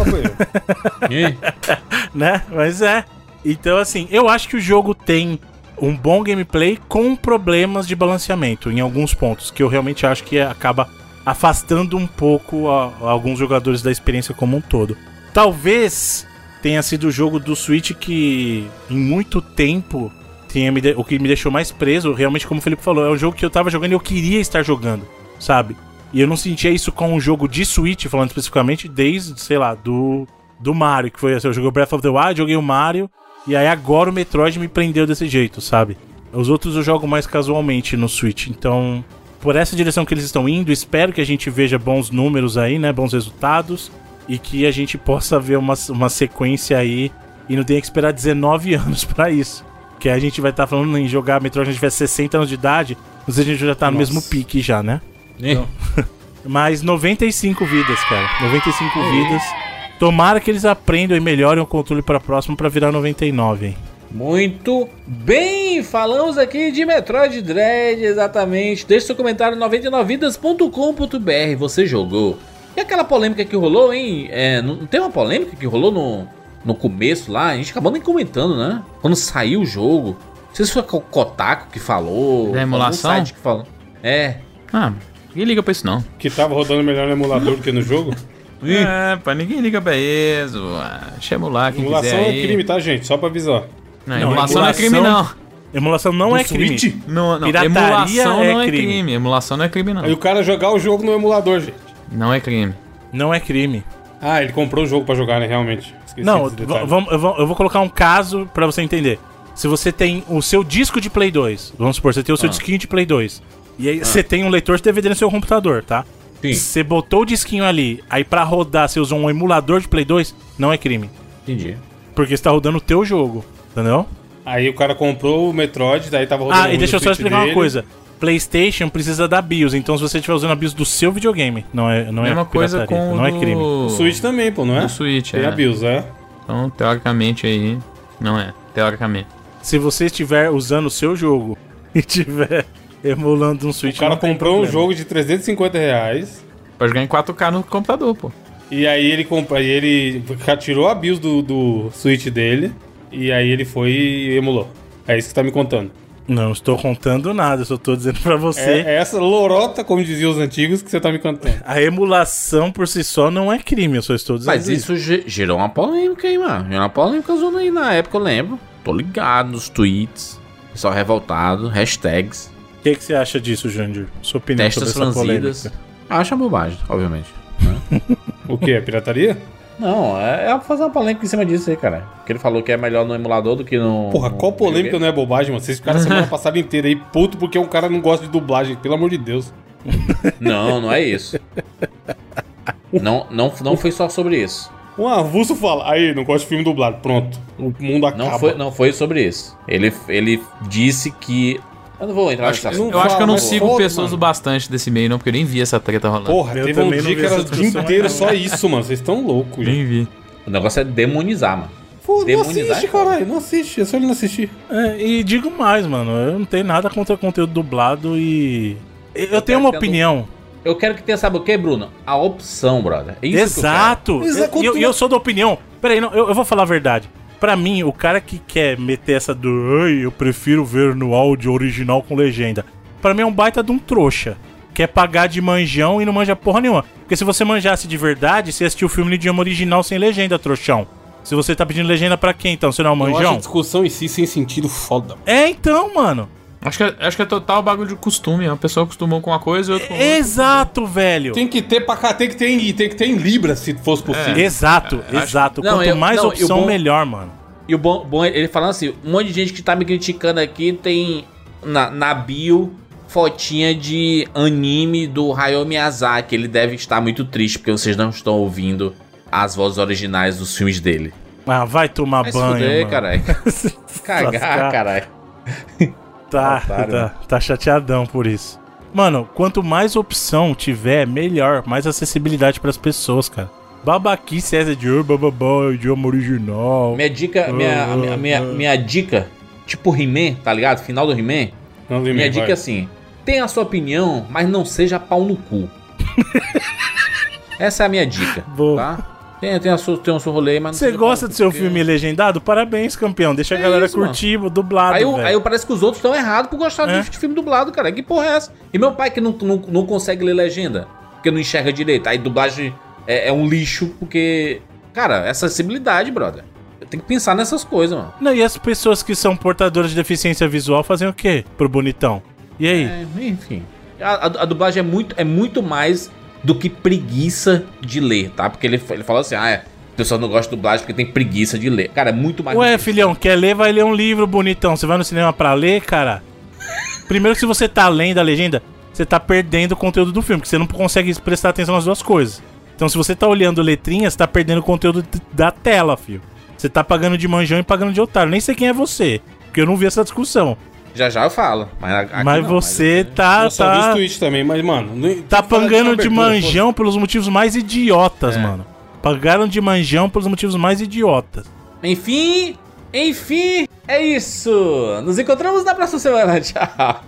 né? Mas é. Então, assim, eu acho que o jogo tem um bom gameplay com problemas de balanceamento em alguns pontos, que eu realmente acho que acaba afastando um pouco a- alguns jogadores da experiência como um todo. Talvez tenha sido o jogo do Switch que em muito tempo tenha me de- o que me deixou mais preso, realmente como o Felipe falou, é um jogo que eu tava jogando e eu queria estar jogando, sabe? E eu não sentia isso com um jogo de Switch, falando especificamente, desde, sei lá, do, do Mario, que foi assim, eu joguei o Breath of the Wild, joguei o Mario, e aí agora o Metroid me prendeu desse jeito, sabe? Os outros eu jogo mais casualmente no Switch, então, por essa direção que eles estão indo, espero que a gente veja bons números aí, né, bons resultados, e que a gente possa ver uma, uma sequência aí, e não tenha que esperar 19 anos pra isso. Que a gente vai estar falando em jogar Metroid quando a gente tiver 60 anos de idade, mas a gente já tá no Nossa. mesmo pique já, né? ih. Mas 95 vidas, cara. 95 vidas. Tomara que eles aprendam e melhorem o controle pra próximo pra virar 99, hein? Muito bem, falamos aqui de Metroid Dread, exatamente. Deixe seu comentário 99vidas.com.br. Você jogou? E aquela polêmica que rolou, hein? É, não tem uma polêmica que rolou no, no começo lá? A gente acabou nem comentando, né? Quando saiu o jogo. Não sei se foi o Kotaku que falou. Da emulação? site que falou. É. Ah, ninguém liga pra isso não. que tava rodando melhor no emulador do que no jogo? É, pá, ninguém liga pra isso. Deixa emular quem Emulação quiser é aí. crime, tá, gente? Só pra avisar. Não, Não, emulação não é crime emulação- não. Emulação não No é crime. Switch? Não, não. Pirataria Emulação é não é crime. crime. Emulação não é crime não. Aí o cara jogar o jogo no emulador, gente. Não é crime. Não é crime. Ah, ele comprou o jogo pra jogar, né? Realmente. Esqueci Não, vamos- eu vou, eu vou colocar um caso pra você entender. Se você tem o seu disco de Play 2, vamos supor, você tem o seu Ah. disquinho de Play 2, e aí você tem um leitor de DVD no seu computador, tá? Sim, Você botou o disquinho ali, aí pra rodar você usou um emulador de Play 2, não é crime. entendi. Porque você tá rodando o teu jogo, entendeu? Aí o cara comprou o Metroid, daí tava rodando Ah, e deixa eu só explicar uma dele. coisa. PlayStation precisa da BIOS, então se você estiver usando a BIOS do seu videogame, não é, não Mesma é coisa com o não é crime. O Switch também, pô, não é? Do Switch, Tem é. a BIOS, é. Então, teoricamente aí, não é. Teoricamente. Se você estiver usando o seu jogo e estiver emulando um Switch, O cara comprou um jogo de 350 reais. Pra jogar em 4K no computador, pô. E aí ele compra, aí ele tirou a BIOS do, do Switch dele. E aí ele foi e emulou. É isso que tá me contando. Não estou contando nada, eu só tô dizendo pra você. É, é essa lorota, como diziam os antigos, que você tá me contando. A emulação por si só não é crime, eu só estou dizendo Mas isso ge- gerou uma polêmica aí, mano. Gerou uma polêmica zona aí na época, eu lembro. Tô ligado nos tweets. Pessoal revoltado, hashtags, O que, que você acha disso, Jandir? Sua opinião testas sobre essa franzidas. polêmica? Acha bobagem, obviamente. O que? É pirataria? Não, é, é pra fazer uma polêmica em cima disso aí, cara. Porque ele falou que é melhor no emulador do que no. Porra, no qual polêmica videogame. não é bobagem, mano? Vocês ficaram a semana passada inteira aí puto porque um cara não gosta de dublagem, pelo amor de Deus. Não, não é isso. não, não, não foi só sobre isso. Um avulso fala, aí, não gosto de filme dublado. Pronto, o mundo acaba. Não foi, não foi sobre isso. Ele, ele disse que. Eu não vou entrar Acho- não assunto. eu acho que eu não sigo foda, pessoas mano. o bastante desse meio, não, porque eu nem vi essa treta rolando. Porra, Eu teve um também não dia que era o dia inteiro só isso, mano. Vocês estão loucos, gente. Nem vi. O negócio é demonizar, mano. Pô, não Demonizar assiste, é foda. caralho. Não assiste. É só ele não assistir. É, e digo mais, mano. Eu não tenho nada contra conteúdo dublado e. Eu, tenho uma tendo- opinião. Eu quero que tenha, sabe o que, Bruno? A opção, brother. É isso Exato! Exato, E eu, tu- e eu sou da opinião. Peraí, não, eu, eu vou falar a verdade. Pra mim, o cara que quer meter essa do. Eu prefiro ver no áudio original com legenda. Pra mim é um baita de um trouxa. Quer pagar de manjão e não manja porra nenhuma. Porque se você manjasse de verdade, você assistiu o filme no idioma original sem legenda, trouxão. Se você tá pedindo legenda pra quem então? Você não é um Eu acho a manjão? discussão em si sem sentido foda. É então, mano. Acho que, é- acho que é total bagulho de costume. A pessoa acostumou com uma coisa e outra com outra. Exato, velho. Tem que ter pra cá, tem que ter em, tem que ter em Libra, se fosse possível. Exato, exato. Não, Quanto eu- mais não, opção, bom- melhor, mano. E o bom, bom, ele falando assim, um monte de gente que tá me criticando aqui tem na, na bio fotinha de anime do Hayao Miyazaki. Ele deve estar muito triste porque vocês não estão ouvindo as vozes originais dos filmes dele. Ah, vai tomar Vai se banho, fuder, mano. caralho. Cagar, caralho. Tá, Otário, tá, né? tá chateadão por isso. Mano, quanto mais opção tiver, melhor, mais acessibilidade pras pessoas, cara. Babaquice essa de oh, bababá, idioma original. Minha dica, minha, a minha, minha, minha dica, tipo He-Man, tá ligado? Final do He-Man. Minha dica vai. é assim: tenha a sua opinião, mas não seja pau no cu. Essa é a minha dica, Boa. tá? Tem, tem, a sua, tem o seu rolê, mas Você gosta do seu porque- filme legendado? Parabéns, campeão. Deixa a É galera isso, mano. curtir o dublado, Aí, eu, aí eu parece que os outros estão errados por gostar É. de, filme dublado, cara. Que porra é essa? E meu pai que não, não, não consegue ler legenda, porque não enxerga direito. Aí dublagem é, é um lixo, porque. Cara, é acessibilidade, brother. Tem que pensar nessas coisas, mano. Não, e as pessoas que são portadoras de deficiência visual fazem o quê pro bonitão? E aí? É, enfim. A, a- a dublagem é muito, é muito mais do que preguiça de ler, tá? Porque ele, ele falou assim: ah, é, a pessoa não gosta de dublagem porque tem preguiça de ler. Cara, é muito mais. Ué, filhão, quer ler, vai ler um livro bonitão. Você vai no cinema pra ler, cara? Primeiro que se você tá lendo a legenda, você tá perdendo o conteúdo do filme, porque você não consegue prestar atenção nas duas coisas. Então se você tá olhando letrinhas, você tá perdendo o conteúdo da tela, filho. Você tá pagando de manjão e pagando de otário. Nem sei quem é você, porque eu não vi essa discussão. Já já eu falo. Mas, mas não, você tá, Eu só vi os tá, tweets também, mas, mano. tá fala pagando de abertura, manjão pelos motivos mais idiotas, mano. Pagaram de manjão pelos motivos mais idiotas. Enfim, enfim, é isso. Nos encontramos na próxima semana. Tchau.